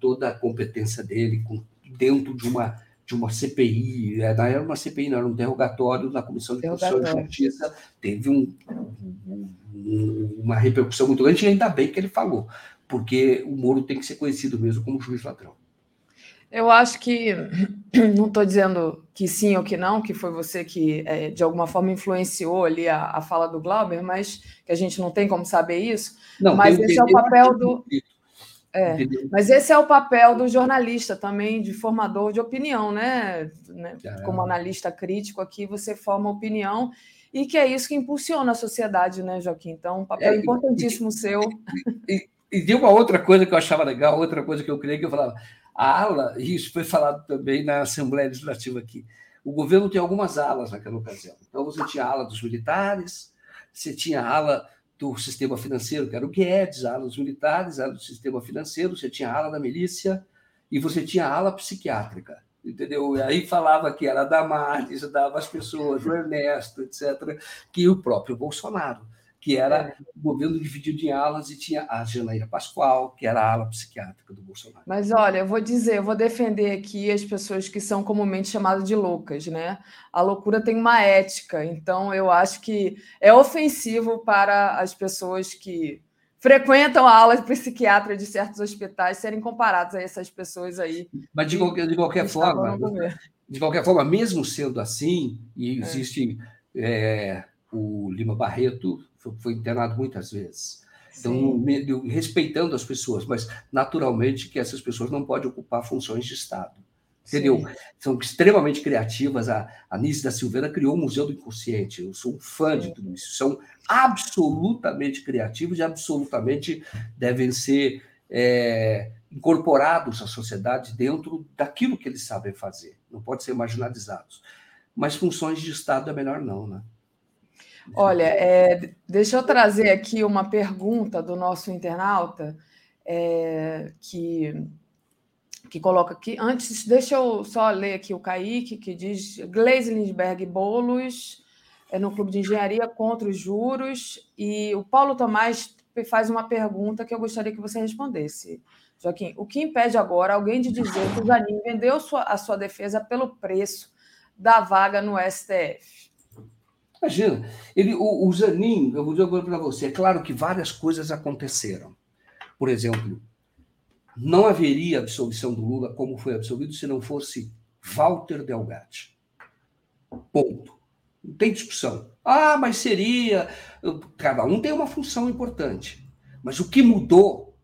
toda a competência dele, com, dentro de uma, de uma CPI, é, não era uma CPI, não era um interrogatório na Comissão de Constituição e Justiça, teve um, um, uma repercussão muito grande, e ainda bem que ele falou, porque o Moro tem que ser conhecido mesmo como juiz ladrão. Eu acho que não estou dizendo que sim ou que não, que foi você que é, de alguma forma influenciou ali a, a, fala do Glauber, mas que a gente não tem como saber isso. Não, mas esse é o papel do. É, mas esse é o papel do jornalista também, de formador de opinião, né? né? Como analista crítico aqui, você forma opinião e que é isso que impulsiona a sociedade, né, Joaquim? Então, um papel é, importantíssimo e, seu. E, e, e, uma outra coisa que eu achava legal, outra coisa que eu creio que eu falava, a ala, isso foi falado também na Assembleia Legislativa aqui, o governo tem algumas alas naquela ocasião. Então, você tinha a ala dos militares, você tinha a ala do sistema financeiro, que era o Guedes, a ala dos militares, a ala do sistema financeiro, você tinha a ala da milícia e você tinha a ala psiquiátrica, entendeu? E aí falava que era a Damares, dava as pessoas, o Ernesto, etc., que o próprio Bolsonaro que era é. o governo dividido em alas e tinha a Janaína Pascoal, que era a ala psiquiátrica do Bolsonaro. Mas olha, eu vou dizer, eu vou defender aqui as pessoas que são comumente chamadas de loucas, né? A loucura tem uma ética, então eu acho que é ofensivo para as pessoas que frequentam a ala psiquiatra de certos hospitais serem comparadas a essas pessoas aí. Mas de qualquer, de qualquer forma, de qualquer forma, mesmo sendo assim, e é. existe é. É, o Lima Barreto foi internado muitas vezes. Então, respeitando as pessoas, mas naturalmente que essas pessoas não podem ocupar funções de Estado. Entendeu? Sim. São extremamente criativas. A Anice da Silveira criou o Museu do Inconsciente. Eu sou um fã de tudo isso. São absolutamente criativos e absolutamente devem ser é, incorporados à sociedade dentro daquilo que eles sabem fazer. Não pode ser marginalizados. Mas funções de Estado é melhor não, né? Olha, é, deixa eu trazer aqui uma pergunta do nosso internauta é, que, que coloca aqui. Antes, deixa eu só ler aqui o Kaique, que diz Gleisi Lindbergh Bolos é no Clube de Engenharia contra os juros. E o Paulo Tomás faz uma pergunta que eu gostaria que você respondesse. Joaquim, o que impede agora alguém de dizer que o Zanin vendeu sua, a sua defesa pelo preço da vaga no STF? Imagina, ele, o, o Zanin, eu vou dizer para você, é claro que várias coisas aconteceram. Por exemplo, não haveria absolvição do Lula como foi absolvido se não fosse Walter Delgatti. Ponto. Não tem discussão. Ah, mas seria. Cada um tem uma função importante. Mas o que mudou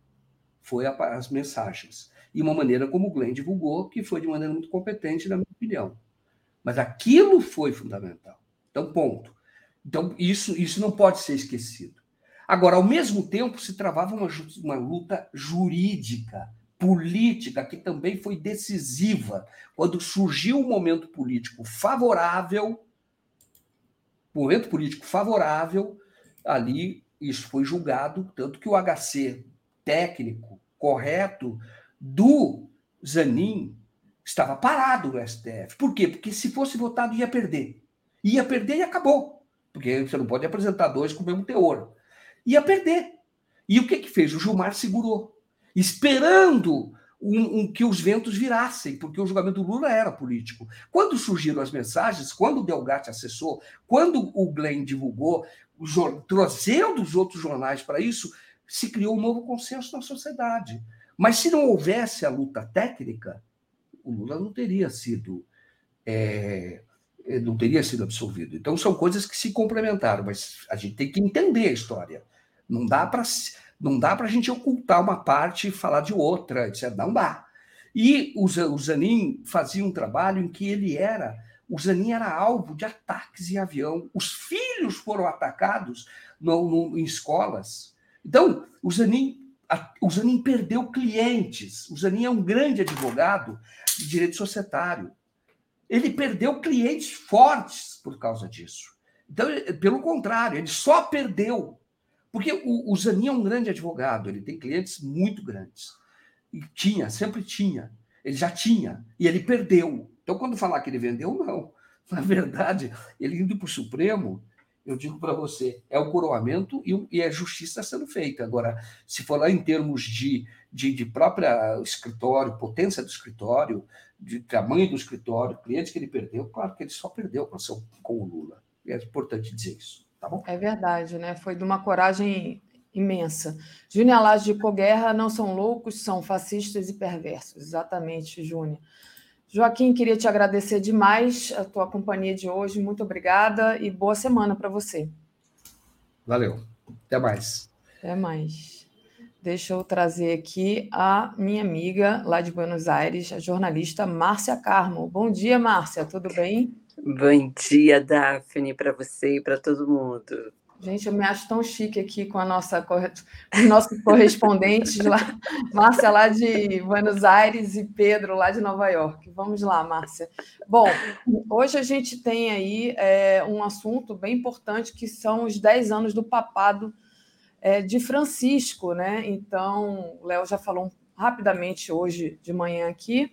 foi as mensagens. E uma maneira como o Glenn divulgou, que foi de maneira muito competente, na minha opinião. Mas aquilo foi fundamental. Então, ponto. Então, isso, isso não pode ser esquecido. Agora, ao mesmo tempo, se travava uma, uma luta jurídica, política, que também foi decisiva. Quando surgiu um momento político favorável, momento político favorável, ali isso foi julgado, tanto que o HC técnico correto do Zanin estava parado no STF. Por quê? Porque se fosse votado ia perder ia perder e acabou. Porque você não pode apresentar dois com o mesmo teor. Ia perder. E o que que fez? O Gilmar segurou, esperando um, um, que os ventos virassem, porque o julgamento do Lula era político. Quando surgiram as mensagens, quando o Delgatti acessou, quando o Glenn divulgou, trazendo os outros jornais para isso, se criou um novo consenso na sociedade. Mas se não houvesse a luta técnica, o Lula não teria sido é, não teria sido absolvido. Então são coisas que se complementaram, mas a gente tem que entender a história. Não dá para não dá para a gente ocultar uma parte e falar de outra, etc. Não dá. E o Zanin fazia um trabalho em que ele era, o Zanin era alvo de ataques em avião. Os filhos foram atacados no, no, em escolas. Então, o Zanin, a, o Zanin perdeu clientes. O Zanin é um grande advogado de direito societário. Ele perdeu clientes fortes por causa disso. Então, pelo contrário, ele só perdeu porque o, o Zanin é um grande advogado, ele tem clientes muito grandes. E tinha, sempre tinha. Ele já tinha, e ele perdeu. Então, quando falar que ele vendeu, não. Na verdade, ele indo para o Supremo, eu digo para você, é o coroamento e, e é justiça sendo feita. Agora, se for lá em termos de, de, de própria escritório, potência do escritório, de tamanho do escritório, clientes que ele perdeu, claro que ele só perdeu com o Lula. É importante dizer isso. Tá bom? É verdade, né? Foi de uma coragem imensa. Júnior Laje de Coguerra não são loucos, são fascistas e perversos. Exatamente, Júnior. Joaquim, queria te agradecer demais a tua companhia de hoje. Muito obrigada e boa semana para você. Valeu. Até mais. Até mais. Deixa eu trazer aqui a minha amiga lá de Buenos Aires, a jornalista Márcia Carmo. Bom dia, Márcia, tudo bem? Bom dia, Daphne, para você e para todo mundo. Gente, eu me acho tão chique aqui com a nossa os nossos correspondentes lá, Márcia lá de Buenos Aires e Pedro lá de Nova York. Vamos lá, Márcia. Bom, hoje a gente tem aí é, um assunto bem importante que são os 10 anos do papado é, de Francisco, né? Então, o Léo já falou rapidamente hoje de manhã aqui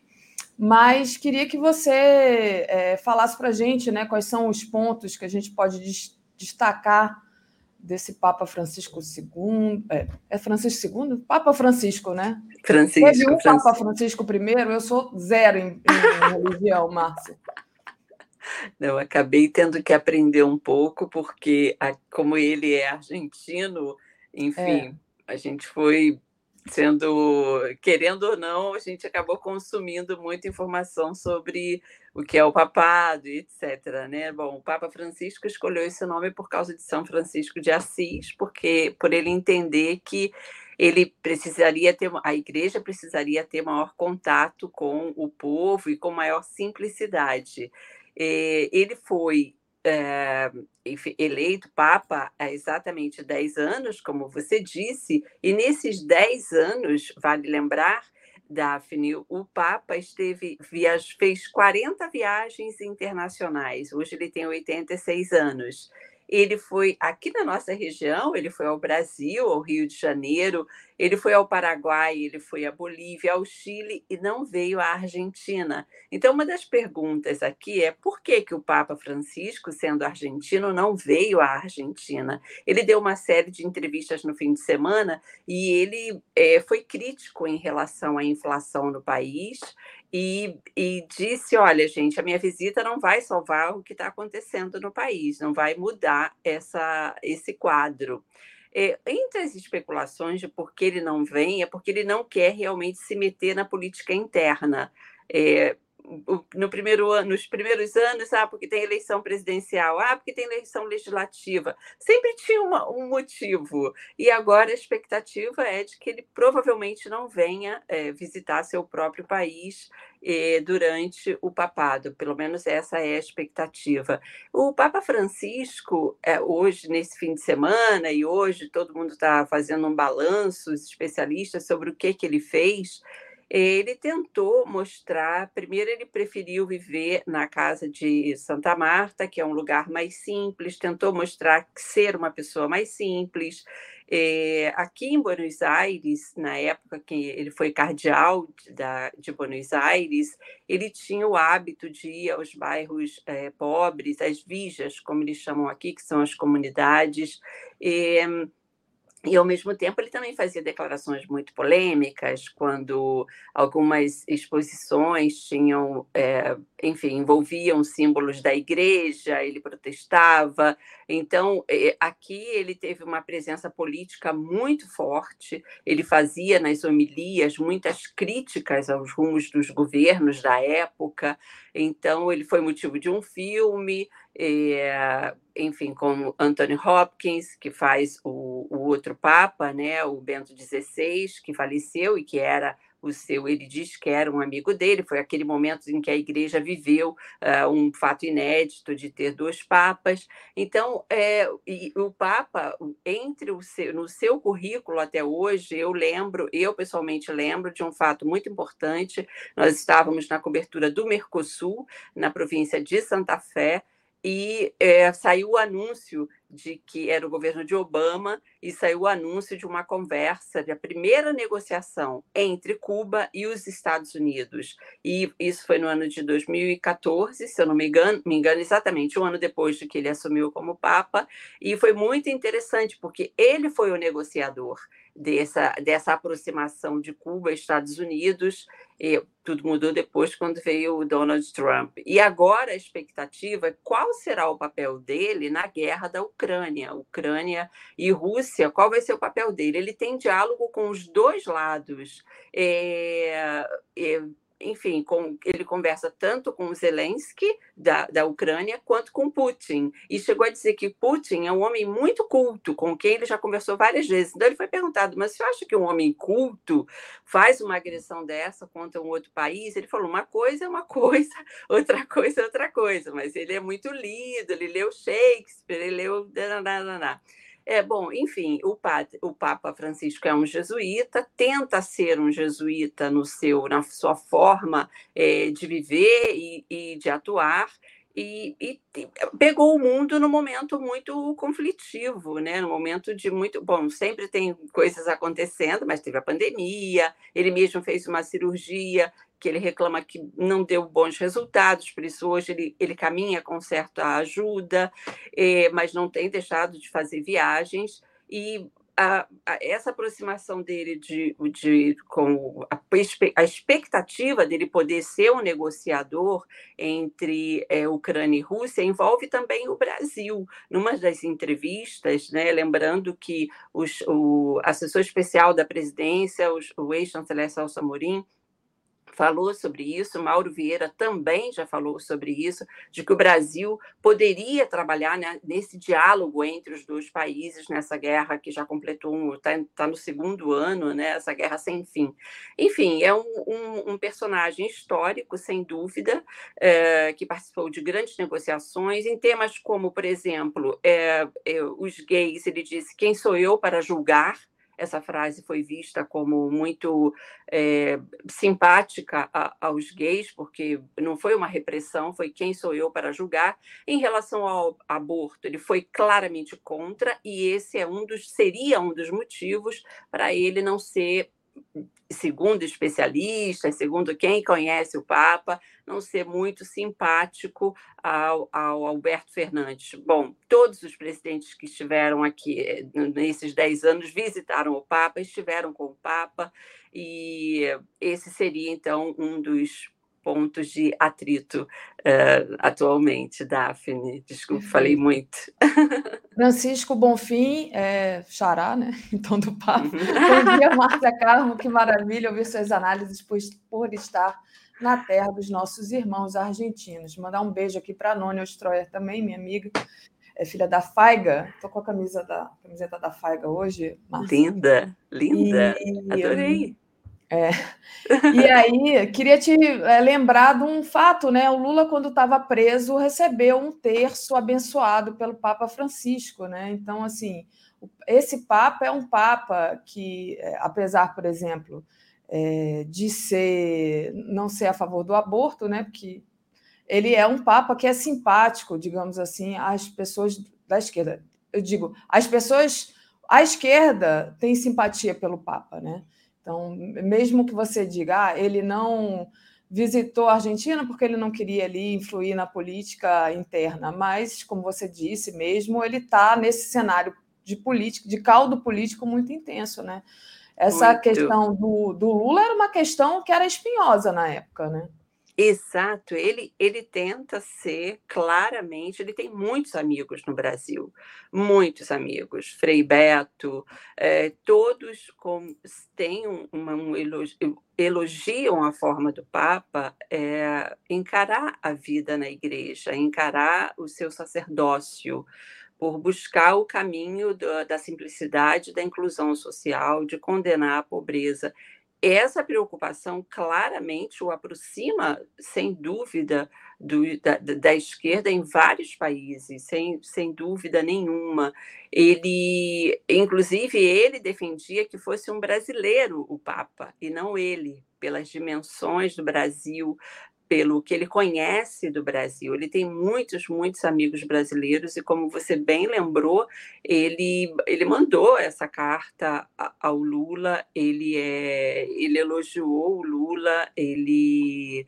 mas queria que você é, falasse para a gente né, quais são os pontos que a gente pode des destacar desse Papa Francisco II. É, é, Francisco II? Papa Francisco, né? Francisco. Teve um Francisco. Papa Francisco I, eu sou zero em, em religião, Márcia. Não, acabei tendo que aprender um pouco, porque a, como ele é argentino, enfim, é. a gente foi sendo, querendo ou não, a gente acabou consumindo muita informação sobre o que é o papado, etc. Né? Bom, o Papa Francisco escolheu esse nome por causa de São Francisco de Assis, porque por ele entender que ele precisaria ter, a igreja precisaria ter maior contato com o povo e com maior simplicidade. Eh, ele foi é, eleito Papa há exatamente 10 anos, como você disse, e nesses 10 anos, vale lembrar, Daphne, o Papa esteve viaj fez 40 viagens internacionais. Hoje ele tem 86 anos. Ele foi aqui na nossa região, ele foi ao Brasil, ao Rio de Janeiro, ele foi ao Paraguai, ele foi à Bolívia, ao Chile e não veio à Argentina. Então, uma das perguntas aqui é por que, que o Papa Francisco, sendo argentino, não veio à Argentina? Ele deu uma série de entrevistas no fim de semana e ele é, foi crítico em relação à inflação no país e, e, disse: Olha, gente, a minha visita não vai salvar o que está acontecendo no país, não vai mudar essa, esse quadro. É, entre as especulações de por que ele não vem, é porque ele não quer realmente se meter na política interna. É, no primeiro ano, nos primeiros anos, ah, porque tem eleição presidencial, ah, porque tem eleição legislativa. Sempre tinha uma, um motivo. E agora a expectativa é de que ele provavelmente não venha é, visitar seu próprio país eh, durante o papado. Pelo menos essa é a expectativa. O Papa Francisco, é, hoje, nesse fim de semana, e hoje todo mundo está fazendo um balanço, os especialistas, sobre o que, que ele fez ele tentou mostrar, primeiro ele preferiu viver na casa de Santa Marta, que é um lugar mais simples, tentou mostrar ser uma pessoa mais simples. É, aqui em Buenos Aires, na época que ele foi cardeal de, da, de Buenos Aires, ele tinha o hábito de ir aos bairros é, pobres, as vijas, como eles chamam aqui, que são as comunidades, é, e, ao mesmo tempo, ele também fazia declarações muito polêmicas, quando algumas exposições tinham, é, enfim, envolviam símbolos da igreja, ele protestava. Então, é, aqui ele teve uma presença política muito forte, ele fazia nas homilias muitas críticas aos rumos dos governos da época, então ele foi motivo de um filme, é, enfim, com Anthony Hopkins, que faz o, o, outro Papa, né, o Bento XVI, que faleceu e que era o seu, ele diz que era um amigo dele, foi aquele momento em que a igreja viveu uh, um fato inédito de ter dois papas. Então, é, o Papa, entre o seu, no seu currículo até hoje, eu lembro, eu pessoalmente lembro de um fato muito importante. Nós estávamos na cobertura do Mercosul, na província de Santa Fé, e é, saiu o anúncio de que era o governo de Obama e saiu o anúncio de uma conversa, da primeira negociação entre Cuba e os Estados Unidos. E isso foi no ano de 2014, se eu não me engano, me engano exatamente um ano depois de que ele assumiu como Papa, e foi muito interessante porque ele foi o negociador dessa, dessa aproximação de Cuba e Estados Unidos. E tudo mudou depois quando veio o Donald Trump. E agora a expectativa é qual será o papel dele na guerra da Ucrânia, Ucrânia e Rússia, qual vai ser o papel dele? Ele tem diálogo com os dois lados. É, é, enfim, com, ele conversa tanto com Zelensky, da, da Ucrânia, quanto com Putin. E chegou a dizer que Putin é um homem muito culto, com quem ele já conversou várias vezes. Então, ele foi perguntado, mas você acha que um homem culto faz uma agressão dessa contra um outro país? Ele falou, uma coisa é uma coisa, outra coisa é outra coisa. Mas ele é muito lido, ele leu Shakespeare, ele leu... É, bom, enfim, o, padre, o Papa Francisco é um jesuíta, tenta ser um jesuíta no seu, na sua forma é, de viver e, e de atuar, e, e, pegou o mundo num momento muito conflitivo, né? No momento de muito bom, sempre tem coisas acontecendo, mas teve a pandemia. Ele mesmo fez uma cirurgia que ele reclama que não deu bons resultados, por isso hoje ele, ele caminha com certa ajuda, eh, mas não tem deixado de fazer viagens. E a, a, essa aproximação dele de, de, com a, a, expectativa dele poder ser um negociador entre é, Ucrânia e Rússia envolve também o Brasil. Numa das entrevistas, né, lembrando que os, o assessor especial da presidência, os, o ex-chanceler Celso Amorim, falou sobre isso, Mauro Vieira também já falou sobre isso, de que o Brasil poderia trabalhar né, nesse diálogo entre os dois países nessa guerra que já completou, está tá no segundo ano, né, essa guerra sem fim. Enfim, é um, um, um personagem histórico, sem dúvida, é, que participou de grandes negociações em temas como, por exemplo, é, é, os gays, ele disse, quem sou eu para julgar? Essa frase foi vista como muito é, simpática a, aos gays, porque não foi uma repressão, foi quem sou eu para julgar. Em relação ao aborto, ele foi claramente contra, e esse é um dos, seria um dos motivos para ele não ser segundo especialistas, segundo quem conhece o Papa, não ser muito simpático ao, ao, Alberto Fernandes. Bom, todos os presidentes que estiveram aqui eh, nesses dez anos visitaram o Papa, estiveram com o Papa, e esse seria, então, um dos pontos de atrito uh, atualmente, Daphne. Desculpe, falei muito. Francisco Bonfim, é, xará, né? Então, do papo. Bom dia, Márcia Carmo, que maravilha ouvir suas análises por, por estar na terra dos nossos irmãos argentinos. Mandar um beijo aqui para a Nônia Ostroyer também, minha amiga, é filha da Faiga. Estou com a camisa da, camiseta da Faiga hoje. Márcia. Linda, linda. E, Adorei. É. E aí, queria te é, lembrar de um fato, né? O Lula, quando estava preso, recebeu um terço abençoado pelo Papa Francisco, né? Então, assim, esse Papa é um Papa que, é, apesar, por exemplo, é, de ser não ser a favor do aborto, né? Porque ele é um Papa que é simpático, digamos assim, às pessoas da esquerda. Eu digo, as pessoas à esquerda têm simpatia pelo Papa, né? Então, mesmo que você diga, ah, ele não visitou a Argentina porque ele não queria ali influir na política interna, mas, como você disse mesmo, ele está nesse cenário de política, de caldo político muito intenso, né? Essa muito. questão do, do Lula era uma questão que era espinhosa na época, né? Exato, ele, ele tenta ser claramente, ele tem muitos amigos no Brasil, muitos amigos, Frei Beto, é, todos com, têm uma, um elogio, elogiam a forma do Papa é, encarar a vida na igreja, encarar o seu sacerdócio, por buscar o caminho da simplicidade, da inclusão social, de condenar a pobreza essa preocupação claramente o aproxima, sem dúvida, do, da, da, esquerda em vários países, sem, sem dúvida nenhuma. Ele, inclusive, ele defendia que fosse um brasileiro o Papa, e não ele, pelas dimensões do Brasil, pelo que ele conhece do Brasil. Ele tem muitos, muitos amigos brasileiros e, como você bem lembrou, ele, ele mandou essa carta ao Lula, ele, é, ele elogiou o Lula, ele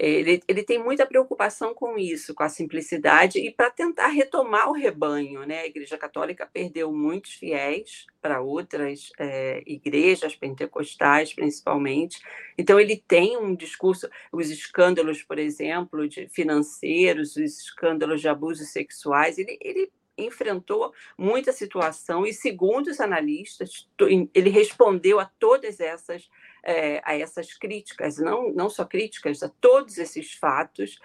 ele, ele tem muita preocupação com isso, com a simplicidade e para tentar retomar o rebanho. Né? A Igreja Católica perdeu muitos fiéis para outras é, igrejas pentecostais, principalmente. Então, ele tem um discurso, os escândalos, por exemplo, de financeiros, os escândalos de abusos sexuais, ele, ele enfrentou muita situação e, segundo os analistas, ele respondeu a todas essas é, a essas críticas, não, não só críticas, a todos esses fatos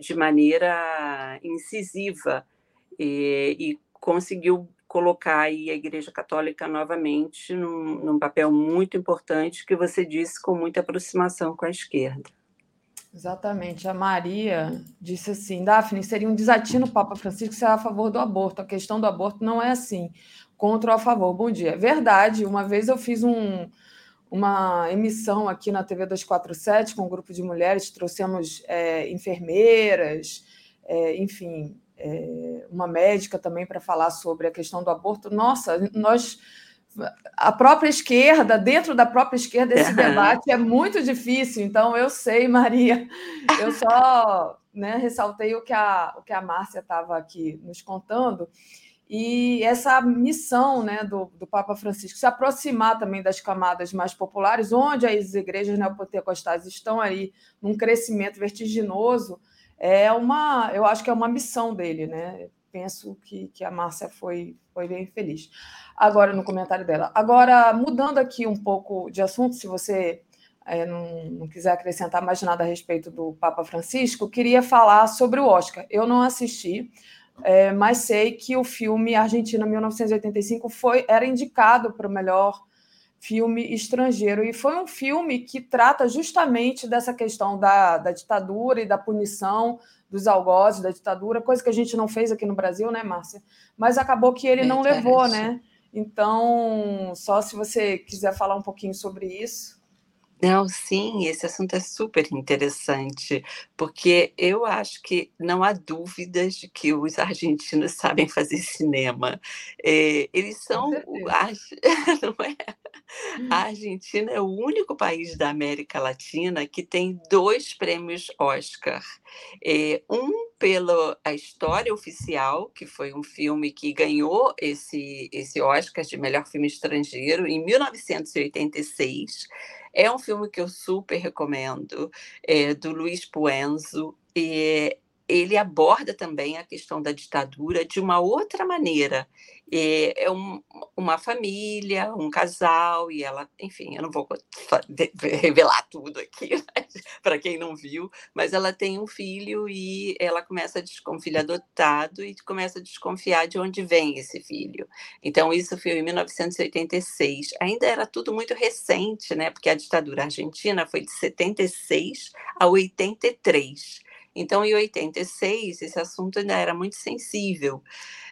de maneira incisiva e, e, conseguiu colocar a Igreja Católica novamente num, num papel muito importante que você disse com muita aproximação com a esquerda. Exatamente. A Maria disse assim: Daphne, seria um desatino o Papa Francisco ser a favor do aborto. A questão do aborto não é assim, contra ou a favor. Bom dia. Verdade. Uma vez eu fiz um, uma emissão aqui na TV 247 com um grupo de mulheres, trouxemos é, enfermeiras, é, enfim, é, uma médica também para falar sobre a questão do aborto. Nossa, nós. A própria esquerda, dentro da própria esquerda, esse debate é muito difícil. Então, eu sei, Maria, eu só né, ressaltei o que a, o que a Márcia estava aqui nos contando e essa missão né, do, do Papa Francisco se aproximar também das camadas mais populares, onde as igrejas neopentecostais estão aí num crescimento vertiginoso, é uma, eu acho que é uma missão dele, né? Penso que, que a Márcia foi, foi bem feliz. Agora, no comentário dela. Agora, mudando aqui um pouco de assunto, se você é, não, não, quiser acrescentar mais nada a respeito do Papa Francisco, queria falar sobre o Oscar. Eu não assisti, é, mas sei que o filme Argentina 1985 foi, era indicado para o melhor filme estrangeiro. E foi um filme que trata justamente dessa questão da, da ditadura e da punição dos algozes da ditadura, coisa que a gente não fez aqui no Brasil, né, Márcia? Mas acabou que ele não levou, né? Então, só se você quiser falar um pouquinho sobre isso. Não, sim, esse assunto é super interessante, porque eu acho que não há dúvidas de que os argentinos sabem fazer cinema. É, eles são, não é? A Argentina é o único país da América Latina que tem dois prêmios Oscar. É, um pela a história oficial, que foi um filme que ganhou esse, esse Oscar de melhor filme estrangeiro em 1986 é um filme que eu super recomendo, é, do Luiz Puenzo. E ele aborda também a questão da ditadura de uma outra maneira. É, é um, uma família, um casal, e ela, enfim, eu não vou revelar tudo aqui para quem não viu, mas ela tem um filho e ela começa a desconfiar, filho adotado, e começa a desconfiar de onde vem esse filho. Então, isso foi em 1986. Ainda era tudo muito recente, né? Porque a ditadura argentina foi de 76 a 83. Então, em 86, esse assunto ainda era muito sensível.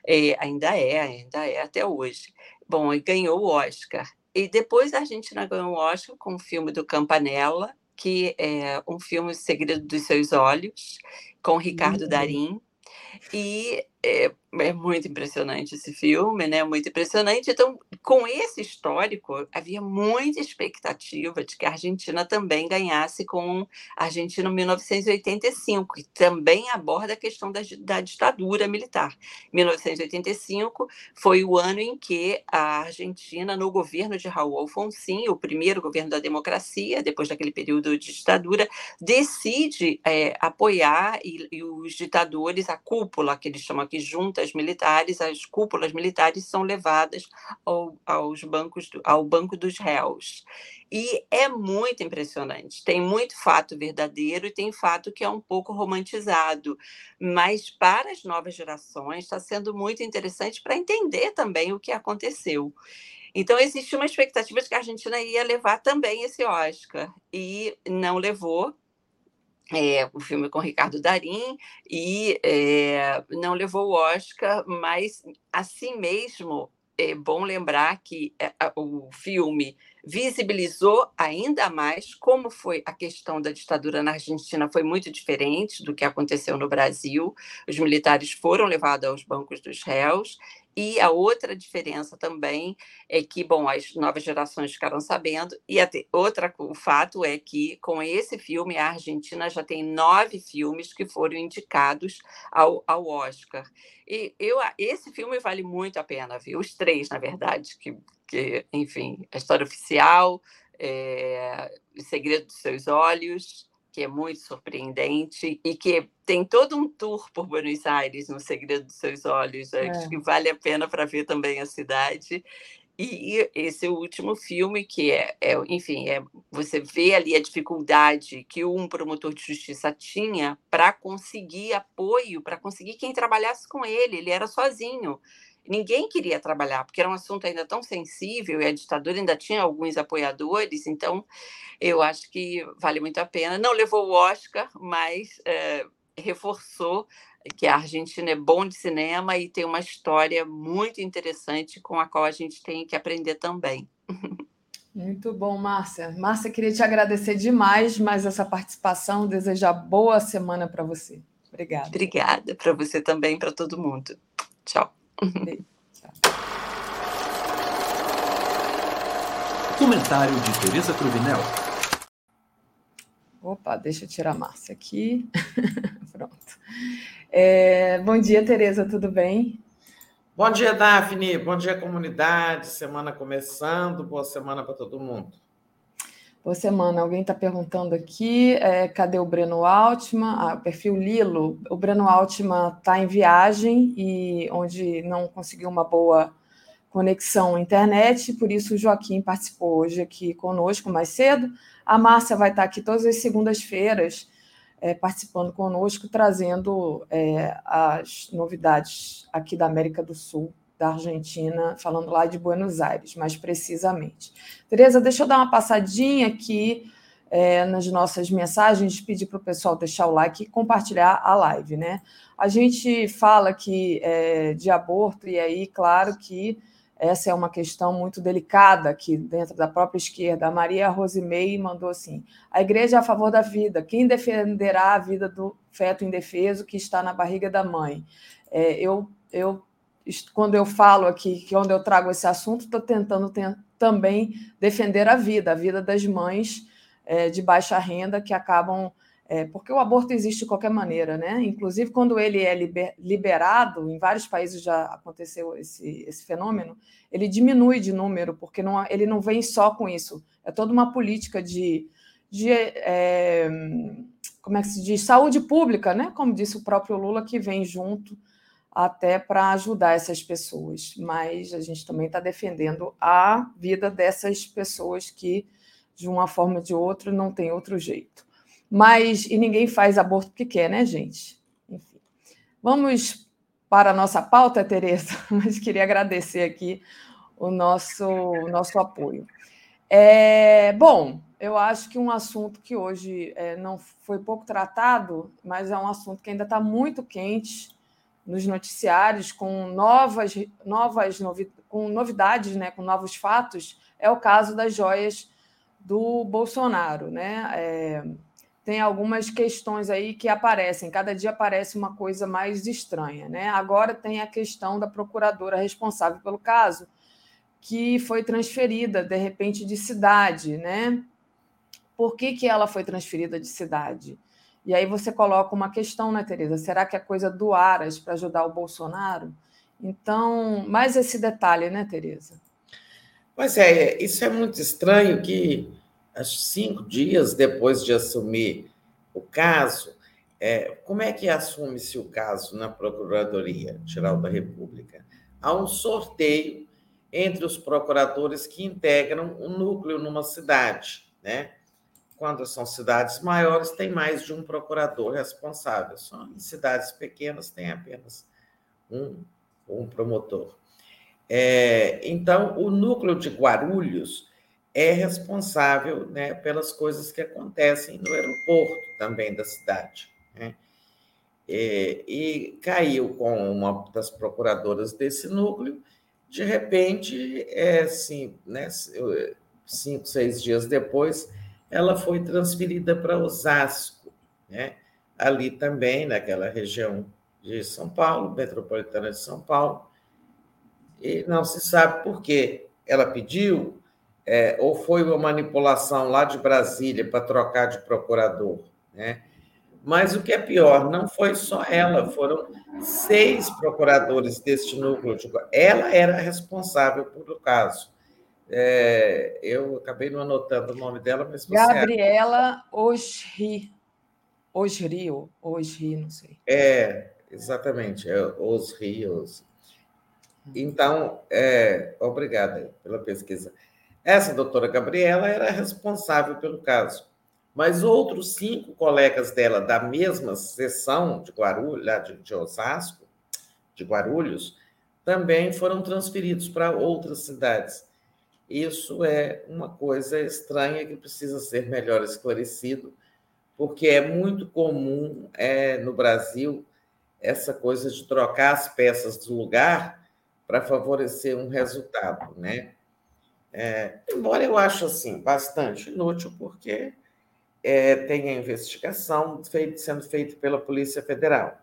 É, ainda é, ainda é até hoje. Bom, e ganhou o Oscar. E depois a Argentina ganhou o Oscar com o filme do Campanella, que é um filme Segredo dos Seus Olhos, com Ricardo uhum. Darim. E é, é muito impressionante esse filme, né? Muito impressionante. Então, com esse histórico, havia muita expectativa de que a Argentina também ganhasse com a Argentina 1985, que também aborda a questão da, da ditadura militar. 1985 foi o ano em que a Argentina, no governo de Raul Alfonsin, o primeiro governo da democracia, depois daquele período de ditadura, decide é, apoiar e, e os ditadores, a cúpula, que eles chamam aqui juntas militares, as cúpulas militares são levadas ao, aos bancos, ao banco dos réus. E é muito impressionante. Tem muito fato verdadeiro e tem fato que é um pouco romantizado. Mas para as novas gerações está sendo muito interessante para entender também o que aconteceu. Então, existe uma expectativa de que a Argentina ia levar também esse Oscar. E não levou, é, o filme com Ricardo Darim e é, não levou o Oscar, mas assim mesmo é bom lembrar que é, o filme visibilizou ainda mais como foi a questão da ditadura na Argentina foi muito diferente do que aconteceu no Brasil. Os militares foram levados aos bancos dos réus e a outra diferença também é que, bom, as novas gerações ficaram sabendo, e a outra, o fato é que, com esse filme, a Argentina já tem nove filmes que foram indicados ao, ao Oscar. E eu, esse filme vale muito a pena, viu? Os três, na verdade, que, que enfim, a história oficial, é, O Segredo dos Seus Olhos, que é muito surpreendente e que tem todo um tour por Buenos Aires no Segredo dos Seus Olhos. É. Acho que vale a pena para ver também a cidade. E esse último filme, que é, é, enfim, é, você vê ali a dificuldade que um promotor de justiça tinha para conseguir apoio, para conseguir quem trabalhasse com ele. Ele era sozinho ninguém queria trabalhar, porque era um assunto ainda tão sensível e a ditadura ainda tinha alguns apoiadores, então eu acho que vale muito a pena. Não levou o Oscar, mas é, reforçou que a Argentina é bom de cinema e tem uma história muito interessante com a qual a gente tem que aprender também. Muito bom, Márcia. Márcia, queria te agradecer demais mais essa participação, desejar boa semana para você. Obrigada. Obrigada para você também, para todo mundo. Tchau. Comentário de Tereza Cruvinel. Opa, deixa eu tirar a Márcia aqui. Pronto. É, bom dia, Tereza, tudo bem? Bom dia, Daphne. Bom dia, comunidade. Semana começando. Boa semana para todo mundo. Boa semana. Alguém está perguntando aqui, é, cadê o Breno Altman? Ah, perfil Lilo. O Breno Altman está em viagem e onde não conseguiu uma boa conexão à internet, por isso o Joaquim participou hoje aqui conosco mais cedo. A Márcia vai estar aqui todas as segundas-feiras é, participando conosco, trazendo é, as novidades aqui da América do Sul da Argentina, falando lá de Buenos Aires, mais precisamente. Tereza, deixa eu dar uma passadinha aqui é, nas nossas mensagens, pedir para o pessoal deixar o like e compartilhar a live, né? A gente fala aqui é, de aborto, e aí, claro que essa é uma questão muito delicada aqui dentro da própria esquerda. A Maria Rosimei mandou assim: a igreja é a favor da vida. Quem defenderá a vida do feto indefeso que está na barriga da mãe? É, eu, eu quando eu falo aqui, quando eu trago esse assunto, estou tentando também defender a vida, a vida das mães é, de baixa renda que acabam. É, porque o aborto existe de qualquer maneira, né? Inclusive, quando ele é liber, liberado, em vários países já aconteceu esse, esse fenômeno, ele diminui de número, porque não, ele não vem só com isso. É toda uma política de, de é, como é que se diz? Saúde pública, né? Como disse o próprio Lula, que vem junto até para ajudar essas pessoas, mas a gente também está defendendo a vida dessas pessoas que, de uma forma ou de outra, não tem outro jeito. Mas, e ninguém faz aborto porque quer, né, gente? Enfim. Vamos para a nossa pauta, Tereza, mas queria agradecer aqui o nosso, o nosso apoio. É, bom, eu acho que um assunto que hoje é, não foi pouco tratado, mas é um assunto que ainda está muito quente nos noticiários com novas, novas novi com novidades, né, com novos fatos, é o caso das joias do Bolsonaro. Né? É, tem algumas questões aí que aparecem, cada dia aparece uma coisa mais estranha. Né? Agora tem a questão da procuradora responsável pelo caso, que foi transferida, de repente, de cidade. Né? Por que, que ela foi transferida de cidade? E aí você coloca uma questão, né, Tereza? Será que é coisa do Aras para ajudar o Bolsonaro? Então, mais esse detalhe, né, Tereza? Pois é, isso é muito estranho que cinco dias depois de assumir o caso, é, como é que assume-se o caso na Procuradoria-Geral da República? Há um sorteio entre os procuradores que integram um núcleo numa cidade, né? Quando são cidades maiores, tem mais de um procurador responsável. Só em cidades pequenas tem apenas um, um promotor. É, então, o núcleo de Guarulhos é responsável né, pelas coisas que acontecem no aeroporto também da cidade. Né? E, e, caiu com uma das procuradoras desse núcleo, de repente, é, assim, né, cinco, seis dias depois, ela foi transferida para Osasco, né? ali também, naquela região de São Paulo, metropolitana de São Paulo, e não se sabe por quê. Ela pediu, é, ou foi uma manipulação lá de Brasília para trocar de procurador, né? Mas o que é pior, não foi só ela, foram seis procuradores deste núcleo. De... Ela era responsável pelo caso. É, eu acabei não anotando o nome dela, mas você... Gabriela Osri. Osri, Osri, não sei. É, exatamente, é Osri. Osri. Então, é, obrigada pela pesquisa. Essa doutora Gabriela era responsável pelo caso, mas outros cinco colegas dela da mesma seção de Guarulhos, de, de Osasco, de Guarulhos, também foram transferidos para outras cidades. Isso é uma coisa estranha que precisa ser melhor esclarecido, porque é muito comum é, no Brasil essa coisa de trocar as peças do lugar para favorecer um resultado, né? É, embora eu acho assim bastante inútil, porque é, tem a investigação feito, sendo feita pela Polícia Federal,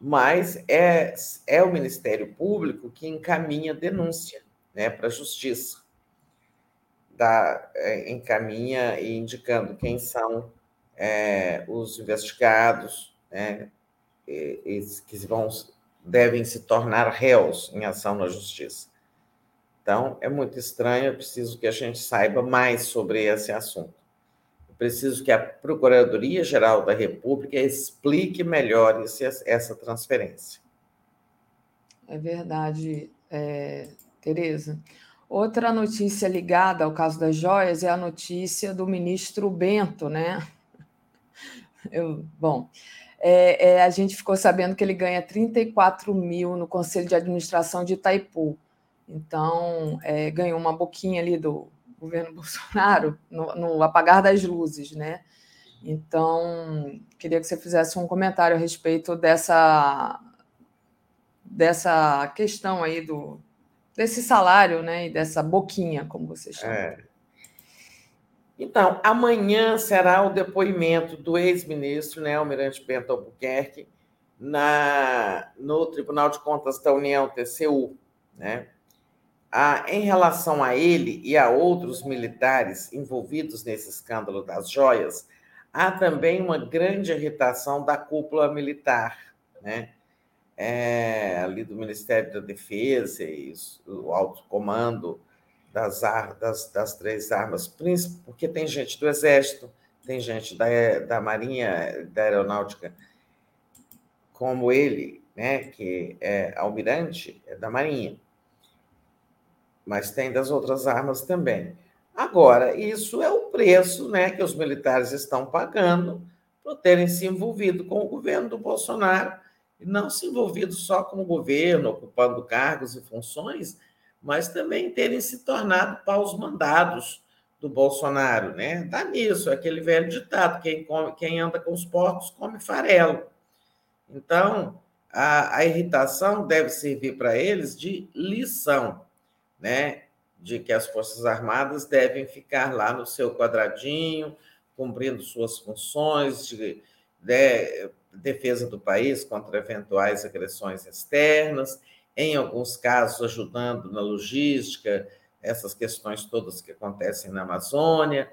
mas é, é o Ministério Público que encaminha denúncia né, para a Justiça, é, encaminha e indicando quem são é, os investigados, né, e, e, que vão devem se tornar réus em ação na justiça. Então, é muito estranho, eu preciso que a gente saiba mais sobre esse assunto. Eu preciso que a Procuradoria-Geral da República explique melhor esse, essa transferência. É verdade, é, Tereza. Outra notícia ligada ao caso das joias é a notícia do ministro Bento, né? Eu, bom, é, é, a gente ficou sabendo que ele ganha 34 mil no Conselho de Administração de Itaipu. Então, é, ganhou uma boquinha ali do governo Bolsonaro no, no, apagar das luzes, né? Então, queria que você fizesse um comentário a respeito dessa, dessa questão aí do desse salário, né? E dessa boquinha, como você chama. É. Então, amanhã será o depoimento do ex-ministro, né, Almirante Bento Albuquerque, na, no Tribunal de Contas da União, TCU. Né? Ah, em relação a ele e a outros militares envolvidos nesse escândalo das joias, há também uma grande irritação da cúpula militar, né? É, ali do Ministério da Defesa e o alto comando das, das, das três armas, porque tem gente do Exército, tem gente da, da Marinha, da Aeronáutica, como ele, né, que é almirante é da Marinha, mas tem das outras armas também. Agora, isso é o preço né, que os militares estão pagando por terem se envolvido com o governo do Bolsonaro, não se envolvido só com o governo, ocupando cargos e funções, mas também terem se tornado paus mandados do Bolsonaro, né? Dá nisso, aquele velho ditado: quem, come, quem anda com os porcos come farelo. Então, a, a irritação deve servir para eles de lição, né? De que as Forças Armadas devem ficar lá no seu quadradinho, cumprindo suas funções de, de defesa do país contra eventuais agressões externas, em alguns casos ajudando na logística, essas questões todas que acontecem na Amazônia,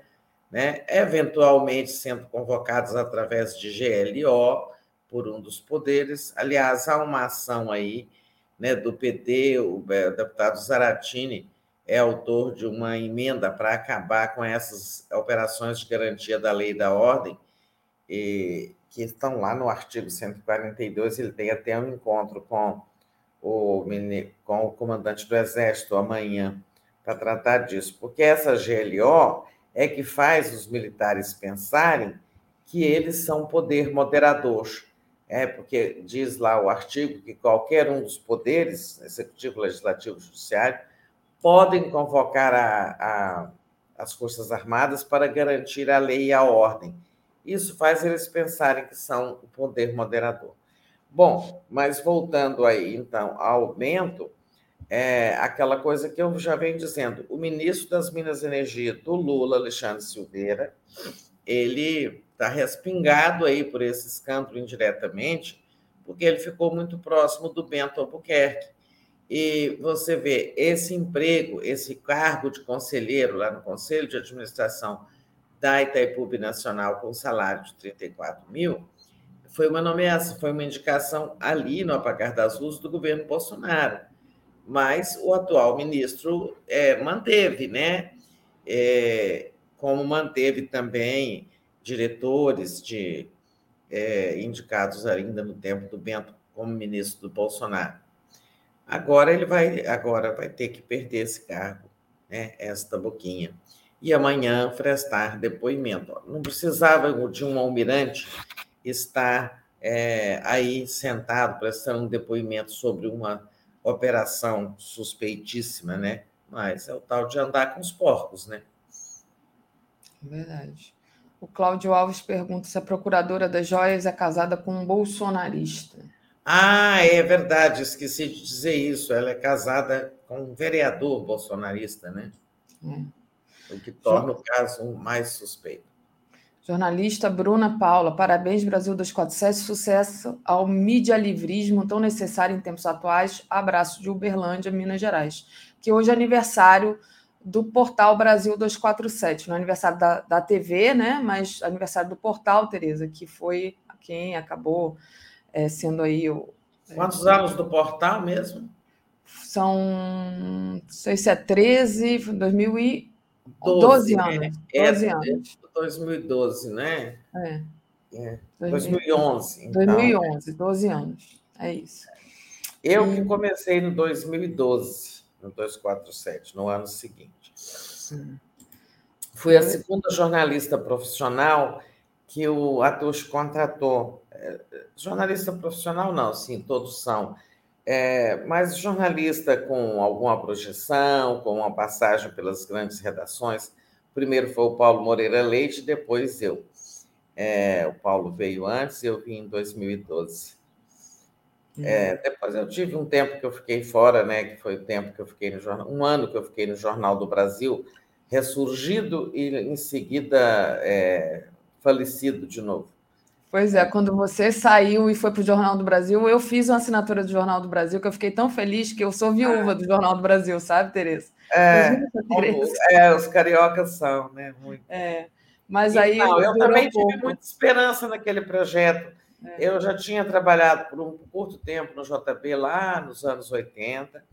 né? eventualmente sendo convocados através de GLO por um dos poderes. Aliás, há uma ação aí né, do PT, o deputado Zaratini é autor de uma emenda para acabar com essas operações de garantia da lei e da ordem, e, que estão lá no artigo 142. Ele tem até um encontro com o, com o comandante do Exército amanhã para tratar disso, porque essa GLO é que faz os militares pensarem que eles são poder moderador. É, porque diz lá o artigo que qualquer um dos poderes, executivo, legislativo, judiciário, podem convocar a, a, as Forças Armadas para garantir a lei e a ordem. Isso faz eles pensarem que são o poder moderador. Bom, mas voltando aí, então, ao aumento, é aquela coisa que eu já venho dizendo, o ministro das Minas e Energia do Lula, Alexandre Silveira, ele está respingado aí por esse escândalo indiretamente, porque ele ficou muito próximo do Bento Albuquerque. E você vê esse emprego, esse cargo de conselheiro lá no Conselho de Administração da Itaipu Nacional com salário de 34 mil, foi uma nomeação, foi uma indicação ali no apagar das luzes do governo Bolsonaro. Mas o atual ministro é, manteve, né? É, como manteve também diretores de é, indicados ainda no tempo do Bento como ministro do Bolsonaro. Agora ele vai, agora vai ter que perder esse cargo, né? Esta boquinha e amanhã prestar depoimento. Não precisava de um almirante estar é, aí sentado prestando um depoimento sobre uma operação suspeitíssima, né? Mas é o tal de andar com os porcos, né? Verdade. O Cláudio Alves pergunta se a procuradora das joias é casada com um bolsonarista. Ah, é verdade, esqueci de dizer isso. Ela é casada com um vereador bolsonarista, né? É o que torna o caso mais suspeito. Jornalista Bruna Paula, parabéns Brasil 247, sucesso ao livrismo tão necessário em tempos atuais. Abraço de Uberlândia, Minas Gerais, que hoje é aniversário do portal Brasil 247, não é aniversário da, da TV, né? Mas aniversário do portal, Tereza, que foi quem acabou é, sendo aí o. Quantos é, anos do portal mesmo? São, não sei se é 13, 2000 e 12, 12 anos. Né? 12 é, anos. 2012, né? É. é. 2011. Então. 2011, 12 anos. É isso. Eu e... que comecei no 2012, no 247, no ano seguinte. Sim. Fui a segunda jornalista profissional que o Atush contratou. É, jornalista profissional, não, sim, todos são é, mas jornalista com alguma projeção, com uma passagem pelas grandes redações. Primeiro foi o Paulo Moreira Leite, depois eu. É, o Paulo veio antes, eu vim em 2012. Uhum. É, depois eu tive um tempo que eu fiquei fora, né? Que foi o tempo que eu fiquei no jornal, um ano que eu fiquei no Jornal do Brasil, ressurgido e em seguida é, falecido de novo. Pois é, quando você saiu e foi para o Jornal do Brasil, eu fiz uma assinatura do Jornal do Brasil que eu fiquei tão feliz que eu sou viúva do Jornal do Brasil, sabe, Tereza? É, é os cariocas são, né? Muito. É, mas aí. Não, eu também tive muita esperança naquele projeto. É. Eu já tinha trabalhado por um curto tempo no JB lá nos anos 80.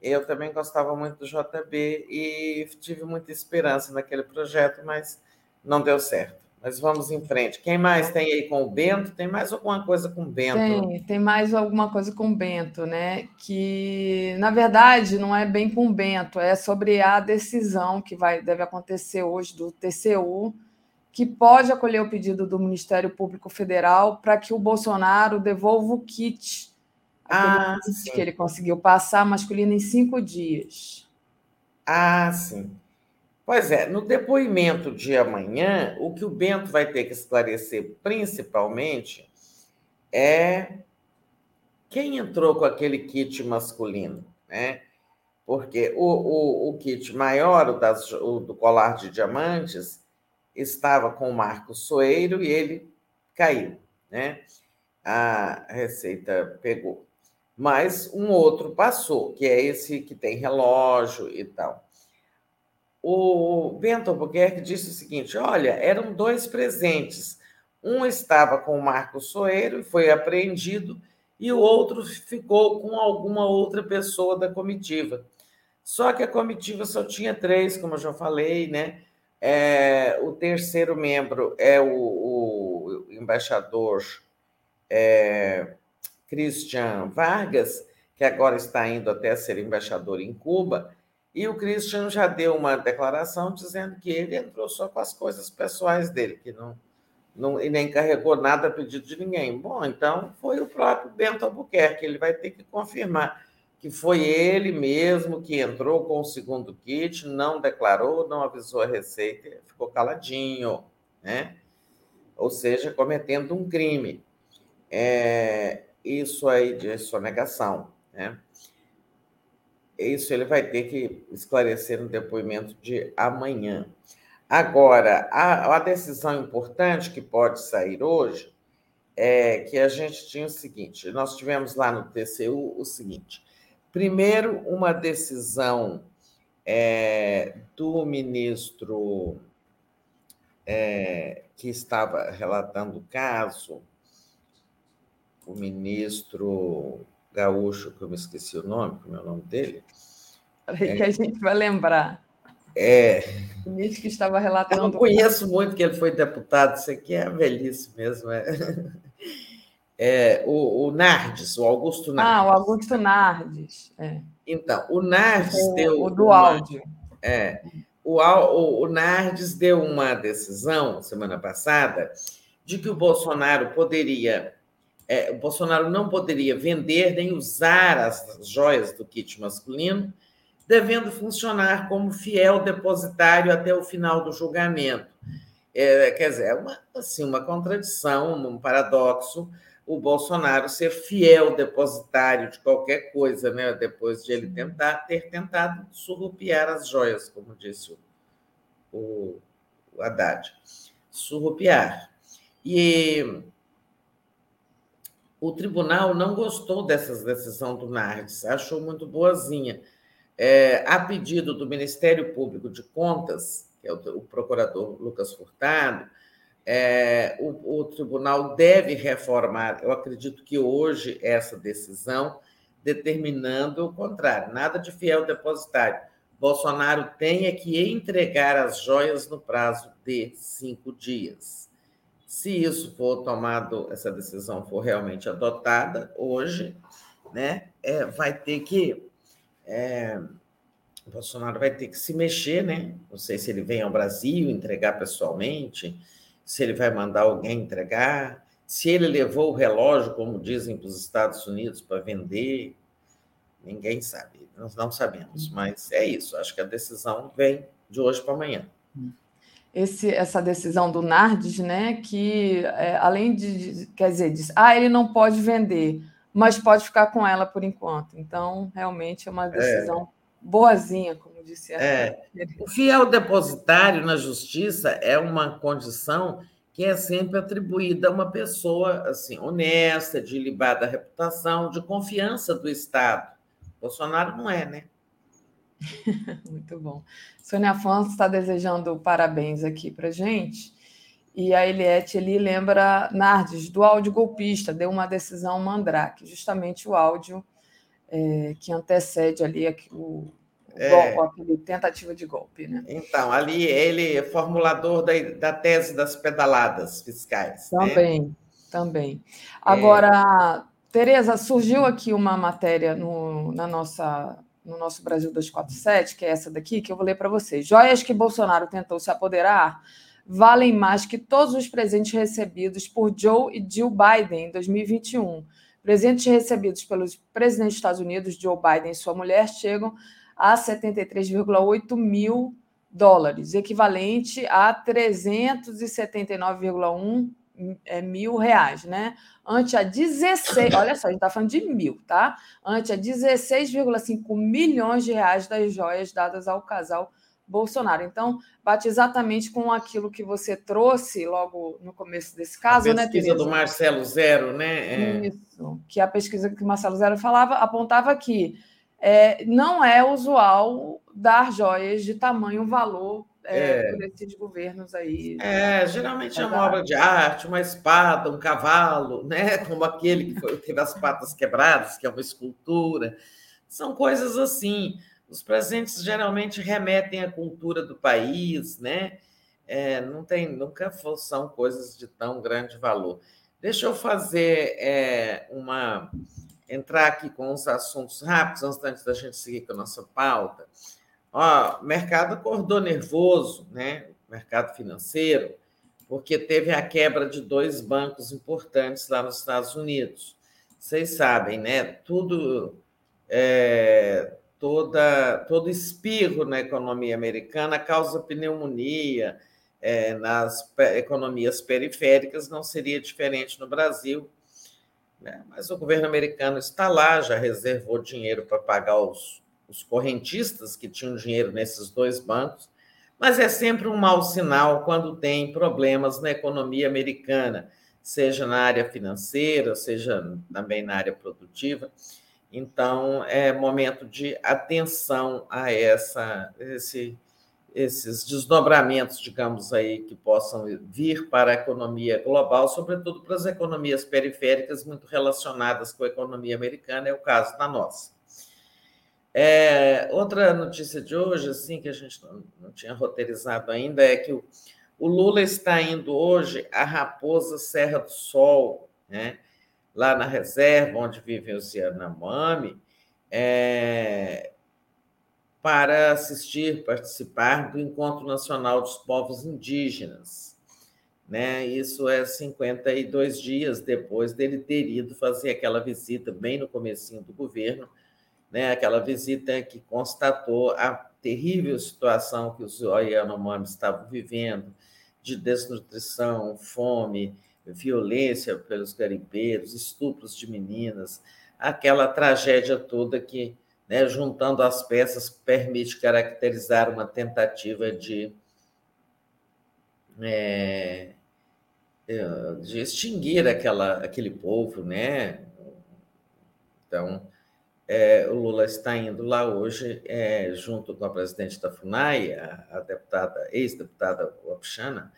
Eu também gostava muito do JB e tive muita esperança naquele projeto, mas não deu certo. Mas vamos em frente. Quem mais tem aí com o Bento? Tem mais alguma coisa com o Bento? Tem, tem mais alguma coisa com o Bento, né? Que, na verdade, não é bem com o Bento, é sobre a decisão que vai, deve acontecer hoje do TCU, que pode acolher o pedido do Ministério Público Federal para que o Bolsonaro devolva o kit, ah, kit que ele conseguiu passar masculino em cinco dias. Ah, sim. Pois é, no depoimento de amanhã, o que o Bento vai ter que esclarecer principalmente é quem entrou com aquele kit masculino, né? Porque o, o, o kit maior, o, das, o do colar de diamantes, estava com o Marco Soeiro e ele caiu, né? A Receita pegou. Mas um outro passou, que é esse que tem relógio e tal. O Bento Albuquerque disse o seguinte: olha, eram dois presentes. Um estava com o Marco Soeiro e foi apreendido, e o outro ficou com alguma outra pessoa da comitiva. Só que a comitiva só tinha três, como eu já falei, né? É, o terceiro membro é o, o embaixador é, Christian Vargas, que agora está indo até ser embaixador em Cuba, e o Christian já deu uma declaração dizendo que ele entrou só com as coisas pessoais dele, que não, não e nem carregou nada a pedido de ninguém. Bom, então foi o próprio Bento Albuquerque, ele vai ter que confirmar que foi ele mesmo que entrou com o segundo kit, não declarou, não avisou a Receita, ficou caladinho, né? Ou seja, cometendo um crime. É, isso aí de sonegação, né? Isso ele vai ter que esclarecer no depoimento de amanhã. Agora, a, a decisão importante que pode sair hoje é que a gente tinha o seguinte: nós tivemos lá no TCU o seguinte Primeiro, uma decisão é, do ministro é, que estava relatando o caso, o ministro gaúcho, que eu me esqueci o nome, como é o nome dele? É, que a gente vai lembrar. É. O ministro que estava relatando. Eu não conheço muito que ele foi deputado, isso aqui é velhice mesmo. É. é, o, o, Nardes, o Augusto Nardes. Ah, o Augusto Nardes. É. Então, o Nardes o, deu. O do uma, áudio. É, o, o, o Nardes deu uma decisão semana passada de que o Bolsonaro poderia. É, o Bolsonaro não poderia vender nem usar as joias do kit masculino, devendo funcionar como fiel depositário até o final do julgamento. É, quer dizer, é uma, assim, uma contradição, um paradoxo o Bolsonaro ser fiel depositário de qualquer coisa, né? depois de ele tentar ter tentado surrupiar as joias, como disse o, o, o Haddad. Surrupiar. E o tribunal não gostou dessa decisão do Nardes, achou muito boazinha. É, a pedido do Ministério Público de Contas, que é o, o procurador Lucas Furtado, é, o, o, tribunal deve reformar. Eu acredito que hoje essa decisão determinando o contrário, nada de fiel depositário. Bolsonaro tenha que entregar as joias no prazo de cinco dias. Se isso for tomado, essa decisão for realmente adotada hoje, né, é, vai ter que é, Bolsonaro vai ter que se mexer, né? Não sei se ele vem ao Brasil entregar pessoalmente se ele vai mandar alguém entregar, se ele levou o relógio, como dizem para os Estados Unidos, para vender. Ninguém sabe, nós não sabemos, mas é isso. Acho que a decisão vem de hoje para amanhã. Esse, essa decisão do Nardes, né, que é, além de, quer dizer, diz, ah, ele não pode vender, mas pode ficar com ela por enquanto. Então, realmente é uma é. decisão é boazinha, como disse a é, O fiel depositário na justiça é uma condição que é sempre atribuída a uma pessoa assim honesta, de ilibada reputação, de confiança do Estado. Bolsonaro não é, né? Muito bom. Sônia Afonso está desejando parabéns aqui para gente. E a Eliette ali lembra Nardes, do áudio golpista, deu uma decisão Mandrake, justamente o áudio é, que antecede ali o, é, golpe, tentativa de golpe. Né? Então, ali ele é formulador da, da tese das pedaladas fiscais. Também, né? também. Agora, é... Tereza, surgiu aqui uma matéria no, na nossa, no nosso Brasil 247, que é essa daqui, que eu vou ler para vocês. Joias que Bolsonaro tentou se apoderar valem mais que todos os presentes recebidos por Joe e Jill Biden em 2021 Presentes recebidos pelos presidentes dos Estados Unidos, Joe Biden e sua mulher, chegam a 73,8 mil dólares, equivalente a 379,1 é, mil reais, né? Ante a 16, olha só, a gente está falando de mil, tá? Ante a 16,5 milhões de reais das joias dadas ao casal Bolsonaro. Então, bate exatamente com aquilo que você trouxe logo no começo desse caso, a né, pesquisa do Marcelo Zero, né? É... Isso, que a pesquisa que o Marcelo Zero falava apontava que é, não é usual dar joias de tamanho valor é, é. por esses governos aí. É, geralmente é uma obra de arte, uma espada, um cavalo, né? Como aquele que foi, teve as patas quebradas, que é uma escultura. São coisas assim. Os presentes geralmente remetem à cultura do país, né? É, não tem, nunca são coisas de tão grande valor. Deixa eu fazer é, uma entrar aqui com uns assuntos rápidos antes da gente seguir com a nossa pauta. Ó, o mercado acordou nervoso, né? mercado financeiro, porque teve a quebra de dois bancos importantes lá nos Estados Unidos. Vocês sabem, né? Tudo é, toda, todo espirro na economia americana causa pneumonia. É, nas economias periféricas não seria diferente no Brasil, né? mas o governo americano está lá, já reservou dinheiro para pagar os, os correntistas que tinham dinheiro nesses dois bancos, mas é sempre um mau sinal quando tem problemas na economia americana, seja na área financeira, seja também na área produtiva. Então, é momento de atenção a essa, esse, esses desdobramentos, digamos aí, que possam vir para a economia global, sobretudo para as economias periféricas muito relacionadas com a economia americana, é o caso da nossa. É, outra notícia de hoje, assim, que a gente não, não tinha roteirizado ainda, é que o, o Lula está indo hoje à Raposa Serra do Sol, né? lá na reserva, onde vive o Yanomami, é, para assistir, participar do Encontro Nacional dos Povos Indígenas. Né? Isso é 52 dias depois dele ter ido fazer aquela visita bem no comecinho do governo, né? aquela visita que constatou a terrível situação que os Yanomami estavam vivendo, de desnutrição, fome, violência pelos garimpeiros, estupros de meninas, aquela tragédia toda que, né, juntando as peças, permite caracterizar uma tentativa de, é, de extinguir aquela, aquele povo, né? Então, é, o Lula está indo lá hoje, é, junto com a presidente da FUNAI, a, a deputada, ex-deputada Wapchana,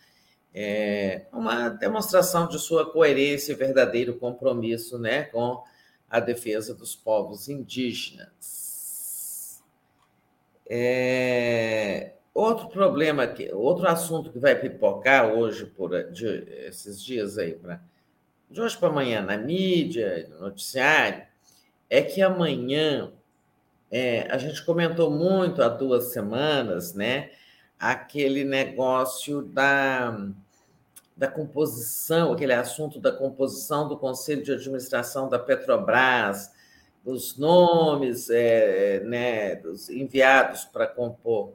é uma demonstração de sua coerência e verdadeiro compromisso né, com a defesa dos povos indígenas. É, outro problema, que, outro assunto que vai pipocar hoje, por de, esses dias aí, pra, de hoje para amanhã, na mídia, no noticiário, é que amanhã é, a gente comentou muito há duas semanas, né? Aquele negócio da da composição, aquele assunto da composição do Conselho de Administração da Petrobras, os nomes é, né, dos enviados para compor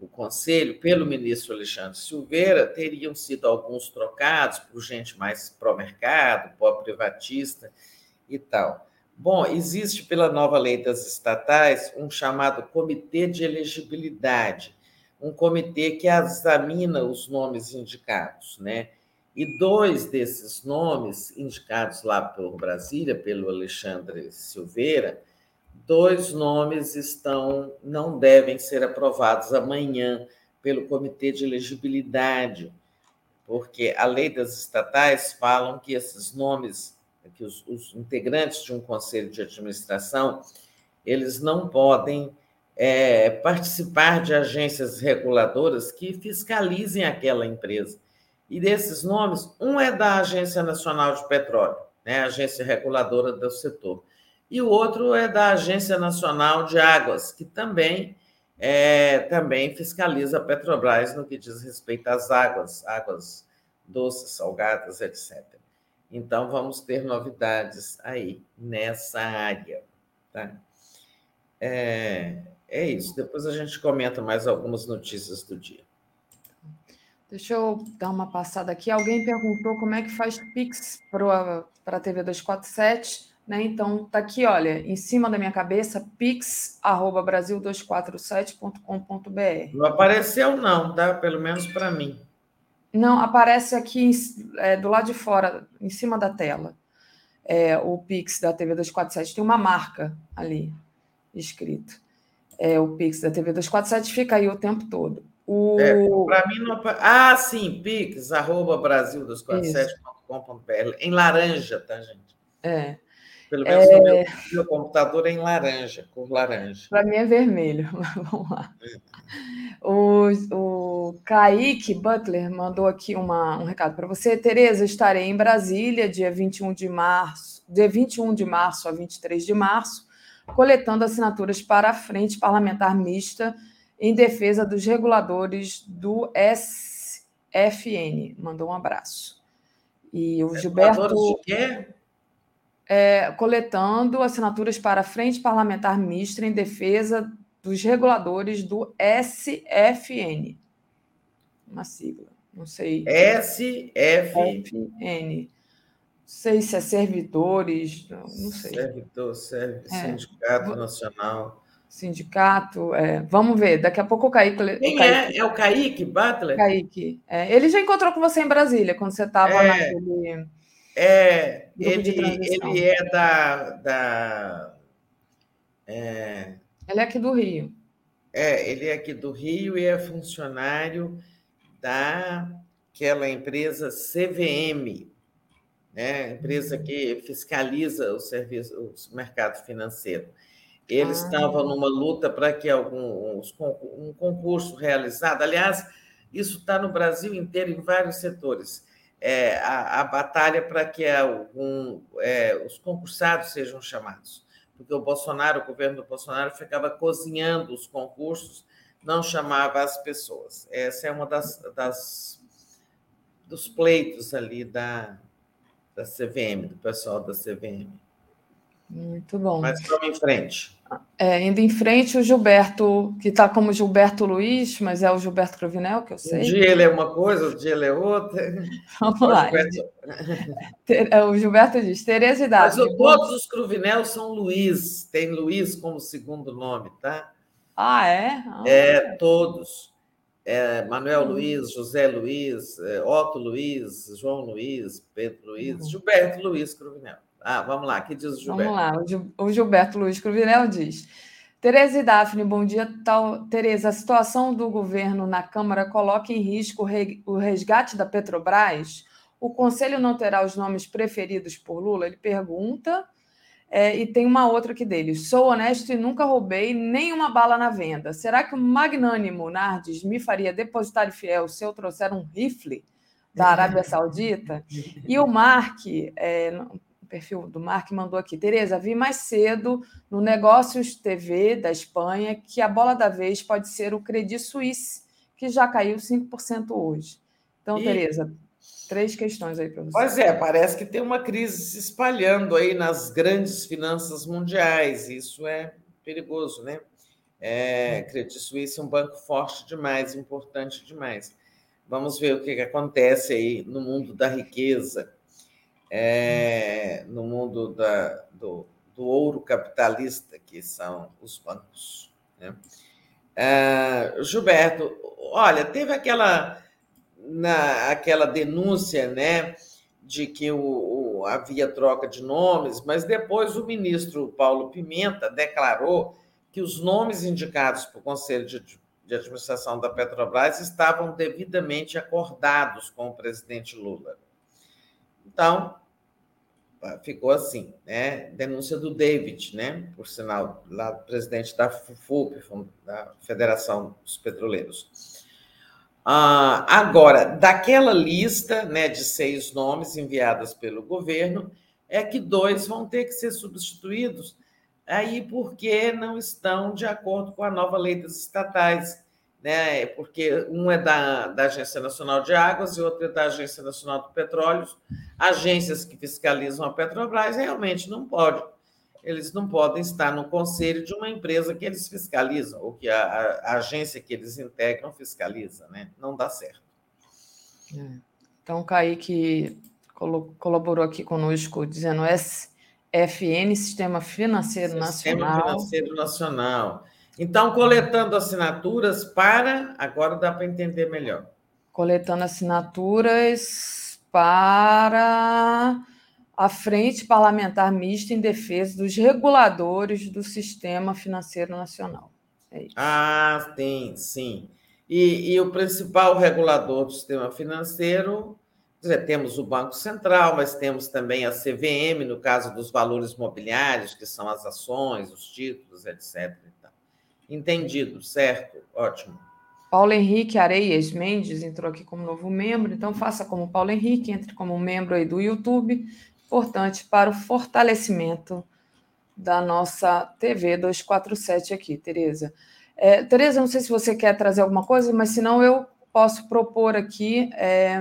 o conselho pelo ministro Alexandre Silveira teriam sido alguns trocados por gente mais pró-mercado, pró-privatista e tal. Bom, existe pela nova lei das estatais um chamado Comitê de Elegibilidade, um comitê que examina os nomes indicados, né? E dois desses nomes, indicados lá por Brasília, pelo Alexandre Silveira, dois nomes estão não devem ser aprovados amanhã pelo Comitê de Elegibilidade, porque a lei das estatais falam que esses nomes, que os, os integrantes de um conselho de administração, eles não podem é, participar de agências reguladoras que fiscalizem aquela empresa. E desses nomes, um é da Agência Nacional de Petróleo, né, agência reguladora do setor, e o outro é da Agência Nacional de Águas, que também é, também fiscaliza a Petrobras no que diz respeito às águas, águas doces, salgadas, etc. Então, vamos ter novidades aí nessa área. Tá? É, é isso. Depois a gente comenta mais algumas notícias do dia. Deixa eu dar uma passada aqui. Alguém perguntou como é que faz Pix para a TV 247 Né? Então, tá aqui, olha, em cima da minha cabeça, pix@brasil247.com.br. Não apareceu não, tá? Pelo menos para mim. Não, aparece aqui é, do lado de fora, em cima da tela. É, o Pix da TV 247 tem uma marca ali escrito. É, o Pix da TV 247 fica aí o tempo todo. O... É, para mim não Ah, sim, Pix, arroba brasil247.com.br. Em laranja, tá, gente? É. Pelo menos é... meu, meu, computador é em laranja, cor laranja. Para mim é vermelho, mas vamos lá. O, o Kaique Butler mandou aqui uma, um recado para você. Tereza, estarei em Brasília, dia 21 de março, dia 21 de março a 23 de março, coletando assinaturas para a Frente Parlamentar Mista em defesa dos reguladores do SFN. Mandou um abraço. E o Gilberto. De quê? É, coletando assinaturas para a Frente Parlamentar Mista em defesa dos reguladores do SFN. Uma sigla, não sei. SFN. Não sei se é servidores, não sei. Servidor, serve, é. Sindicato Nacional. Sindicato, é. vamos ver, daqui a pouco o Kaique. Quem o Kaique, é? É o Kaique Butler? Kaique. É. Ele já encontrou com você em Brasília, quando você estava é. naquele é, ele, ele é da. da é, ele é aqui do Rio. É, ele é aqui do Rio e é funcionário daquela empresa CVM, né? empresa que fiscaliza o serviço, o mercado financeiro. Ele ah. estava numa luta para que algum um concurso realizado, aliás, isso está no Brasil inteiro, em vários setores é, a, a, batalha para que algum, é, os concursados sejam chamados. Porque o Bolsonaro, o governo do Bolsonaro, ficava cozinhando os concursos, não chamava as pessoas. Essa é uma das, das dos pleitos ali da, da CVM, do pessoal da CVM. Muito bom. Mas vamos em frente. É, indo em frente, o Gilberto, que está como Gilberto Luiz, mas é o Gilberto Cruvinel, que eu sei. Um dia ele é uma coisa, outro dia ele é outra. Vamos lá. Gilberto... É, o Gilberto diz, Tereza e Mas todos os Cruvinel são Luiz, tem Luiz como segundo nome, tá? Ah, é? Ah. É, todos. É, Manuel hum. Luiz, José Luiz, é, Otto Luiz, João Luiz, Pedro Luiz, hum. Gilberto Luiz Cruvinel. Ah, vamos lá, que diz o Gilberto? Vamos lá, o Gilberto Luiz Cruvinel diz. Tereza e Daphne, bom dia. Tal, Tereza, a situação do governo na Câmara coloca em risco o resgate da Petrobras? O Conselho não terá os nomes preferidos por Lula? Ele pergunta. É, e tem uma outra aqui dele. Sou honesto e nunca roubei nenhuma bala na venda. Será que o magnânimo Nardes me faria depositário fiel se eu trouxer um rifle da Arábia Saudita? E o Mark, é, perfil do Mark mandou aqui. Tereza, vi mais cedo no Negócios TV da Espanha que a bola da vez pode ser o Credit Suisse, que já caiu 5% hoje. Então, e... Tereza, três questões aí para você. Pois é, parece que tem uma crise se espalhando aí nas grandes finanças mundiais. Isso é perigoso, né? É, Credit Suisse é um banco forte demais, importante demais. Vamos ver o que, que acontece aí no mundo da riqueza é, no mundo da, do, do, ouro capitalista, que são os bancos. Né? É, Gilberto, olha, teve aquela, na, aquela denúncia né, de que o, o, havia troca de nomes, mas depois o ministro Paulo Pimenta declarou que os nomes indicados para o Conselho de, de Administração da Petrobras estavam devidamente acordados com o presidente Lula. Então, ficou assim, né? Denúncia do David, né? Por sinal, lá presidente da FUP, da Federação dos Petroleiros. Ah, agora, daquela lista, né, de seis nomes enviadas pelo governo, é que dois vão ter que ser substituídos aí porque não estão de acordo com a nova lei das estatais né? Porque um é da, da Agência Nacional de Águas e outro é da Agência Nacional de Petróleos. Agências que fiscalizam a Petrobras realmente não podem. Eles não podem estar no conselho de uma empresa que eles fiscalizam, ou que a, a, agência que eles integram fiscaliza, né? Não dá certo. É. Então, o Kaique colaborou aqui conosco, dizendo FN, Sistema Financeiro Sistema Nacional. Financeiro Nacional. Então, coletando assinaturas para. Agora dá para entender melhor. Coletando assinaturas para a Frente Parlamentar Mista em Defesa dos Reguladores do Sistema Financeiro Nacional. É. Ah, tem, sim. E, e o principal regulador do sistema financeiro, dizer, temos o Banco Central, mas temos também a CVM, no caso dos valores mobiliários, que são as ações, os títulos, etc. Entendido, certo? Ótimo. Paulo Henrique Areias Mendes entrou aqui como novo membro, então faça como Paulo Henrique, entre como membro aí do YouTube, importante para o fortalecimento da nossa TV 247 aqui, Tereza. É, Tereza, não sei se você quer trazer alguma coisa, mas senão eu posso propor aqui é,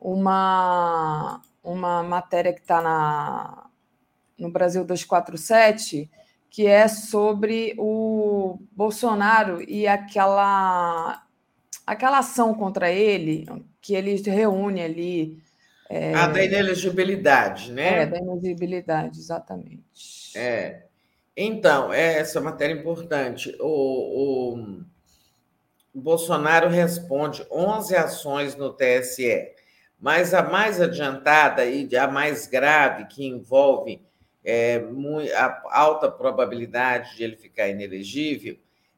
uma, uma matéria que está no Brasil 247, que é sobre o Bolsonaro e aquela, aquela ação contra ele, que ele reúne ali. É, a da inelegibilidade, né? É, da inelegibilidade, exatamente. É. Então, é essa matéria importante. O, o, o Bolsonaro responde 11 ações no TSE, mas a mais adiantada e a mais grave, que envolve é, a alta probabilidade de ele ficar inelegível,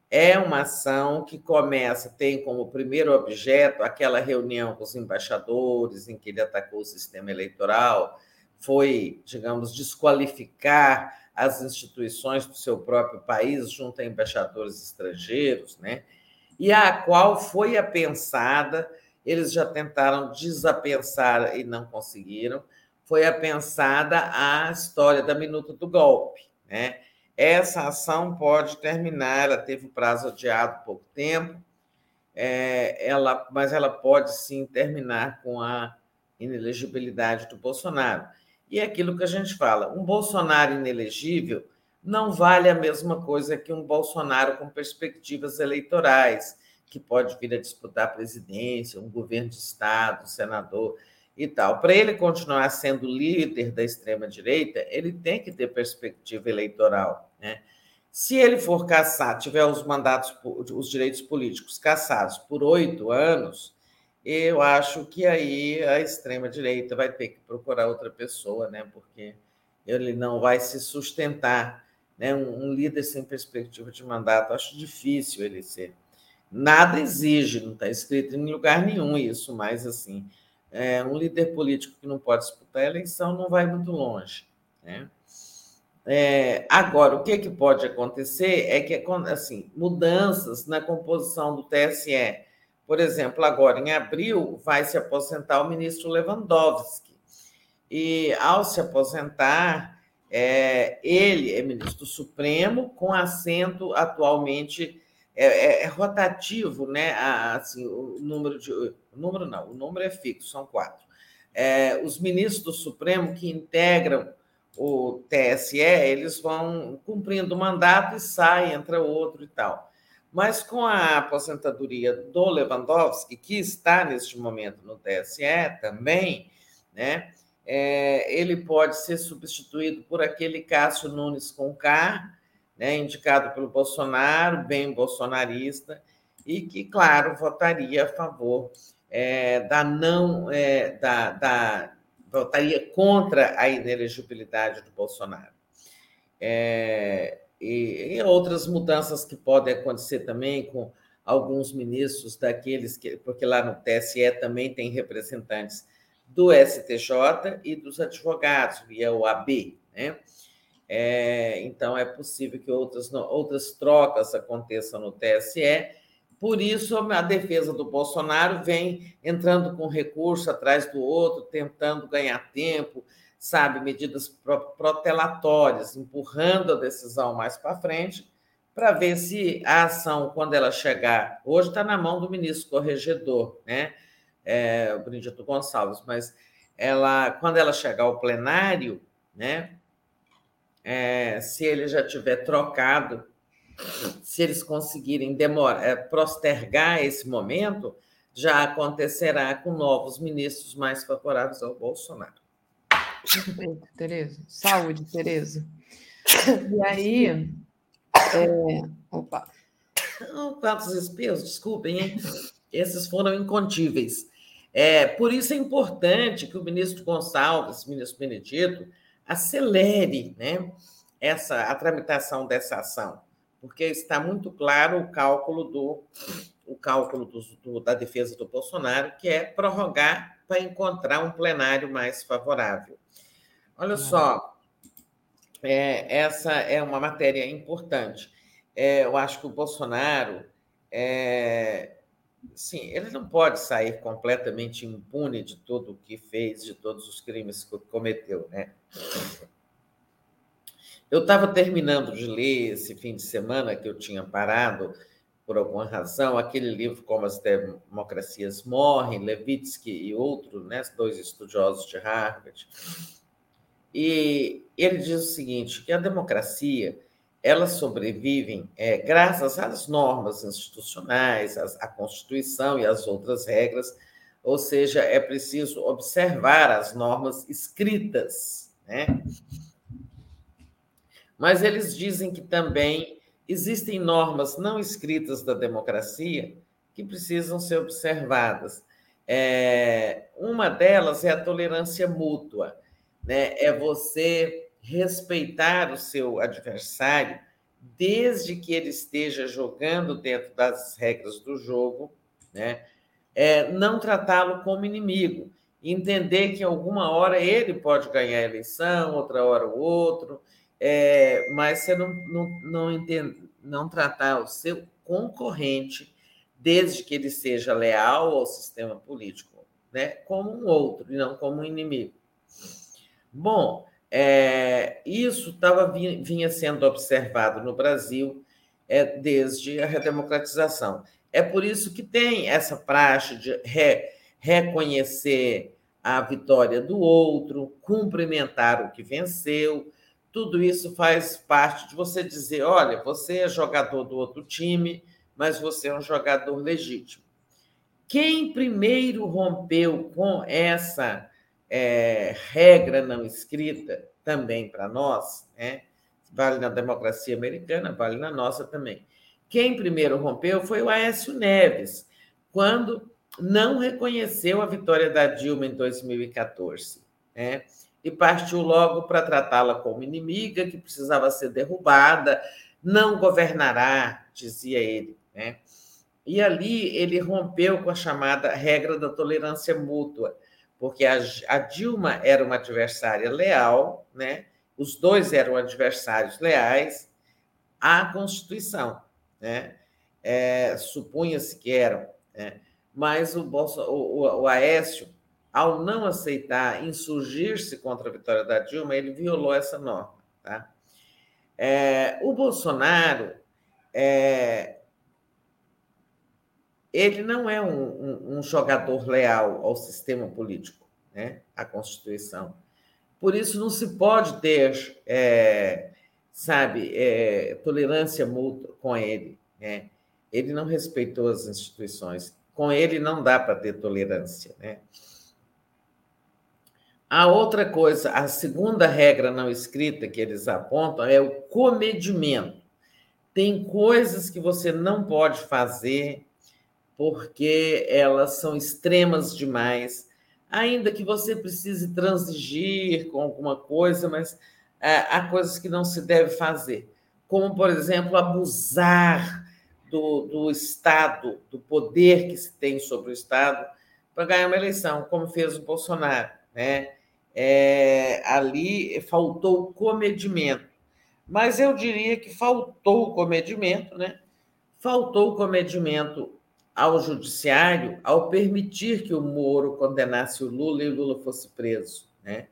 é uma ação que começa, tem como primeiro objeto aquela reunião com os embaixadores, em que ele atacou o sistema eleitoral, foi, digamos, desqualificar as instituições do seu próprio país junto a embaixadores estrangeiros, né? E a qual foi apensada, eles já tentaram desapensar e não conseguiram, foi apensada a história da minuta do golpe, né? Essa ação pode terminar, ela teve o prazo adiado pouco tempo, é, ela, mas ela pode sim terminar com a inelegibilidade do Bolsonaro. E é aquilo que a gente fala: um Bolsonaro inelegível não vale a mesma coisa que um Bolsonaro com perspectivas eleitorais, que pode vir a disputar a presidência, um governo de Estado, um senador e tal. Para ele continuar sendo líder da extrema-direita, ele tem que ter perspectiva eleitoral. Né? Se ele for caçar, tiver os mandatos, os direitos políticos caçados por oito anos, eu acho que aí a extrema-direita vai ter que procurar outra pessoa, né? porque ele não vai se sustentar. Né? Um líder sem perspectiva de mandato, acho difícil ele ser. Nada exige, não está escrito em lugar nenhum isso, mas assim, é, um líder político que não pode disputar a eleição não vai muito longe. Né? É, agora, o que, que pode acontecer é que assim, mudanças na composição do TSE por exemplo, agora em abril vai se aposentar o ministro Lewandowski. E ao se aposentar, é, ele é ministro supremo, com assento atualmente é, é, é rotativo, né? Assim, o número de. O número não, o número é fixo, são quatro. É, os ministros do Supremo que integram o TSE, eles vão cumprindo o mandato e sai, entra outro e tal. Mas com a aposentadoria do Lewandowski, que está neste momento no TSE também, né, é, ele pode ser substituído por aquele Cássio Nunes com K, né, indicado pelo Bolsonaro, bem bolsonarista, e que, claro, votaria a favor é, da não é, da, da, votaria contra a inelegibilidade do Bolsonaro. É, e, e outras mudanças que podem acontecer também com alguns ministros daqueles que, porque lá no TSE também tem representantes do STJ e dos advogados, e é o AB, né? É, então é possível que outras, outras trocas aconteçam no TSE. Por isso, a defesa do Bolsonaro vem entrando com recurso atrás do outro, tentando ganhar tempo, sabe, medidas protelatórias, empurrando a decisão mais para frente, para ver se a ação, quando ela chegar, hoje está na mão do ministro corregedor, né, é, o Benedito Gonçalves, mas ela, quando ela chegar ao plenário, né, é, se ele já tiver trocado, se eles conseguirem demorar, é, postergar esse momento, já acontecerá com novos ministros mais favoráveis ao Bolsonaro. Perfeito, Tereza. Saúde, Tereza. E aí, é... opa. Quantos espirros, desculpem, hein? Esses foram incontíveis. É, por isso é importante que o ministro Gonçalves, ministro Benedito, acelere né, essa, a tramitação dessa ação, porque está muito claro o cálculo do o cálculo do, do, da defesa do Bolsonaro, que é prorrogar para encontrar um plenário mais favorável. Olha só, é, essa é uma matéria importante. É, eu acho que o Bolsonaro, é, sim, ele não pode sair completamente impune de tudo o que fez, de todos os crimes que cometeu, né? Eu estava terminando de ler esse fim de semana que eu tinha parado por alguma razão, aquele livro Como as Democracias Morrem, Levitsky e outros, né, dois estudiosos de Harvard. E ele diz o seguinte, que a democracia elas sobrevivem é, graças às normas institucionais, à Constituição e às outras regras, ou seja, é preciso observar as normas escritas. Né? Mas eles dizem que também existem normas não escritas da democracia que precisam ser observadas. É, uma delas é a tolerância mútua, né? é você respeitar o seu adversário desde que ele esteja jogando dentro das regras do jogo, né? É, não tratá-lo como inimigo, entender que alguma hora ele pode ganhar a eleição, outra hora o outro, é, mas você não, não, não, entende, não tratar o seu concorrente, desde que ele seja leal ao sistema político, né, como um outro e não como um inimigo. Bom, é, isso tava, vinha sendo observado no Brasil é, desde a redemocratização. É por isso que tem essa praxe de re, reconhecer a vitória do outro, cumprimentar o que venceu. Tudo isso faz parte de você dizer: olha, você é jogador do outro time, mas você é um jogador legítimo. Quem primeiro rompeu com essa é, regra não escrita também para nós, né? vale na democracia americana, vale na nossa também. Quem primeiro rompeu foi o Aécio Neves, quando não reconheceu a vitória da Dilma em 2014, né? e partiu logo para tratá-la como inimiga, que precisava ser derrubada, não governará, dizia ele. Né? E ali ele rompeu com a chamada regra da tolerância mútua, porque a, a Dilma era uma adversária leal, né? os dois eram adversários leais à Constituição. Né? É, Supunha-se que eram. Né? Mas o, Bolso, o, o, Aécio, ao não aceitar insurgir-se contra a vitória da Dilma, ele violou essa norma. Tá? É, o Bolsonaro é, ele não é um, um, um jogador leal ao sistema político, né? à Constituição. Por isso, não se pode ter, é, sabe, é, tolerância mútua com ele. Né? Ele não respeitou as instituições. Com ele não dá para ter tolerância. Né? A outra coisa, a segunda regra não escrita que eles apontam é o comedimento. Tem coisas que você não pode fazer porque elas são extremas demais, ainda que você precise transigir com alguma coisa, mas é, há coisas que não se deve fazer, como, por exemplo, abusar do, do Estado, do poder que se tem sobre o Estado, para ganhar uma eleição, como fez o Bolsonaro. Né? É, ali faltou comedimento. Mas eu diria que faltou comedimento, né? Faltou comedimento ao judiciário ao permitir que o Moro condenasse o Lula e o Lula fosse preso. Né?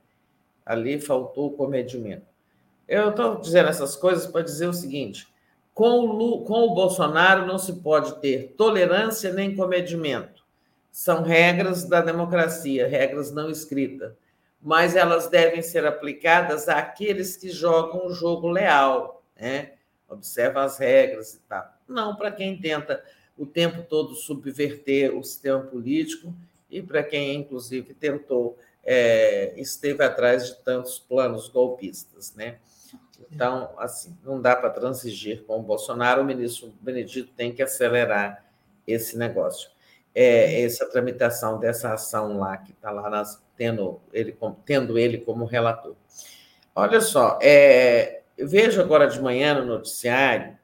Ali faltou o comedimento. Eu estou dizendo essas coisas para dizer o seguinte: com o, Lula, com o Bolsonaro não se pode ter tolerância nem comedimento. São regras da democracia, regras não escritas, mas elas devem ser aplicadas àqueles que jogam o jogo leal, né? observam as regras e tal. Não para quem tenta o tempo todo subverter o sistema político e para quem, inclusive, tentou é, esteve atrás de tantos planos golpistas, né? Então, assim, não dá para transigir com o Bolsonaro, o ministro Benedito tem que acelerar esse negócio. É, essa tramitação dessa ação lá, que está lá nas, tendo, ele, tendo ele como relator. Olha só, é, eu vejo agora de manhã no noticiário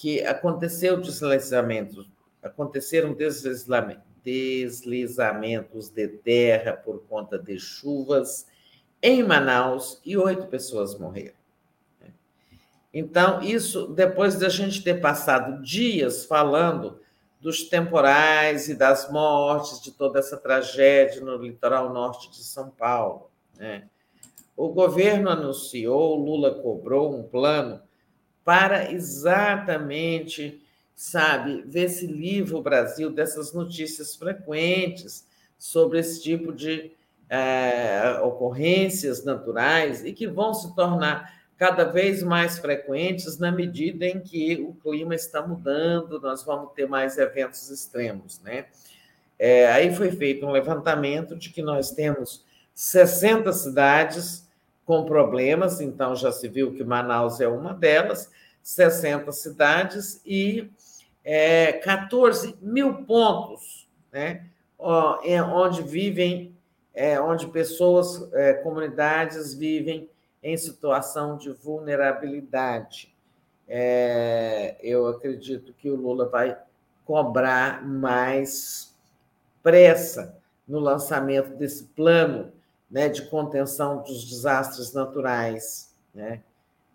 que aconteceu deslizamento, aconteceram deslizamentos, deslizamentos de terra por conta de chuvas em Manaus e oito pessoas morreram. Então, isso, depois da gente ter passado dias falando dos temporais e das mortes, de toda essa tragédia no litoral norte de São Paulo, né? o governo anunciou, Lula cobrou um plano para exatamente, sabe, ver se livra o Brasil dessas notícias frequentes sobre esse tipo de é, ocorrências naturais e que vão se tornar cada vez mais frequentes na medida em que o clima está mudando, nós vamos ter mais eventos extremos, né? É, aí foi feito um levantamento de que nós temos 60 cidades com problemas, então já se viu que Manaus é uma delas, 60 cidades e é, 14 mil pontos, né? Onde vivem, é, onde pessoas, é, comunidades vivem em situação de vulnerabilidade. É, eu acredito que o Lula vai cobrar mais pressa no lançamento desse plano né, de contenção dos desastres naturais. Né?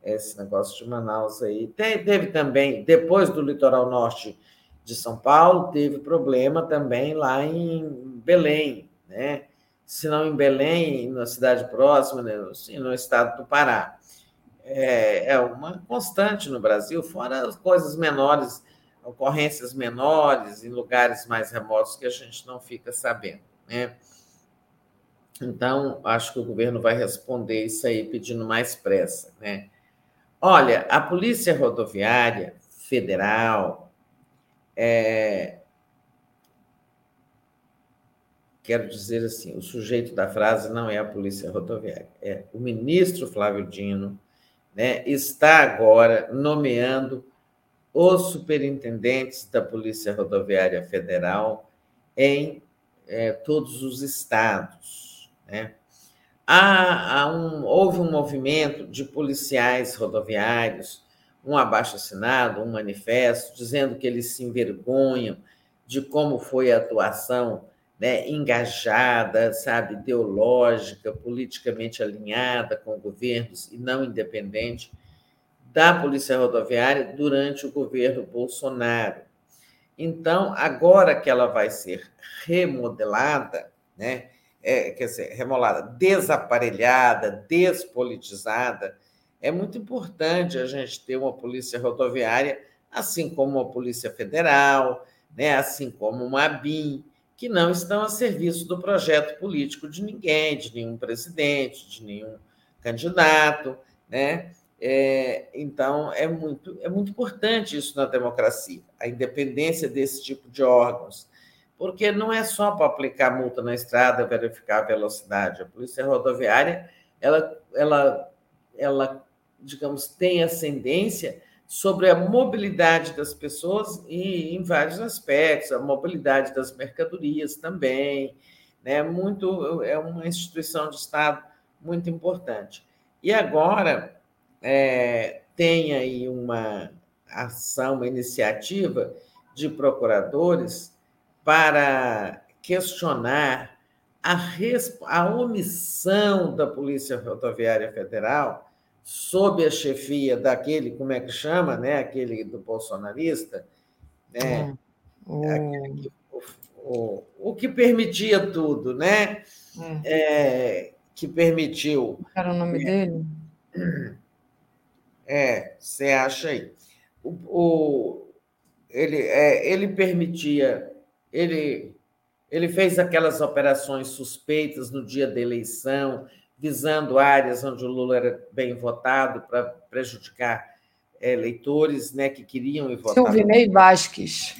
Esse negócio de Manaus aí. teve também, depois do litoral norte de São Paulo, teve problema também lá em Belém, né? se não em Belém, na cidade próxima, né, assim, no estado do Pará. É, é uma constante no Brasil, fora as coisas menores, ocorrências menores, em lugares mais remotos que a gente não fica sabendo. Né? Então, acho que o governo vai responder isso aí pedindo mais pressa. Né? Olha, a Polícia Rodoviária Federal é, quero dizer assim, o sujeito da frase não é a Polícia Rodoviária, é o ministro Flávio Dino, né, está agora nomeando os superintendentes da Polícia Rodoviária Federal em é, todos os estados. Né? Há, há um, houve um movimento de policiais rodoviários, um abaixo-assinado, um manifesto, dizendo que eles se envergonham de como foi a atuação né, engajada, sabe, ideológica, politicamente alinhada com governos e não independente da Polícia Rodoviária durante o governo Bolsonaro. Então, agora que ela vai ser remodelada, né, é, quer dizer, remolada, desaparelhada, despolitizada, é muito importante a gente ter uma polícia rodoviária, assim como a Polícia Federal, né, assim como uma ABIN, que não estão a serviço do projeto político de ninguém, de nenhum presidente, de nenhum candidato, né? É, então é muito é muito importante isso na democracia, a independência desse tipo de órgãos, porque não é só para aplicar multa na estrada, verificar a velocidade. A polícia rodoviária ela ela ela digamos tem ascendência sobre a mobilidade das pessoas e em vários aspectos, a mobilidade das mercadorias também, né? Muito é uma instituição de Estado muito importante. E agora é, tem aí uma ação, uma iniciativa de procuradores para questionar a, a omissão da Polícia Rodoviária Federal sob a chefia daquele, como é que chama, né? Aquele do bolsonarista, né? É. Que, o, o, o, que permitia tudo, né? É. É, que permitiu. Era o nome dele? É, você acha aí. O, o ele, é, ele permitia, ele, ele fez aquelas operações suspeitas no dia da eleição, visando áreas onde o Lula era bem votado para prejudicar é, eleitores né, que queriam ir votar. Silvinei Vasques.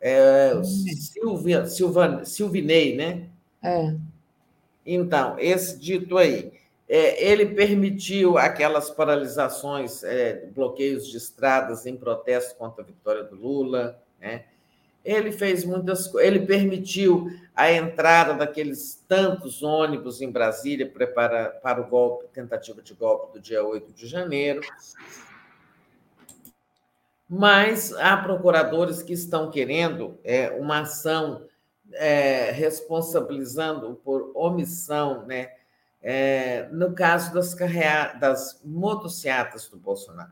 É, Silvia, Silvan, Silvinei, né? É. Então, esse dito aí, é, ele permitiu aquelas paralisações, é, bloqueios de estradas em protesto contra a vitória do Lula, né? Ele fez muitas ele permitiu a entrada daqueles tantos ônibus em Brasília para, para o golpe, tentativa de golpe do dia 8 de janeiro. Mas há procuradores que estão querendo é, uma ação é, responsabilizando por omissão, né? É, no caso das, das motocicletas do Bolsonaro.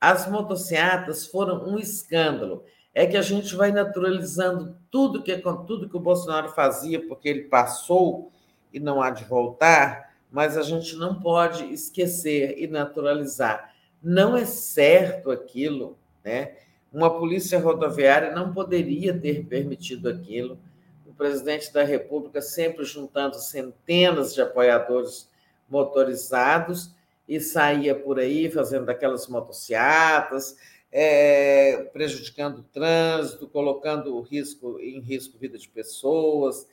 As motocicletas foram um escândalo. É que a gente vai naturalizando tudo que tudo que o Bolsonaro fazia, porque ele passou e não há de voltar, mas a gente não pode esquecer e naturalizar. Não é certo aquilo, né? Uma polícia rodoviária não poderia ter permitido aquilo. O presidente da República sempre juntando centenas de apoiadores motorizados e saía por aí fazendo aquelas motocicletas, é, prejudicando o trânsito, colocando risco, em risco a vida de pessoas.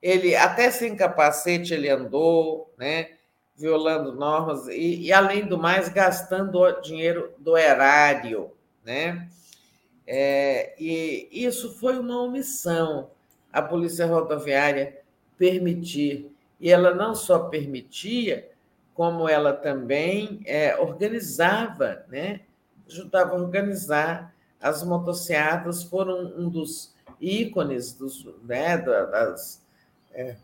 Ele até sem capacete ele andou, né? violando normas e, e além do mais gastando dinheiro do erário, né? É, e isso foi uma omissão a Polícia Rodoviária permitir. E ela não só permitia, como ela também é, organizava, né? Ajudava a organizar. As motocicletas foram um dos ícones dos, né, das é,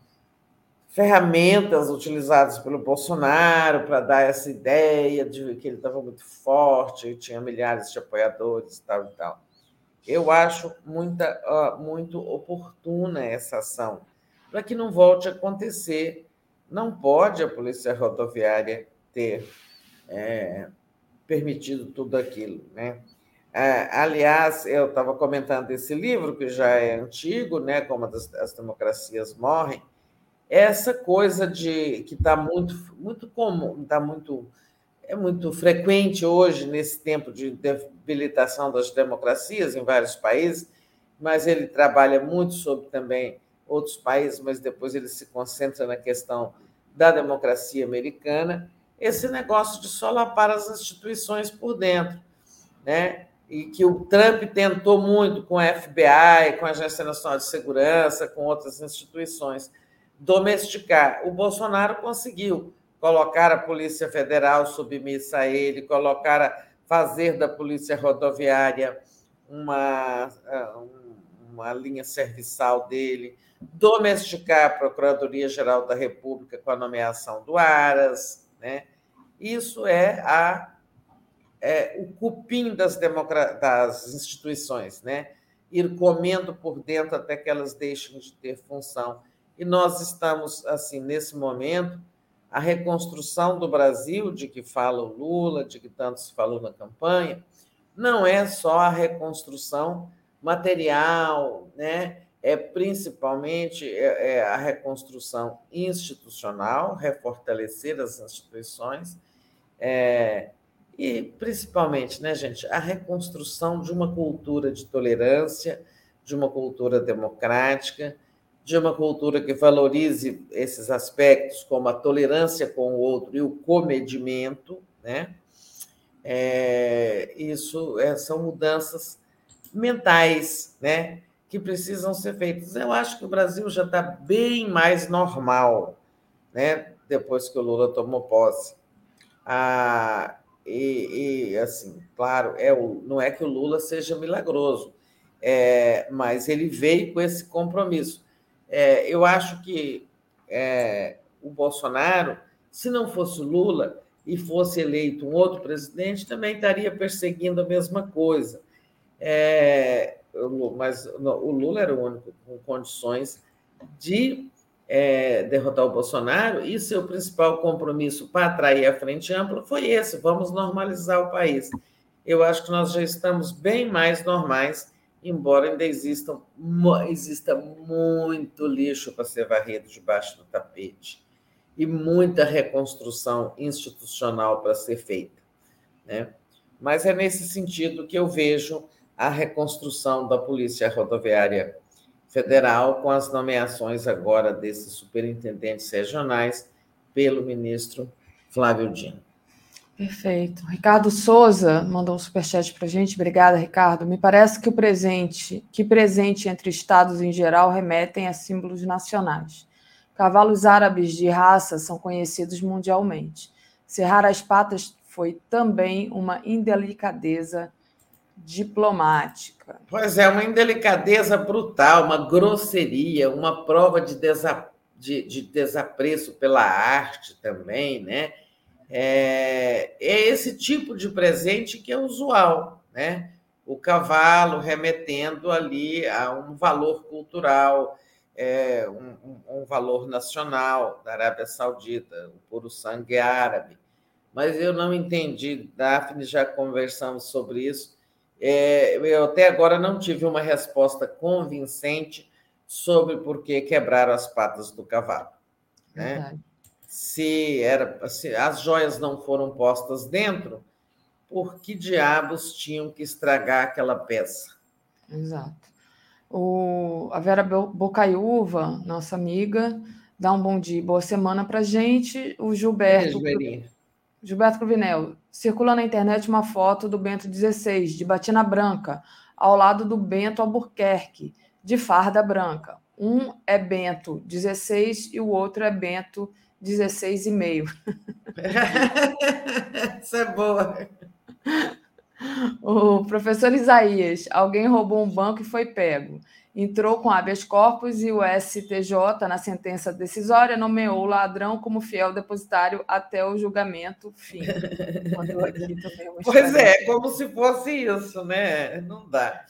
ferramentas utilizadas pelo Bolsonaro para dar essa ideia de que ele estava muito forte, tinha milhares de apoiadores e tal e tal. Eu acho muita, muito oportuna essa ação, para que não volte a acontecer. Não pode a Polícia Rodoviária ter é, permitido tudo aquilo. Né? É, aliás, eu estava comentando esse livro, que já é antigo, né, como as democracias morrem, essa coisa de que está muito, muito comum, está muito é muito frequente hoje, nesse tempo de debilitação das democracias em vários países, mas ele trabalha muito sobre também outros países, mas depois ele se concentra na questão da democracia americana, esse negócio de solapar as instituições por dentro, né? E que o Trump tentou muito com a FBI, com a Agência Nacional de Segurança, com outras instituições, domesticar. O Bolsonaro conseguiu colocar a Polícia Federal submissa a ele, colocar a, fazer da Polícia Rodoviária uma, uma linha serviçal dele, domesticar a Procuradoria-Geral da República com a nomeação do Aras. Né? Isso é, a, é o cupim das, das instituições, né? ir comendo por dentro até que elas deixem de ter função. E nós estamos, assim, nesse momento, a reconstrução do Brasil, de que fala o Lula, de que tanto se falou na campanha, não é só a reconstrução material, né? É principalmente é, é a reconstrução institucional, refortalecer as instituições, é, e principalmente, né, gente, a reconstrução de uma cultura de tolerância, de uma cultura democrática, de uma cultura que valorize esses aspectos, como a tolerância com o outro e o comedimento, né? É, isso é, são mudanças mentais, né? Que precisam ser feitas. Eu acho que o Brasil já está bem mais normal, né? Depois que o Lula tomou posse. Ah, e, e assim, claro, é o, não é que o Lula seja milagroso, é, mas ele veio com esse compromisso. É, eu acho que é, o Bolsonaro, se não fosse o Lula e fosse eleito um outro presidente, também estaria perseguindo a mesma coisa. É, mas o Lula era o único com condições de é, derrotar o Bolsonaro e seu principal compromisso para atrair a frente ampla foi esse: vamos normalizar o país. Eu acho que nós já estamos bem mais normais embora ainda existam, exista muito lixo para ser varrido debaixo do tapete e muita reconstrução institucional para ser feita. Né? Mas é nesse sentido que eu vejo a reconstrução da Polícia Rodoviária federal, com as nomeações agora desses superintendentes regionais pelo ministro Flávio Dino. Perfeito. Ricardo Souza mandou um superchat para a gente. Obrigada, Ricardo. Me parece que o presente, que presente entre estados em geral remetem a símbolos nacionais. Cavalos árabes de raça são conhecidos mundialmente. Cerrar as patas foi também uma indelicadeza diplomática. Pois é, uma indelicadeza brutal, uma grosseria, uma prova de, desa, de, de desapreço pela arte também, né? É, é esse tipo de presente que é usual, né? O cavalo remetendo ali a um valor cultural, é, um, um, valor nacional da Arábia Saudita, o puro sangue árabe. Mas eu não entendi, Daphne, já conversamos sobre isso. É, eu até agora não tive uma resposta convincente sobre por que quebraram as patas do cavalo. Né? Verdade se era se as joias não foram postas dentro, por que diabos tinham que estragar aquela peça? Exato. O, a Vera Bocaiúva, nossa amiga, dá um bom dia, boa semana para gente. O Gilberto. Beijo, Gilberto Cruvinel. Circula na internet uma foto do Bento XVI, de batina branca, ao lado do Bento Albuquerque, de farda branca. Um é Bento XVI e o outro é Bento 16,5. Isso é boa. O professor Isaías, alguém roubou um banco e foi pego. Entrou com habeas corpus e o STJ, na sentença decisória, nomeou o ladrão como fiel depositário até o julgamento fim. pois é, como se fosse isso, né? Não dá.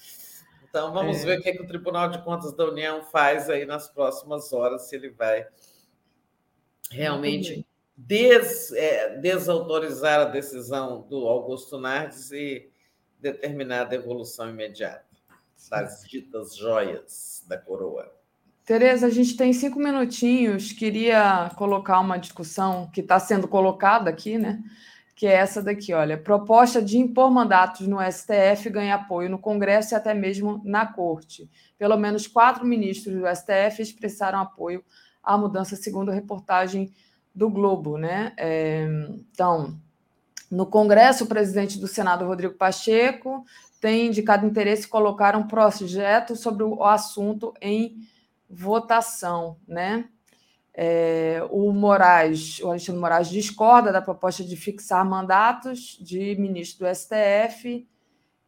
Então vamos é. ver o que, é que o Tribunal de Contas da União faz aí nas próximas horas, se ele vai realmente des, é, desautorizar a decisão do Augusto Nardes e determinar a devolução imediata das ditas joias da coroa. Tereza, a gente tem cinco minutinhos. Queria colocar uma discussão que está sendo colocada aqui, né? Que é essa daqui, olha. Proposta de impor mandatos no STF ganha apoio no Congresso e até mesmo na Corte. Pelo menos quatro ministros do STF expressaram apoio a mudança, segundo a reportagem do Globo. Né? É, então, no Congresso, o presidente do Senado, Rodrigo Pacheco, tem indicado interesse em colocar um projeto sobre o assunto em votação. Né? É, o Moraes, o Alexandre Moraes discorda da proposta de fixar mandatos de ministro do STF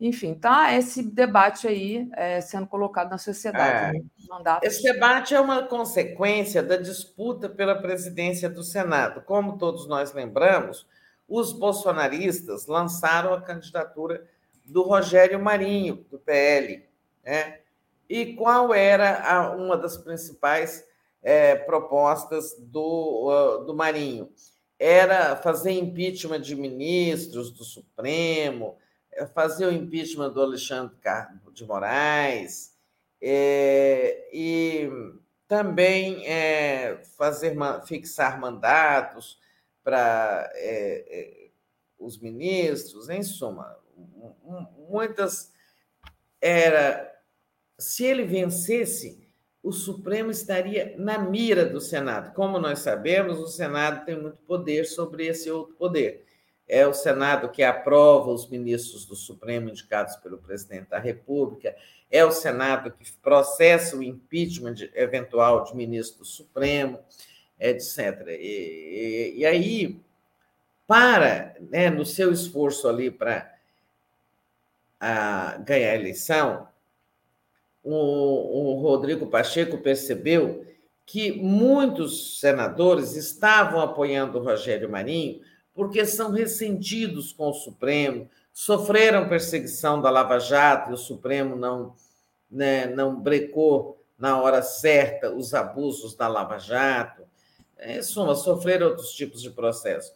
enfim, tá esse debate aí é, sendo colocado na sociedade. É. Né? Esse debate é uma consequência da disputa pela presidência do Senado. Como todos nós lembramos, os bolsonaristas lançaram a candidatura do Rogério Marinho, do PL. Né? E qual era a, uma das principais é, propostas do, uh, do Marinho? Era fazer impeachment de ministros do Supremo é, fazer o impeachment do Alexandre de Moraes é, e também é, fazer fixar mandatos para é, é, os ministros, em suma, muitas era se ele vencesse, o Supremo estaria na mira do Senado. Como nós sabemos, o Senado tem muito poder sobre esse outro poder é o Senado que aprova os ministros do Supremo indicados pelo presidente da República, é o Senado que processa o impeachment eventual de ministro do Supremo, etc. E, e, e aí, para, né, no seu esforço ali para ganhar a eleição, o, o Rodrigo Pacheco percebeu que muitos senadores estavam apoiando o Rogério Marinho porque são ressentidos com o Supremo, sofreram perseguição da Lava Jato e o Supremo não, né, não brecou na hora certa os abusos da Lava Jato. Em suma, sofreram outros tipos de processo.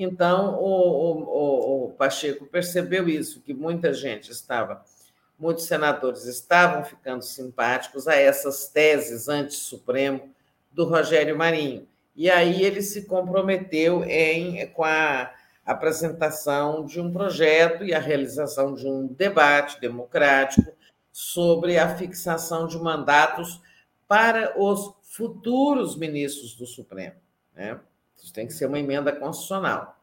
Então, o, o, o Pacheco percebeu isso, que muita gente estava, muitos senadores estavam ficando simpáticos a essas teses anti-Supremo do Rogério Marinho. E aí ele se comprometeu em, com a apresentação de um projeto e a realização de um debate democrático sobre a fixação de mandatos para os futuros ministros do Supremo. Né? Isso tem que ser uma emenda constitucional.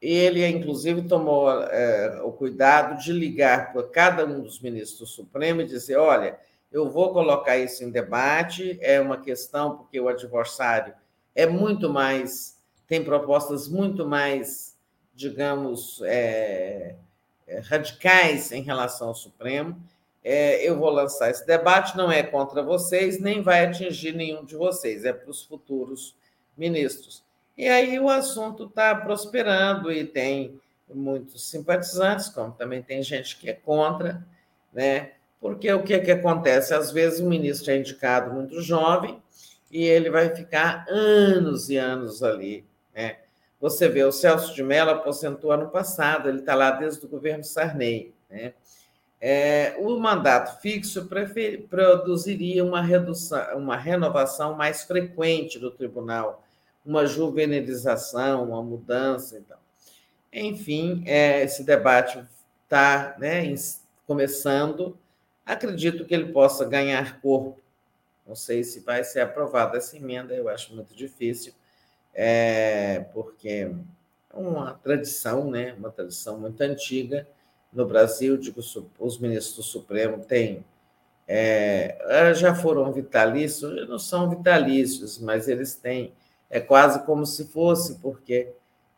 Ele, inclusive, tomou é, o cuidado de ligar para cada um dos ministros do Supremo e dizer: olha, eu vou colocar isso em debate, é uma questão porque o adversário é muito mais, tem propostas muito mais, digamos, é, é, radicais em relação ao Supremo. É, eu vou lançar esse debate, não é contra vocês, nem vai atingir nenhum de vocês, é para os futuros ministros. E aí o assunto está prosperando e tem muitos simpatizantes, como também tem gente que é contra, né? Porque o que, que acontece? Às vezes o ministro é indicado muito jovem e ele vai ficar anos e anos ali. Né? Você vê, o Celso de Mello aposentou ano passado, ele está lá desde o governo Sarney. Né? É, o mandato fixo produziria uma, redução, uma renovação mais frequente do tribunal, uma juvenilização, uma mudança. Então. Enfim, é, esse debate está né, começando. Acredito que ele possa ganhar corpo. Não sei se vai ser aprovada essa emenda, eu acho muito difícil, é, porque é uma tradição, né, uma tradição muito antiga no Brasil, digo, os ministros do Supremo têm é, já foram vitalícios, não são vitalícios, mas eles têm, é quase como se fosse, porque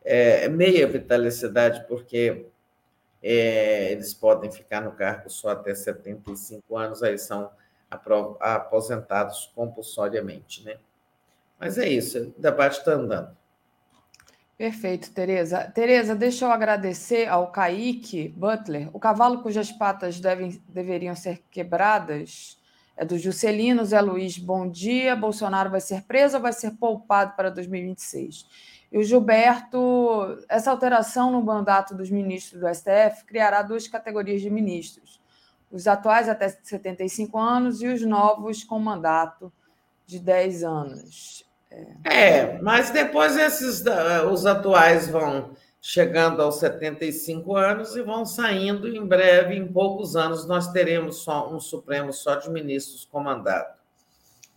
é, é meia vitalicidade, porque é, eles podem ficar no cargo só até 75 anos, aí são aposentados compulsoriamente, né? Mas é isso, o debate está andando. Perfeito, Tereza. Tereza, deixa eu agradecer ao Kaique Butler. O cavalo cujas patas devem, deveriam ser quebradas é do Juscelino Zé Luiz. Bom dia. Bolsonaro vai ser preso ou vai ser poupado para 2026? E o Gilberto, essa alteração no mandato dos ministros do STF criará duas categorias de ministros: os atuais até 75 anos e os novos com mandato de 10 anos. É, mas depois esses os atuais vão chegando aos 75 anos e vão saindo em breve, em poucos anos, nós teremos só um Supremo só de ministros com mandato.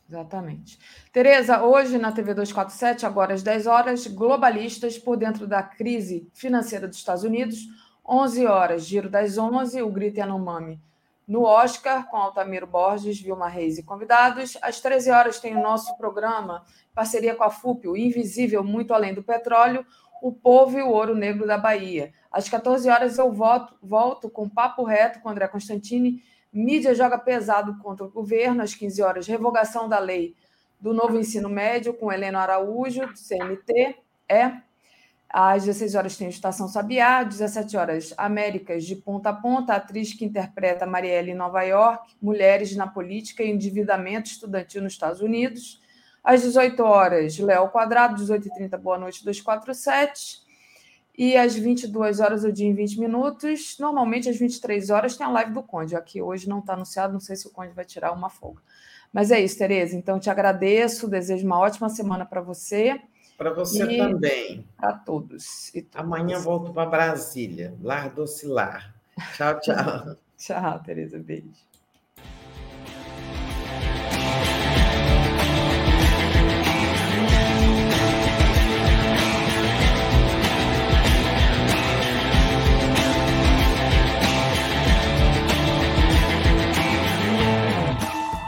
Exatamente. Tereza, hoje na TV 247, agora às 10 horas, globalistas por dentro da crise financeira dos Estados Unidos, 11 horas, giro das 11, o Grito Yanomami no Oscar, com Altamiro Borges, Vilma Reis e convidados. Às 13 horas tem o nosso programa, parceria com a FUP, o Invisível Muito Além do Petróleo, o Povo e o Ouro Negro da Bahia. Às 14 horas eu volto, volto com Papo Reto com André Constantini. Mídia joga pesado contra o governo. Às 15 horas, revogação da lei do novo ensino médio com Helena Araújo, do CNT. É às 16 horas tem Estação Sabiá, às 17 horas Américas de Ponta a Ponta, atriz que interpreta Marielle em Nova York, Mulheres na Política e Endividamento Estudantil nos Estados Unidos. Às 18 horas, Léo Quadrado, 18h30, Boa Noite 247. E às 22 horas, o dia em 20 minutos. Normalmente, às 23 horas, tem a live do Conde. Aqui hoje não está anunciado, não sei se o Conde vai tirar uma folga. Mas é isso, Tereza. Então, te agradeço, desejo uma ótima semana para você. Para você e também. Para todos. Amanhã volto para Brasília, Lar do Tchau, tchau. tchau, Tereza. Beijo.